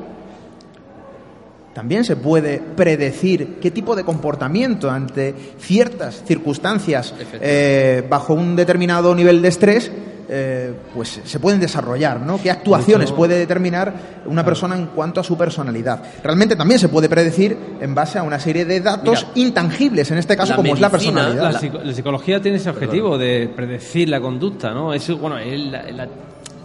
también se puede predecir qué tipo de comportamiento ante ciertas circunstancias eh, bajo un determinado nivel de estrés eh, pues se pueden desarrollar, ¿no? ¿Qué actuaciones puede determinar una persona en cuanto a su personalidad? Realmente también se puede predecir en base a una serie de datos intangibles, en este caso como es la personalidad. La, psicología tiene ese objetivo de predecir la conducta, ¿no? Es, bueno,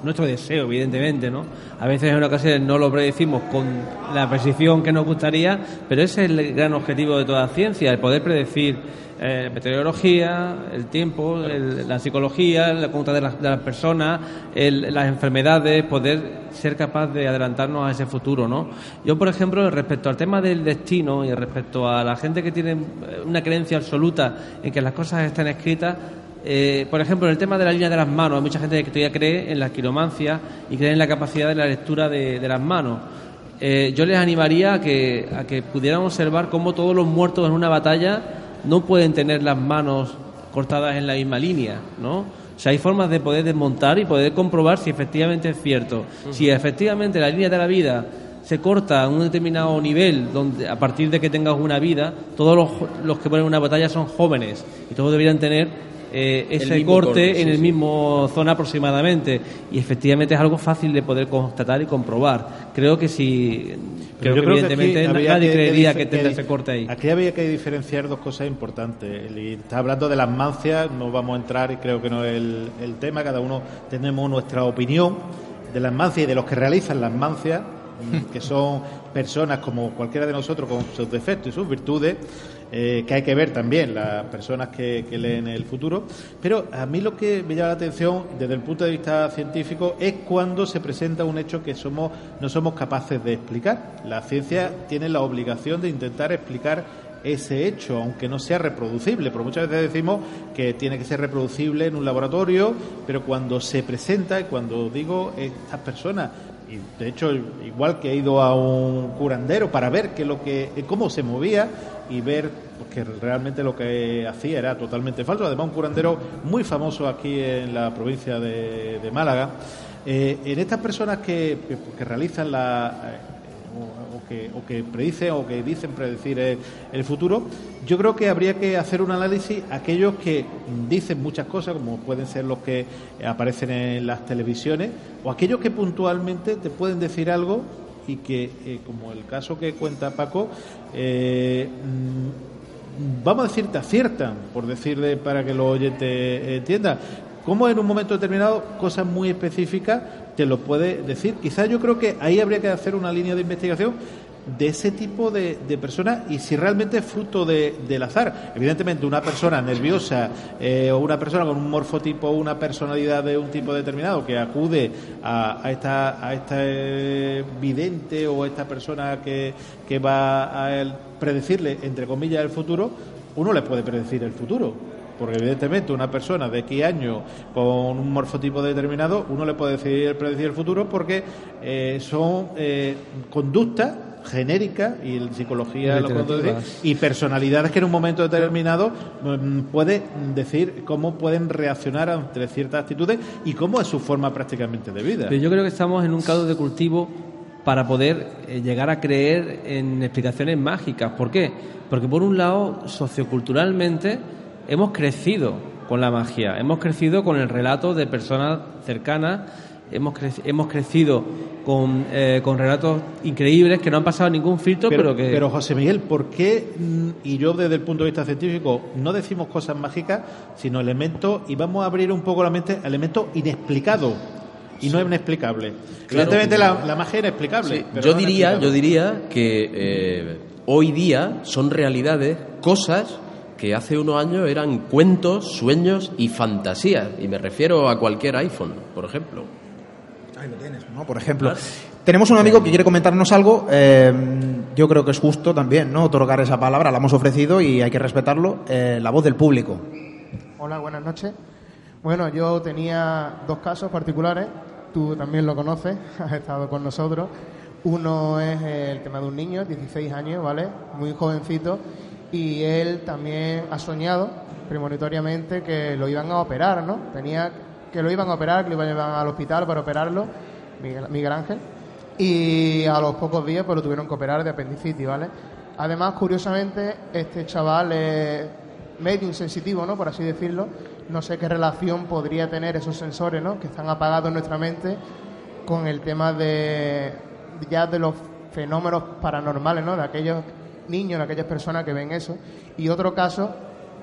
nuestro deseo, evidentemente, ¿no? A veces en ocasiones no lo predecimos con la precisión que nos gustaría, pero ese es el gran objetivo de toda ciencia, el poder predecir eh, meteorología, el tiempo, la psicología, la conducta de, las personas, las enfermedades, poder ser capaz de adelantarnos a ese futuro, ¿no? Yo, por ejemplo, respecto al tema del destino y respecto a la gente que tiene una creencia absoluta en que las cosas están escritas, eh, por ejemplo, en el tema de la línea de las manos, hay mucha gente que todavía cree en la quiromancia y cree en la capacidad de la lectura de, las manos. yo les animaría a que, a que pudieran observar cómo todos los muertos en una batalla no pueden tener las manos cortadas en la misma línea, ¿no? O sea, hay formas de poder desmontar y poder comprobar si efectivamente es cierto. Si efectivamente la línea de la vida se corta a un determinado nivel, donde a partir de que tengas una vida, todos los, los que ponen una batalla son jóvenes y todos deberían tener eh, ese corte, en el mismo zona aproximadamente. Y efectivamente es algo fácil de poder constatar y comprobar. Creo que si. Creo que evidentemente nadie creería que, tendrá ese corte ahí. Aquí había que diferenciar dos cosas importantes. Está hablando de las mancias, no vamos a entrar y creo que no es el, el tema. Cada uno tenemos nuestra opinión de las mancias y de los que realizan las mancias que son personas como cualquiera de nosotros con sus defectos y sus virtudes, eh, que hay que ver también las personas que, leen el futuro. Pero a mí lo que me llama la atención desde el punto de vista científico es cuando se presenta un hecho que somos, no somos capaces de explicar. La ciencia tiene la obligación de intentar explicar ese hecho, aunque no sea reproducible, porque muchas veces decimos que tiene que ser reproducible en un laboratorio, pero cuando se presenta, y cuando digo estas personas y de hecho igual que he ido a un curandero para ver que lo que cómo se movía y ver que realmente lo que hacía era totalmente falso. Además un curandero muy famoso aquí en la provincia de, Málaga. Eh, en estas personas que, que realizan la o, que, o que predicen o que dicen predecir el, futuro, yo creo que habría que hacer un análisis aquellos que dicen muchas cosas, como pueden ser los que aparecen en las televisiones, o aquellos que puntualmente te pueden decir algo y que, eh, como el caso que cuenta Paco, eh, mm, vamos a decir, te aciertan, por decirle para que lo oyente entienda. Como en un momento determinado, cosas muy específicas te lo puede decir. Quizás yo creo que ahí habría que hacer una línea de investigación de ese tipo de, de personas y si realmente es fruto de, del azar. Evidentemente, una persona nerviosa eh, o una persona con un morfotipo, una personalidad de un tipo determinado que acude a, a esta a este vidente o esta persona que, que va a predecirle, entre comillas, el futuro, uno le puede predecir el futuro. Porque evidentemente una persona de X años con un morfotipo determinado, uno le puede decir, predecir el futuro porque eh, son eh, conductas genéricas y en psicología lo puedo decir, y personalidades que en un momento determinado mm, puede decir cómo pueden reaccionar ante ciertas actitudes y cómo es su forma prácticamente de vida. Pero yo creo que estamos en un caldo de cultivo para poder eh, llegar a creer en explicaciones mágicas. ¿Por qué? Porque por un lado, socioculturalmente, hemos crecido con la magia, hemos crecido con el relato de personas cercanas, hemos, cre- hemos crecido con, eh, con relatos increíbles que no han pasado ningún filtro, pero, que... pero, José Miguel, ¿por qué, mm, y yo desde el punto de vista científico, no decimos cosas mágicas, sino elementos, y vamos a abrir un poco la mente, a elementos inexplicados y no inexplicables? Claro. Evidentemente la, la magia es inexplicable. Sí, pero yo no diría, yo diría que eh, hoy día son realidades, cosas que hace unos años eran cuentos, sueños y fantasías. Y me refiero a cualquier iPhone, por ejemplo. Ahí lo tienes, ¿no? Por ejemplo. Tenemos un amigo que quiere comentarnos algo. eh, yo creo que es justo también, ¿no? Otorgar esa palabra. La hemos ofrecido y hay que respetarlo. eh, la voz del público. Hola, buenas noches. Bueno, yo tenía dos casos particulares, tú también lo conoces, has estado con nosotros. Uno es el tema de un niño, 16 años, ¿vale? Muy jovencito, y él también ha soñado premonitoriamente que lo iban a operar, ¿no? Tenía que lo iban a operar, que lo iban a llevar al hospital para operarlo, Miguel, Ángel, y a los pocos días pues lo tuvieron que operar de apendicitis, ¿vale? Además, curiosamente, este chaval es medio insensitivo, ¿no? Por así decirlo. No sé qué relación podría tener esos sensores, ¿no? Que están apagados en nuestra mente con el tema de ya de los fenómenos paranormales, ¿no? De aquellos niños, de aquellas personas que ven eso. Y otro caso,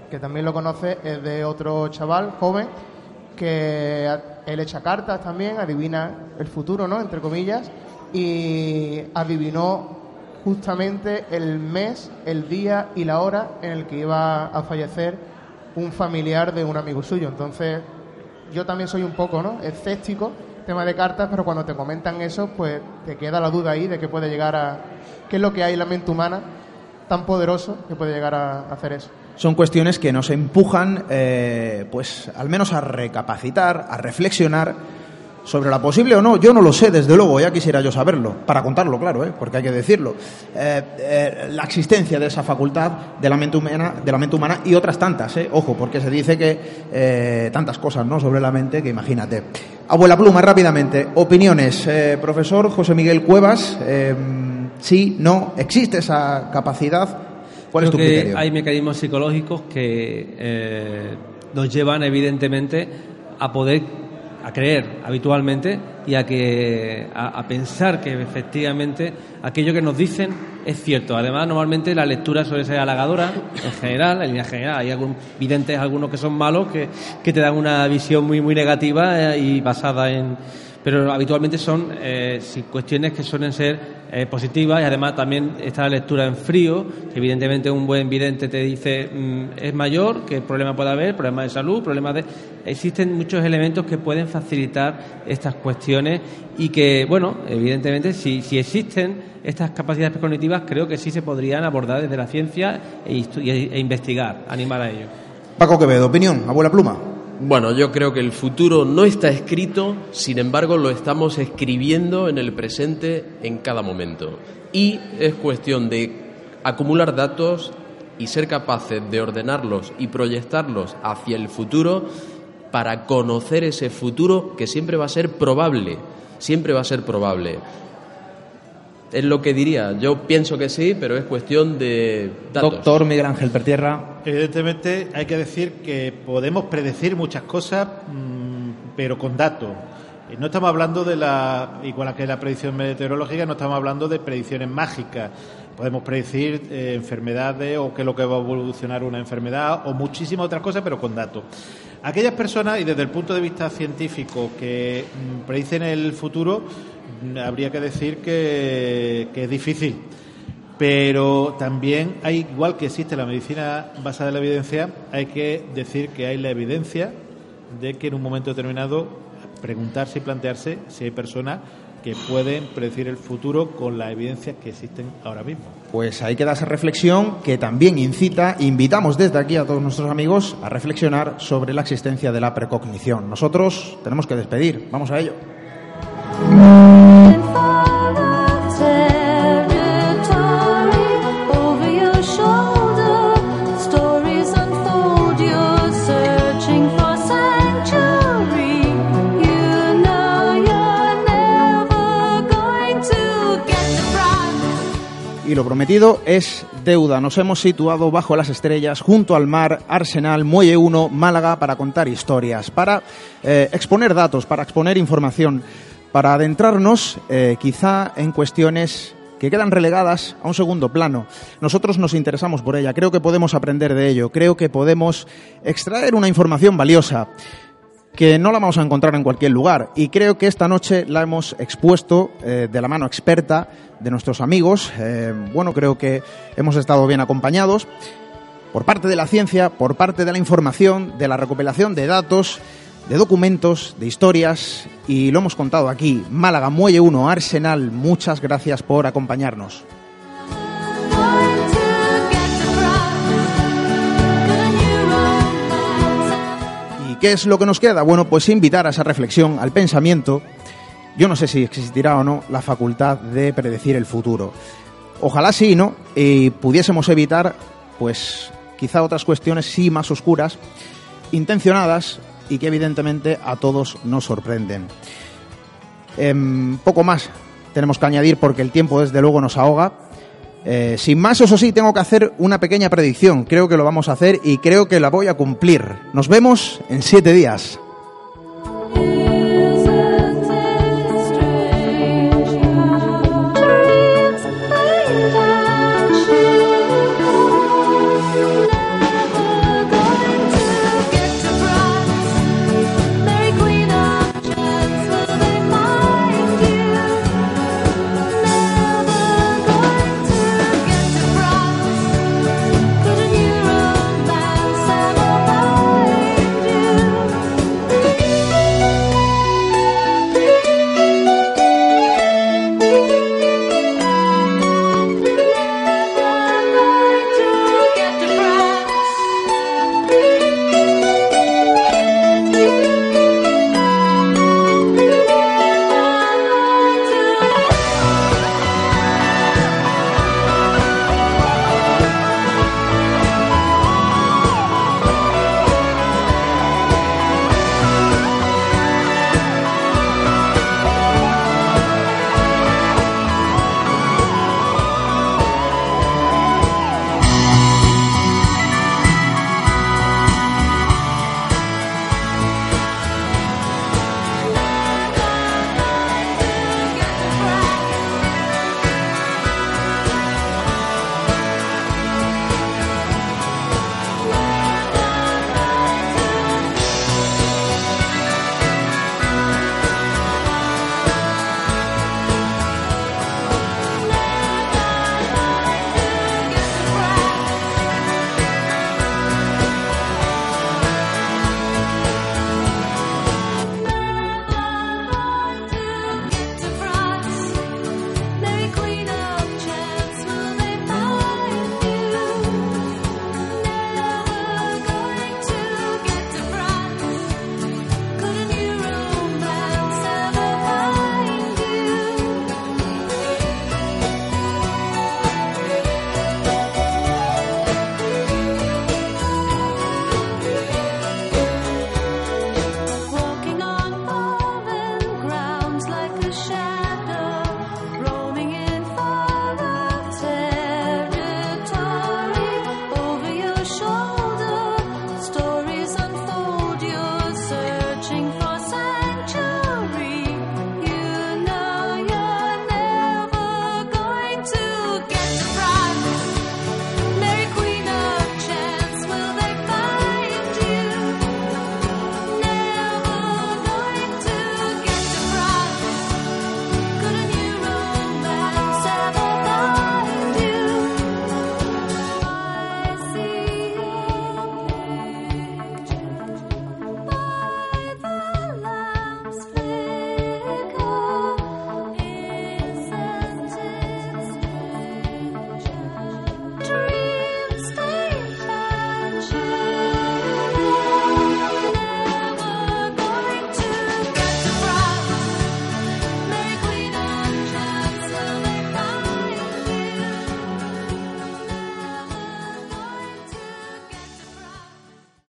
que también lo conoce, es de otro chaval joven que él echa cartas también, adivina el futuro, ¿no? Entre comillas, y adivinó justamente el mes, el día y la hora en el que iba a fallecer un familiar de un amigo suyo. Entonces, yo también soy un poco, ¿no? Escéptico, tema de cartas, pero cuando te comentan eso, pues te queda la duda ahí de qué puede llegar a. qué es lo que hay en la mente humana tan poderoso que puede llegar a hacer eso. Son cuestiones que nos empujan, eh, pues, al menos a recapacitar, a reflexionar sobre la posible o no. Yo no lo sé, desde luego, ya quisiera yo saberlo, para contarlo, claro, ¿eh? porque hay que decirlo. Eh, eh, la existencia de esa facultad de la mente humana, de la mente humana y otras tantas, ojo, porque se dice que tantas cosas, ¿no? Sobre la mente que imagínate. Abuela Pluma, rápidamente, opiniones, profesor José Miguel Cuevas, sí, no, existe esa capacidad. ¿Cuál es tu Creo que criterio? hay mecanismos psicológicos que eh, nos llevan evidentemente a poder a creer habitualmente y a que a, a pensar que efectivamente aquello que nos dicen es cierto. Además, normalmente la lectura suele ser halagadora en general, en línea general. Hay algún, videntes algunos que son malos que, que te dan una visión muy muy negativa eh, y basada en pero habitualmente son eh, cuestiones que suelen ser eh, positivas y además también está la lectura en frío, que evidentemente un buen vidente te dice mm, es mayor, qué problema puede haber, problemas de salud, problemas de... Existen muchos elementos que pueden facilitar estas cuestiones y que, bueno, evidentemente si, si existen estas capacidades cognitivas creo que sí se podrían abordar desde la ciencia e, e- e investigar, animar a ello. Paco Quevedo, opinión, abuela Pluma. Bueno, yo creo que el futuro no está escrito, sin embargo lo estamos escribiendo en el presente en cada momento. Y es cuestión de acumular datos y ser capaces de ordenarlos y proyectarlos hacia el futuro para conocer ese futuro que siempre va a ser probable, siempre va a ser probable. Es lo que diría, yo pienso que sí, pero es cuestión de datos. Doctor Miguel Ángel Pertierra. Evidentemente hay que decir que podemos predecir muchas cosas, mm, pero con datos. no estamos hablando de la, igual que la predicción meteorológica, no estamos hablando de predicciones mágicas. Podemos predecir eh, enfermedades o qué es lo que va a evolucionar una enfermedad o muchísimas otras cosas, pero con datos. Aquellas personas, y desde el punto de vista científico, que mm, predicen el futuro, habría que decir que, es difícil. Pero también hay, igual que existe la medicina basada en la evidencia, hay que decir que hay la evidencia de que en un momento determinado preguntarse y plantearse si hay personas que pueden predecir el futuro con las evidencias que existen ahora mismo. Pues ahí queda esa reflexión que también incita, invitamos desde aquí a todos nuestros amigos a reflexionar sobre la existencia de la precognición. Nosotros tenemos que despedir, vamos a ello. Y lo prometido es deuda. Nos hemos situado bajo las estrellas, junto al mar, Arsenal, Muelle 1, Málaga, para contar historias, para eh, exponer datos, para exponer información, para adentrarnos eh, quizá en cuestiones que quedan relegadas a un segundo plano. Nosotros nos interesamos por ella, creo que podemos aprender de ello, creo que podemos extraer una información valiosa que no la vamos a encontrar en cualquier lugar. Y creo que esta noche la hemos expuesto eh, de la mano experta de nuestros amigos. Eh, bueno, creo que hemos estado bien acompañados por parte de la ciencia, por parte de la información, de la recopilación de datos, de documentos, de historias, y lo hemos contado aquí. Málaga, Muelle 1, Arsenal, muchas gracias por acompañarnos. ¿Y qué es lo que nos queda? Bueno, pues invitar a esa reflexión, al pensamiento. Yo no sé si existirá o no la facultad de predecir el futuro. Ojalá sí, ¿no? Y pudiésemos evitar, pues, quizá otras cuestiones sí más oscuras, intencionadas y que evidentemente a todos nos sorprenden. Em, poco más tenemos que añadir porque el tiempo desde luego nos ahoga. Eh, sin más, eso sí, tengo que hacer una pequeña predicción. Creo que lo vamos a hacer y creo que la voy a cumplir. Nos vemos en siete días.